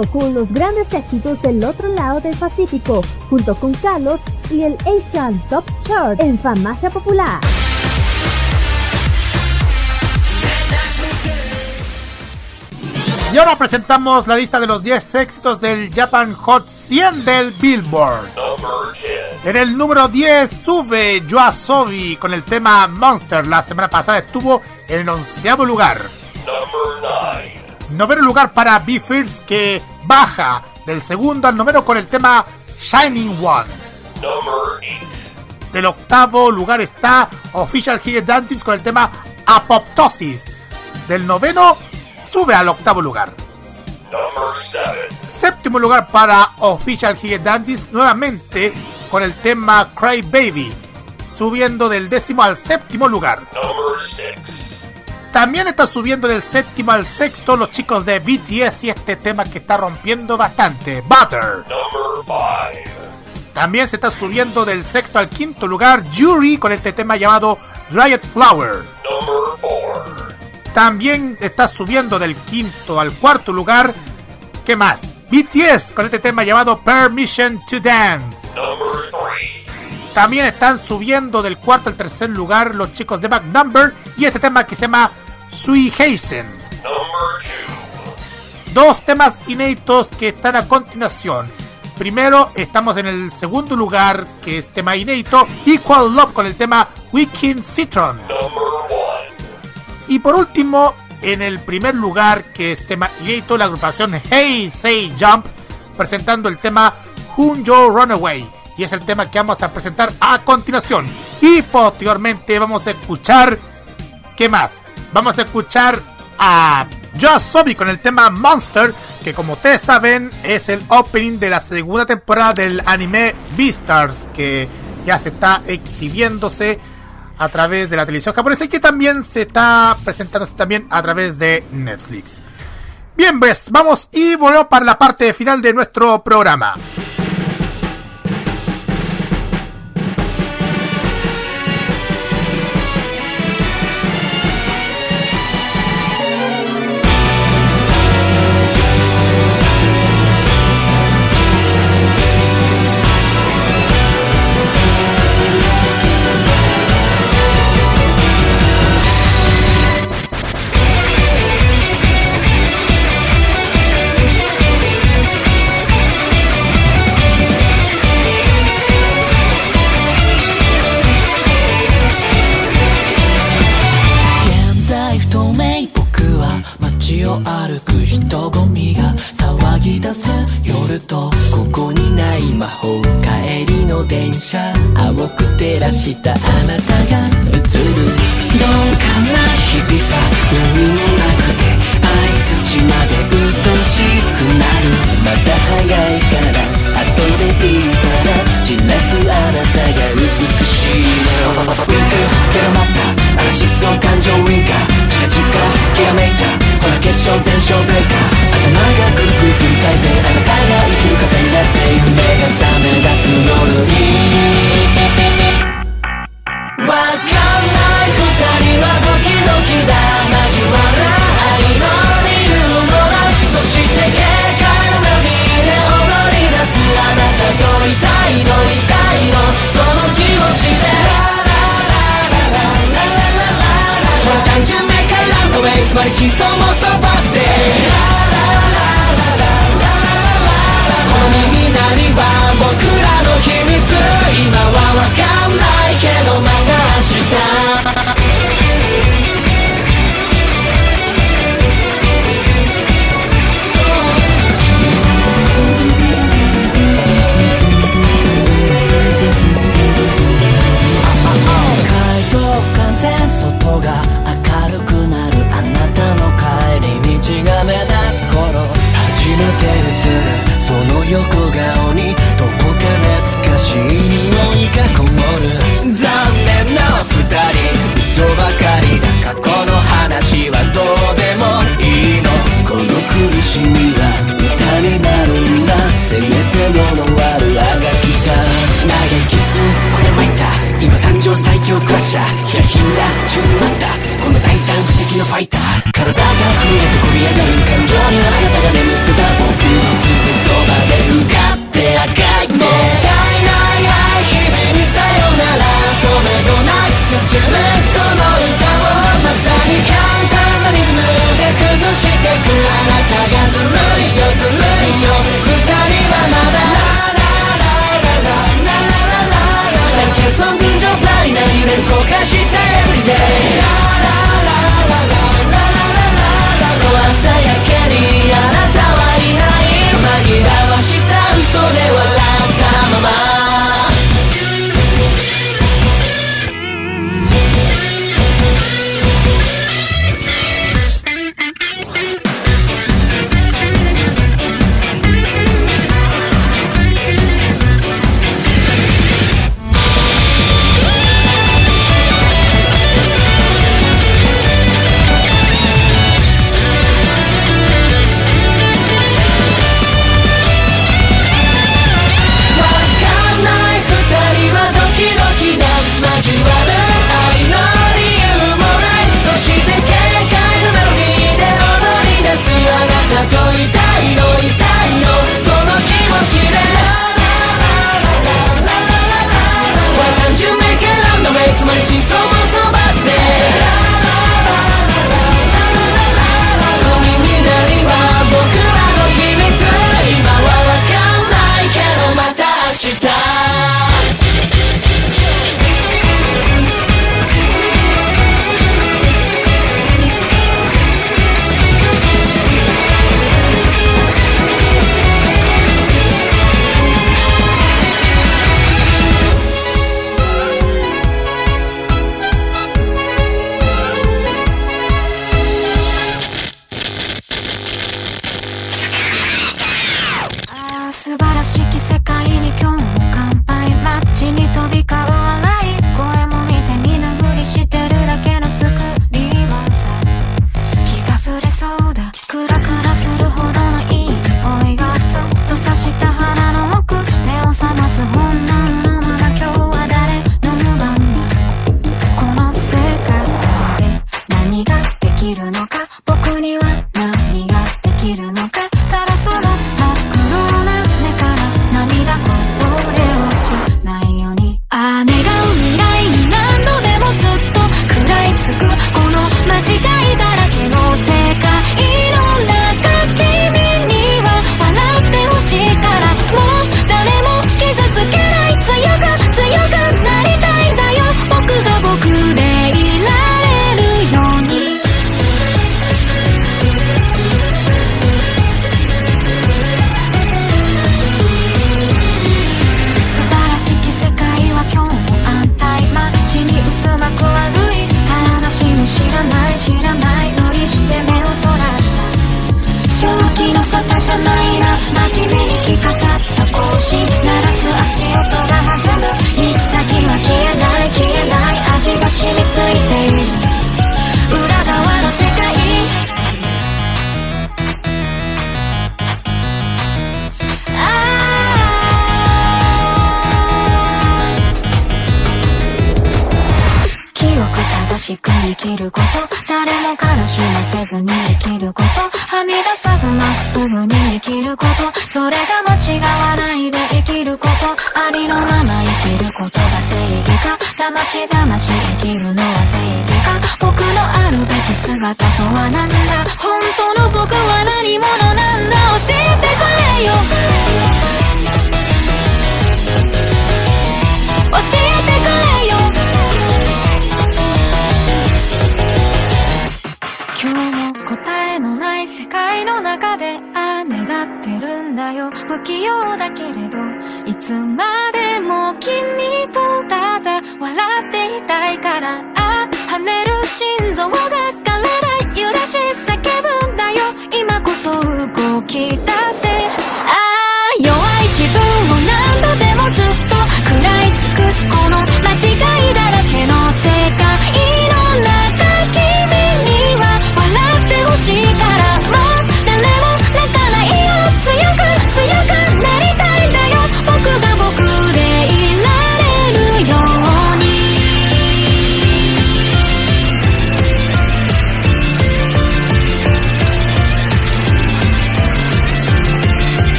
con los grandes éxitos del otro lado del Pacífico, junto con Carlos y el Asian Top Chart en Farmacia Popular. Y ahora presentamos la lista de los 10 éxitos del Japan Hot 100 del Billboard. En el número 10 sube Yoasobi con el tema Monster. La semana pasada estuvo en el onceavo lugar. Noveno lugar para Be First que baja del segundo al noveno con el tema Shining One. Del octavo lugar está Official Gigantis con el tema Apoptosis. Del noveno sube al octavo lugar. Séptimo lugar para Official Gigantis nuevamente con el tema Cry Baby, subiendo del décimo al séptimo lugar. También está subiendo del séptimo al sexto los chicos de BTS y este tema que está rompiendo bastante, Butter. También se está subiendo del sexto al quinto lugar Yuri con este tema llamado Riot Flower. También está subiendo del quinto al cuarto lugar, ¿qué más? BTS con este tema llamado Permission to Dance. También están subiendo del cuarto al tercer lugar los chicos de Back Number y este tema que se llama Sui Heisen. Dos temas inéditos que están a continuación. Primero estamos en el segundo lugar, que es tema inédito, Equal Love con el tema Weekend Citron. Y por último, en el primer lugar, que es tema inédito, la agrupación Hey Say Jump, presentando el tema Hunjo Runaway. Y es el tema que vamos a presentar a continuación. Y posteriormente vamos a escuchar. ¿Qué más? Vamos a escuchar a Sobi con el tema Monster. Que como ustedes saben es el opening de la segunda temporada del anime Beastars. Que ya se está exhibiéndose a través de la televisión japonesa y que también se está presentándose también a través de Netflix. Bien, pues vamos y volvemos para la parte final de nuestro programa. まりしそうしなせずに生きること。はみ出さずまっすぐに生きること。それが間違わないで生きることありのまま生きることが正義か騙し騙し生きるのは正義か。僕のあるべき姿とは何だ。本当の僕は何者なんだ。教えてくれよ。中でああ願ってるんだよ。不器用だけれどいつまでも君とただ笑っていたいからあ跳ねる心臓が枯れない揺らし叫ぶんだよ。今こそ動き出せ。ああ弱い自分を何度でもずっと食らい尽くすこの間違いだらけの世界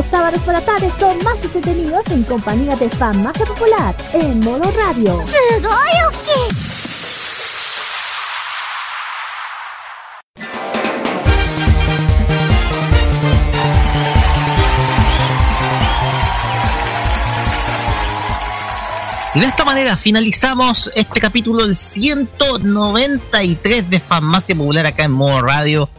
Los sábados por la tarde son más entretenidos en compañía de Famacia Popular en modo radio. Y de esta manera finalizamos este capítulo del 193 de Farmacia Popular acá en Modo Radio.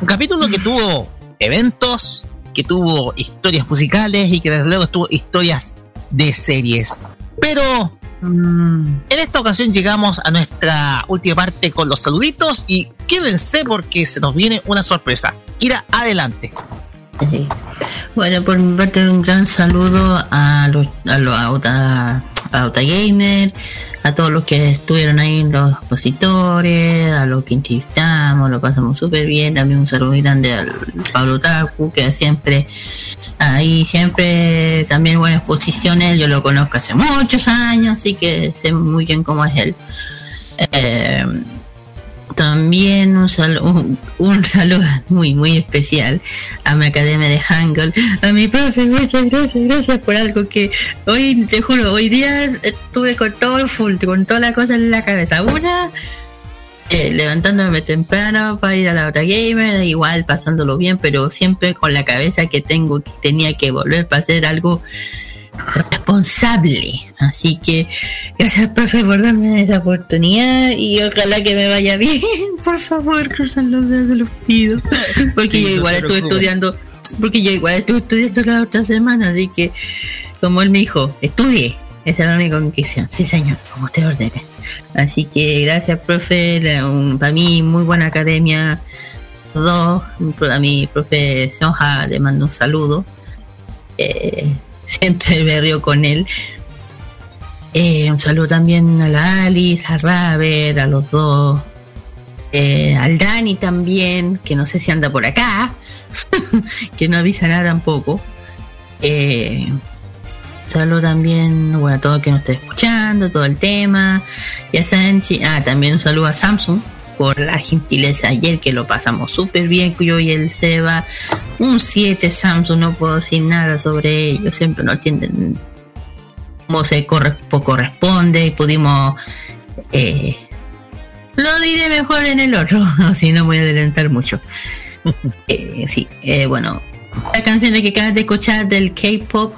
Un capítulo que tuvo eventos, que tuvo historias musicales y que desde luego tuvo historias de series. Pero mm, en esta ocasión llegamos a nuestra última parte con los saluditos y quédense porque se nos viene una sorpresa. Ira, adelante. Bueno, por mi parte un gran saludo a los a los a Gamer, a todos los que estuvieron ahí, los expositores, a los que entrevistamos, lo pasamos súper bien. También un saludo grande al Pablo Taku, que siempre ahí siempre también buenas exposiciones. Yo lo conozco hace muchos años, así que sé muy bien cómo es él. Eh, también un, saludo un, un saludo muy muy especial a mi academia de Hangul, a mi profe, muchas gracias, gracias por algo que hoy, te juro, hoy día estuve con todo el full, con toda la cosa en la cabeza. Una, eh, levantándome temprano para ir a la otra gamer, igual pasándolo bien, pero siempre con la cabeza que tengo que tenía que volver para hacer algo responsable. Así que gracias, profe, por darme esa oportunidad y ojalá que me vaya bien. Por favor, cruzan los dedos, los pido. Porque Sí, yo no igual te estuve estudiando, porque yo igual estuve estudiando la otra semana, así que como él me dijo, estudie. Esa es la única condición. Sí, señor, como usted ordene. Así que gracias, profe. la- un- para mí, muy buena academia. Dos, a mi profe Sonja le mando un saludo. Eh, siempre me río con él. Eh, un saludo también a la Alice, a Raver, a los dos. Eh, al Dani también, que no sé si anda por acá, que no avisa nada tampoco. Eh, saludo también bueno, a todo el que nos esté escuchando, todo el tema. Y a Sanchi, ah, también un saludo a Samsung por la gentileza ayer que lo pasamos súper bien, yo y el Seba. Un 7 Samsung, no puedo decir nada sobre ellos, siempre no entienden cómo se corre- po- corresponde y pudimos... eh, lo diré mejor en el otro, si no voy a adelantar mucho. Eh, sí, eh, bueno, las canciones que acabas de escuchar del K-pop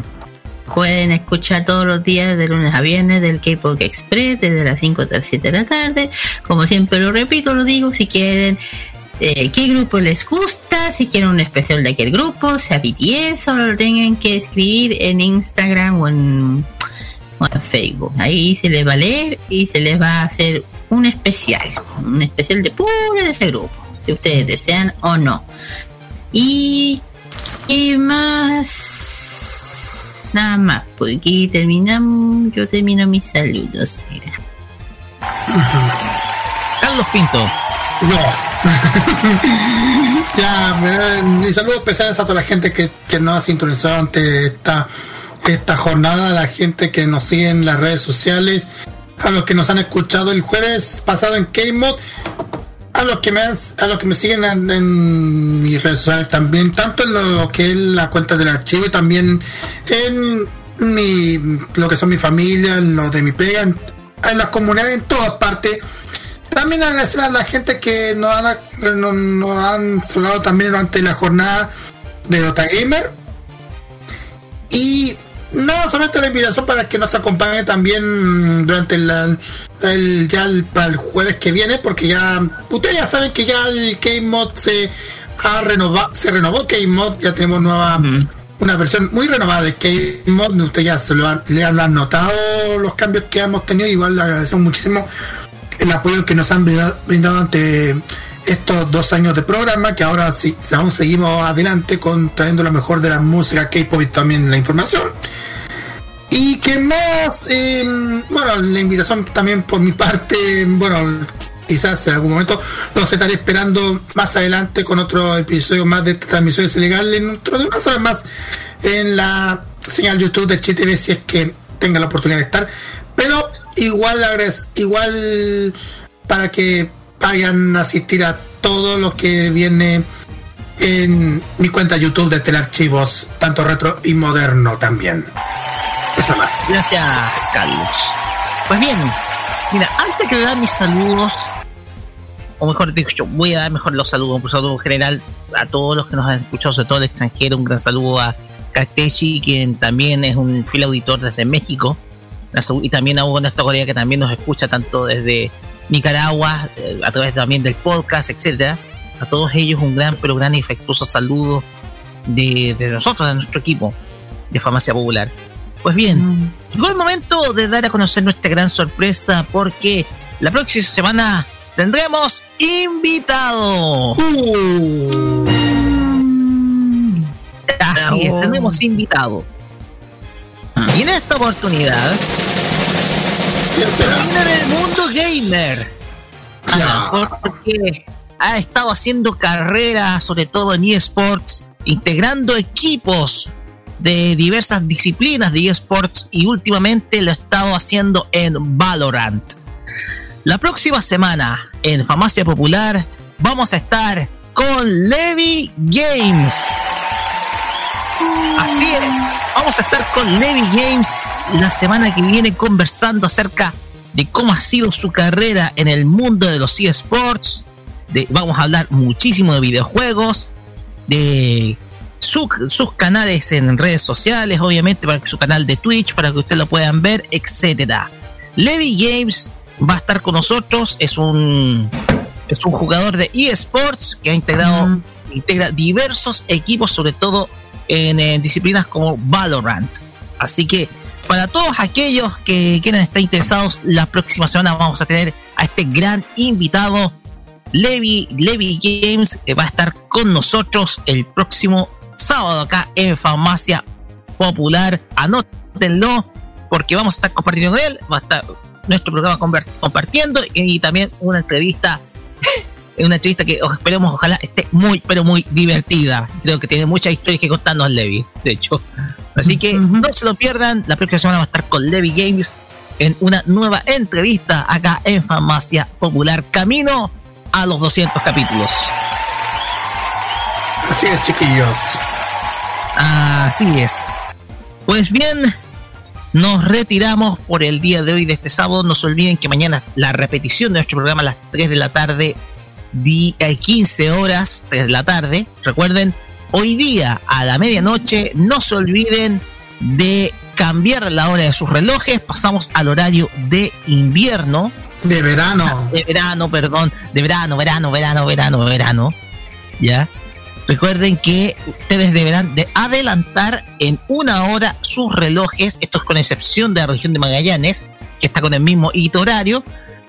pueden escuchar todos los días de lunes a viernes del K-pop Express desde las 5 hasta las 7 de la tarde. Como siempre lo repito, lo digo, si quieren eh, qué grupo les gusta, si quieren un especial de aquel grupo, sea BTS, solo lo tengan que escribir en Instagram o en, o en Facebook. Ahí se les va a leer y se les va a hacer un especial, un especial de puro de ese grupo, si ustedes desean o no. Y, y más, nada más, aquí terminamos, yo termino mis saludos. mira. Carlos Pinto. No, Ya, eh, mis saludos especiales a toda la gente que, que nos ha sintonizado ante esta, esta jornada, a la gente que nos sigue en las redes sociales, a los que nos han escuchado el jueves pasado en K-Mod, los que me han- a los que me siguen en, en mis redes sociales también, tanto en lo, lo que es la cuenta del archivo y también en mi lo que son mi familia, lo de mi pega, en, en las comunidades, en todas partes. También agradecer a la gente que nos han, nos, nos han saludado también durante la jornada de Dota Gamer. Y nada, solamente la invitación para que nos acompañe también durante la- el, ya el, para el jueves que viene, porque ya ustedes ya saben que ya el Game Mod se ha renovado, se renovó Game Mod, ya tenemos nueva una versión muy renovada de Game Mod, ustedes ya se lo han, le han notado los cambios que hemos tenido, igual le agradecemos muchísimo el apoyo que nos han brindado, brindado ante estos dos años de programa, que ahora sí, aún seguimos adelante con trayendo lo mejor de la música K-pop y también la información. Y que más, eh, bueno, la invitación también por mi parte, bueno, quizás en algún momento los estaré esperando más adelante con otro episodio más de transmisiones ilegales, dentro de unas horas más en la señal YouTube de HTV si es que tenga la oportunidad de estar. Pero igual, igual para que vayan a asistir a todo lo que viene en mi cuenta YouTube de Telearchivos, tanto retro y moderno también. Gracias, Carlos. Pues bien, mira, antes que dar mis saludos, o mejor dicho, voy a dar mejor los saludos, un saludo general a todos los que nos han escuchado, sobre todo el extranjero, un gran saludo a Kateshi, quien también es un fiel auditor desde México, y también a Hugo Néstor Corea, que también nos escucha tanto desde Nicaragua, eh, a través también del podcast, etcétera. A todos ellos un gran, pero gran y afectuoso saludo de, de nosotros, de nuestro equipo de Farmacia Popular. Pues bien, llegó el momento de dar a conocer nuestra gran sorpresa porque la próxima semana tendremos invitado. Así es, tendremos invitado. Y en esta oportunidad, viene del mundo gamer. Ah, Porque ha estado haciendo carreras, sobre todo en eSports, integrando equipos de diversas disciplinas de eSports y últimamente lo ha estado haciendo en Valorant. La próxima semana en Famacia Popular vamos a estar con Levi Games. Así es, vamos a estar con Levi Games la semana que viene conversando acerca de cómo ha sido su carrera en el mundo de los eSports. Vamos a hablar muchísimo de videojuegos, de su- sus canales en redes sociales, obviamente, para su canal de Twitch, para que ustedes lo puedan ver, etcétera. Levi Games va a estar con nosotros, es un es un jugador de eSports que ha integrado integra diversos equipos, sobre todo en, eh, disciplinas como Valorant. Así que para todos aquellos que quieran estar interesados, la próxima semana vamos a tener a este gran invitado, Levi, Levi James, que va a estar con nosotros el próximo sábado acá en Farmacia Popular. Anótenlo, porque vamos a estar compartiendo con él, va a estar nuestro programa compartiendo y, también una entrevista una entrevista que esperemos ojalá esté muy pero muy divertida. Creo que tiene muchas historias que contarnos Levi de hecho. Así que no se lo pierdan la próxima semana va a estar con Levi Games en una nueva entrevista acá en Farmacia Popular camino a los 200 capítulos Así es, chiquillos. Así es. Pues bien, nos retiramos por el día de hoy de este sábado. No se olviden que mañana la repetición de nuestro programa a las 3 de la tarde, di- eh, 15 horas, 3 de la tarde. Recuerden, hoy día a la medianoche, no se olviden de cambiar la hora de sus relojes. Pasamos al horario de invierno. De verano. De verano, perdón. De verano, verano, verano, verano, verano. ¿Ya? Recuerden que ustedes deberán de adelantar en una hora sus relojes, esto es con excepción de la región de Magallanes, que está con el mismo hito horario.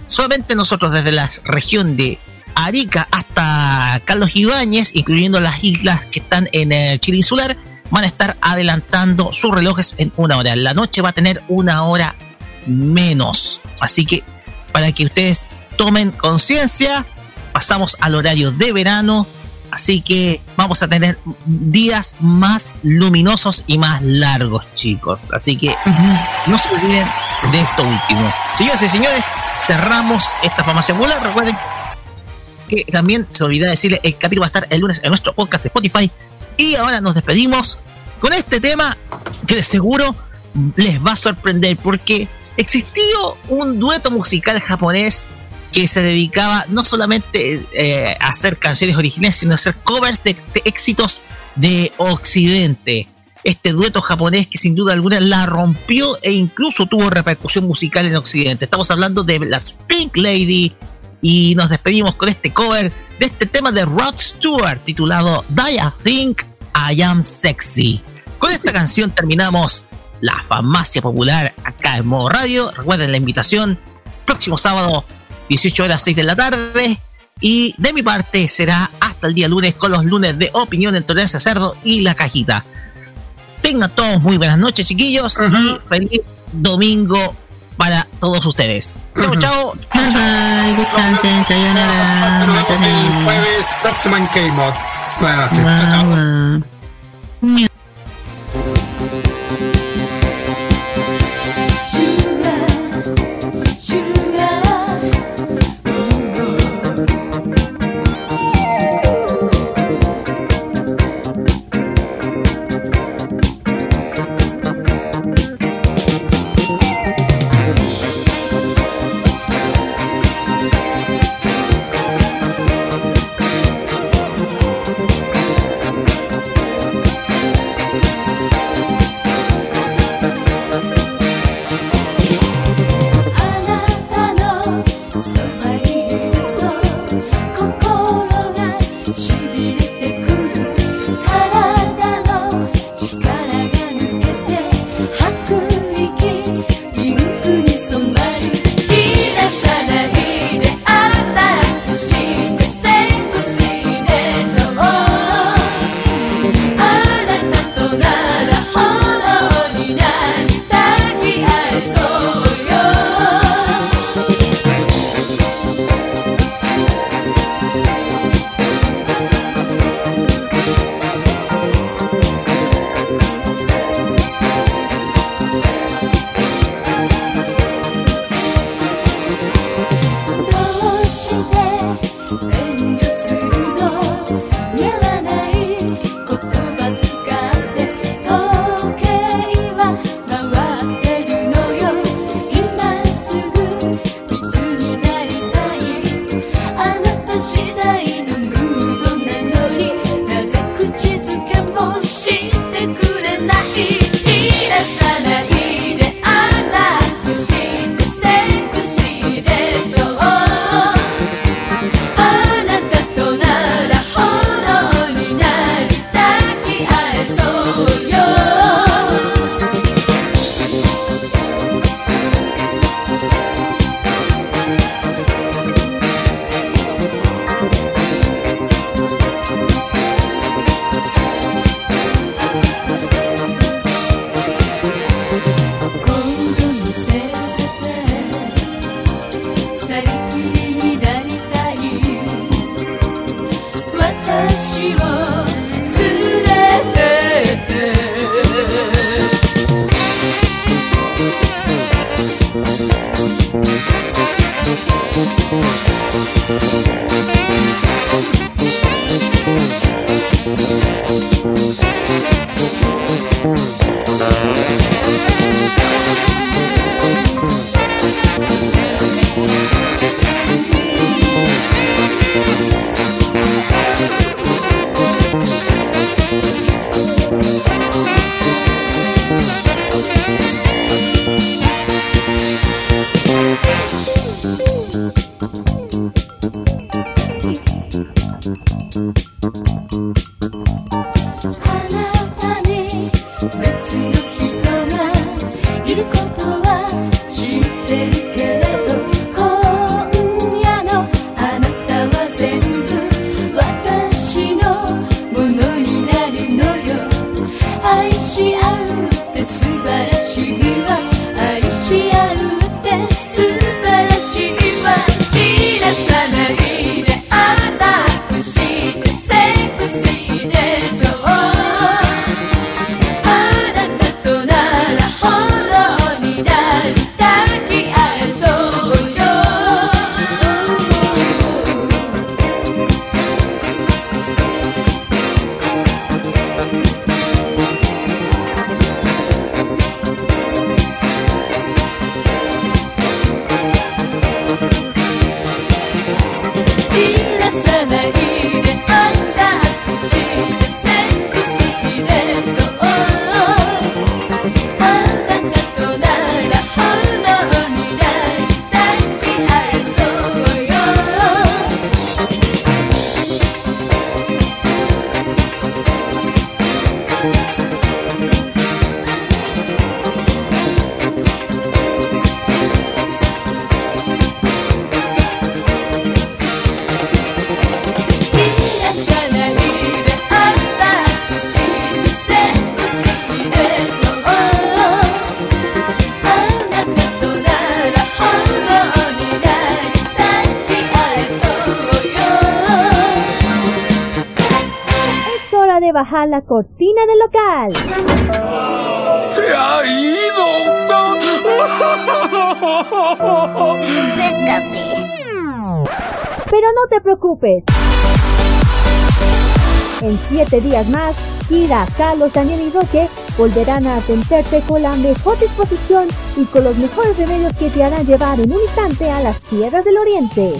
Solamente nosotros desde la región de Arica hasta Carlos Ibáñez, incluyendo las islas que están en el Chile insular, van a estar adelantando sus relojes en una hora. La noche va a tener una hora menos. Así que para que ustedes tomen conciencia pasamos al horario de verano, así que vamos a tener días más luminosos y más largos, chicos. Así que no se olviden de esto último. Señoras y señores, cerramos esta farmacia popular. Recuerden que también se olvidó decirle, el capítulo va a estar el lunes en nuestro podcast de Spotify. Y ahora nos despedimos con este tema que de seguro les va a sorprender porque existió un dueto musical japonés que se dedicaba no solamente eh, a hacer canciones originales, sino a hacer covers de, éxitos de Occidente. Este dueto japonés que sin duda alguna la rompió e incluso tuvo repercusión musical en Occidente. Estamos hablando de las Pink Lady y nos despedimos con este cover de este tema de Rod Stewart titulado Die I Think I Am Sexy. Con esta canción terminamos la farmacia popular acá en modo radio. Recuerden la invitación próximo sábado 18 horas 6 de la tarde. Y de mi parte será hasta el día lunes con los lunes de opinión en Tolerancia Cerdo y la cajita. Tengan todos muy buenas noches, chiquillos, y feliz domingo para todos ustedes. Chao, chao. Bye bye, descansen, sayonara. El jueves próximo en K-Mod. Buenas noches. Chao, chao. La cortina del local. ¡Se ha Pero no te preocupes. En siete días más, Kira, Carlos, Daniel y Roque volverán a atenderte con la mejor disposición y con los mejores remedios que te harán llevar en un instante a las tierras del oriente.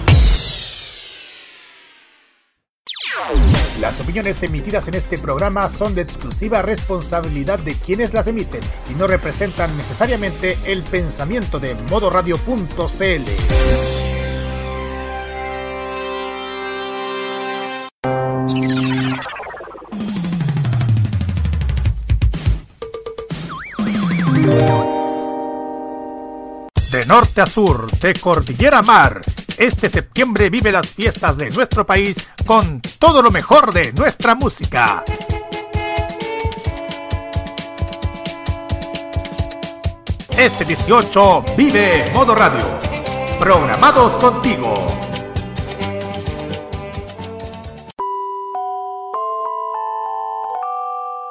Las opiniones emitidas en este programa son de exclusiva responsabilidad de quienes las emiten y no representan necesariamente el pensamiento de modoradio.cl. De norte a sur, de cordillera a mar, este septiembre vive las fiestas de nuestro país con todo lo mejor de nuestra música. Este 18 vive Modo Radio. Programados contigo.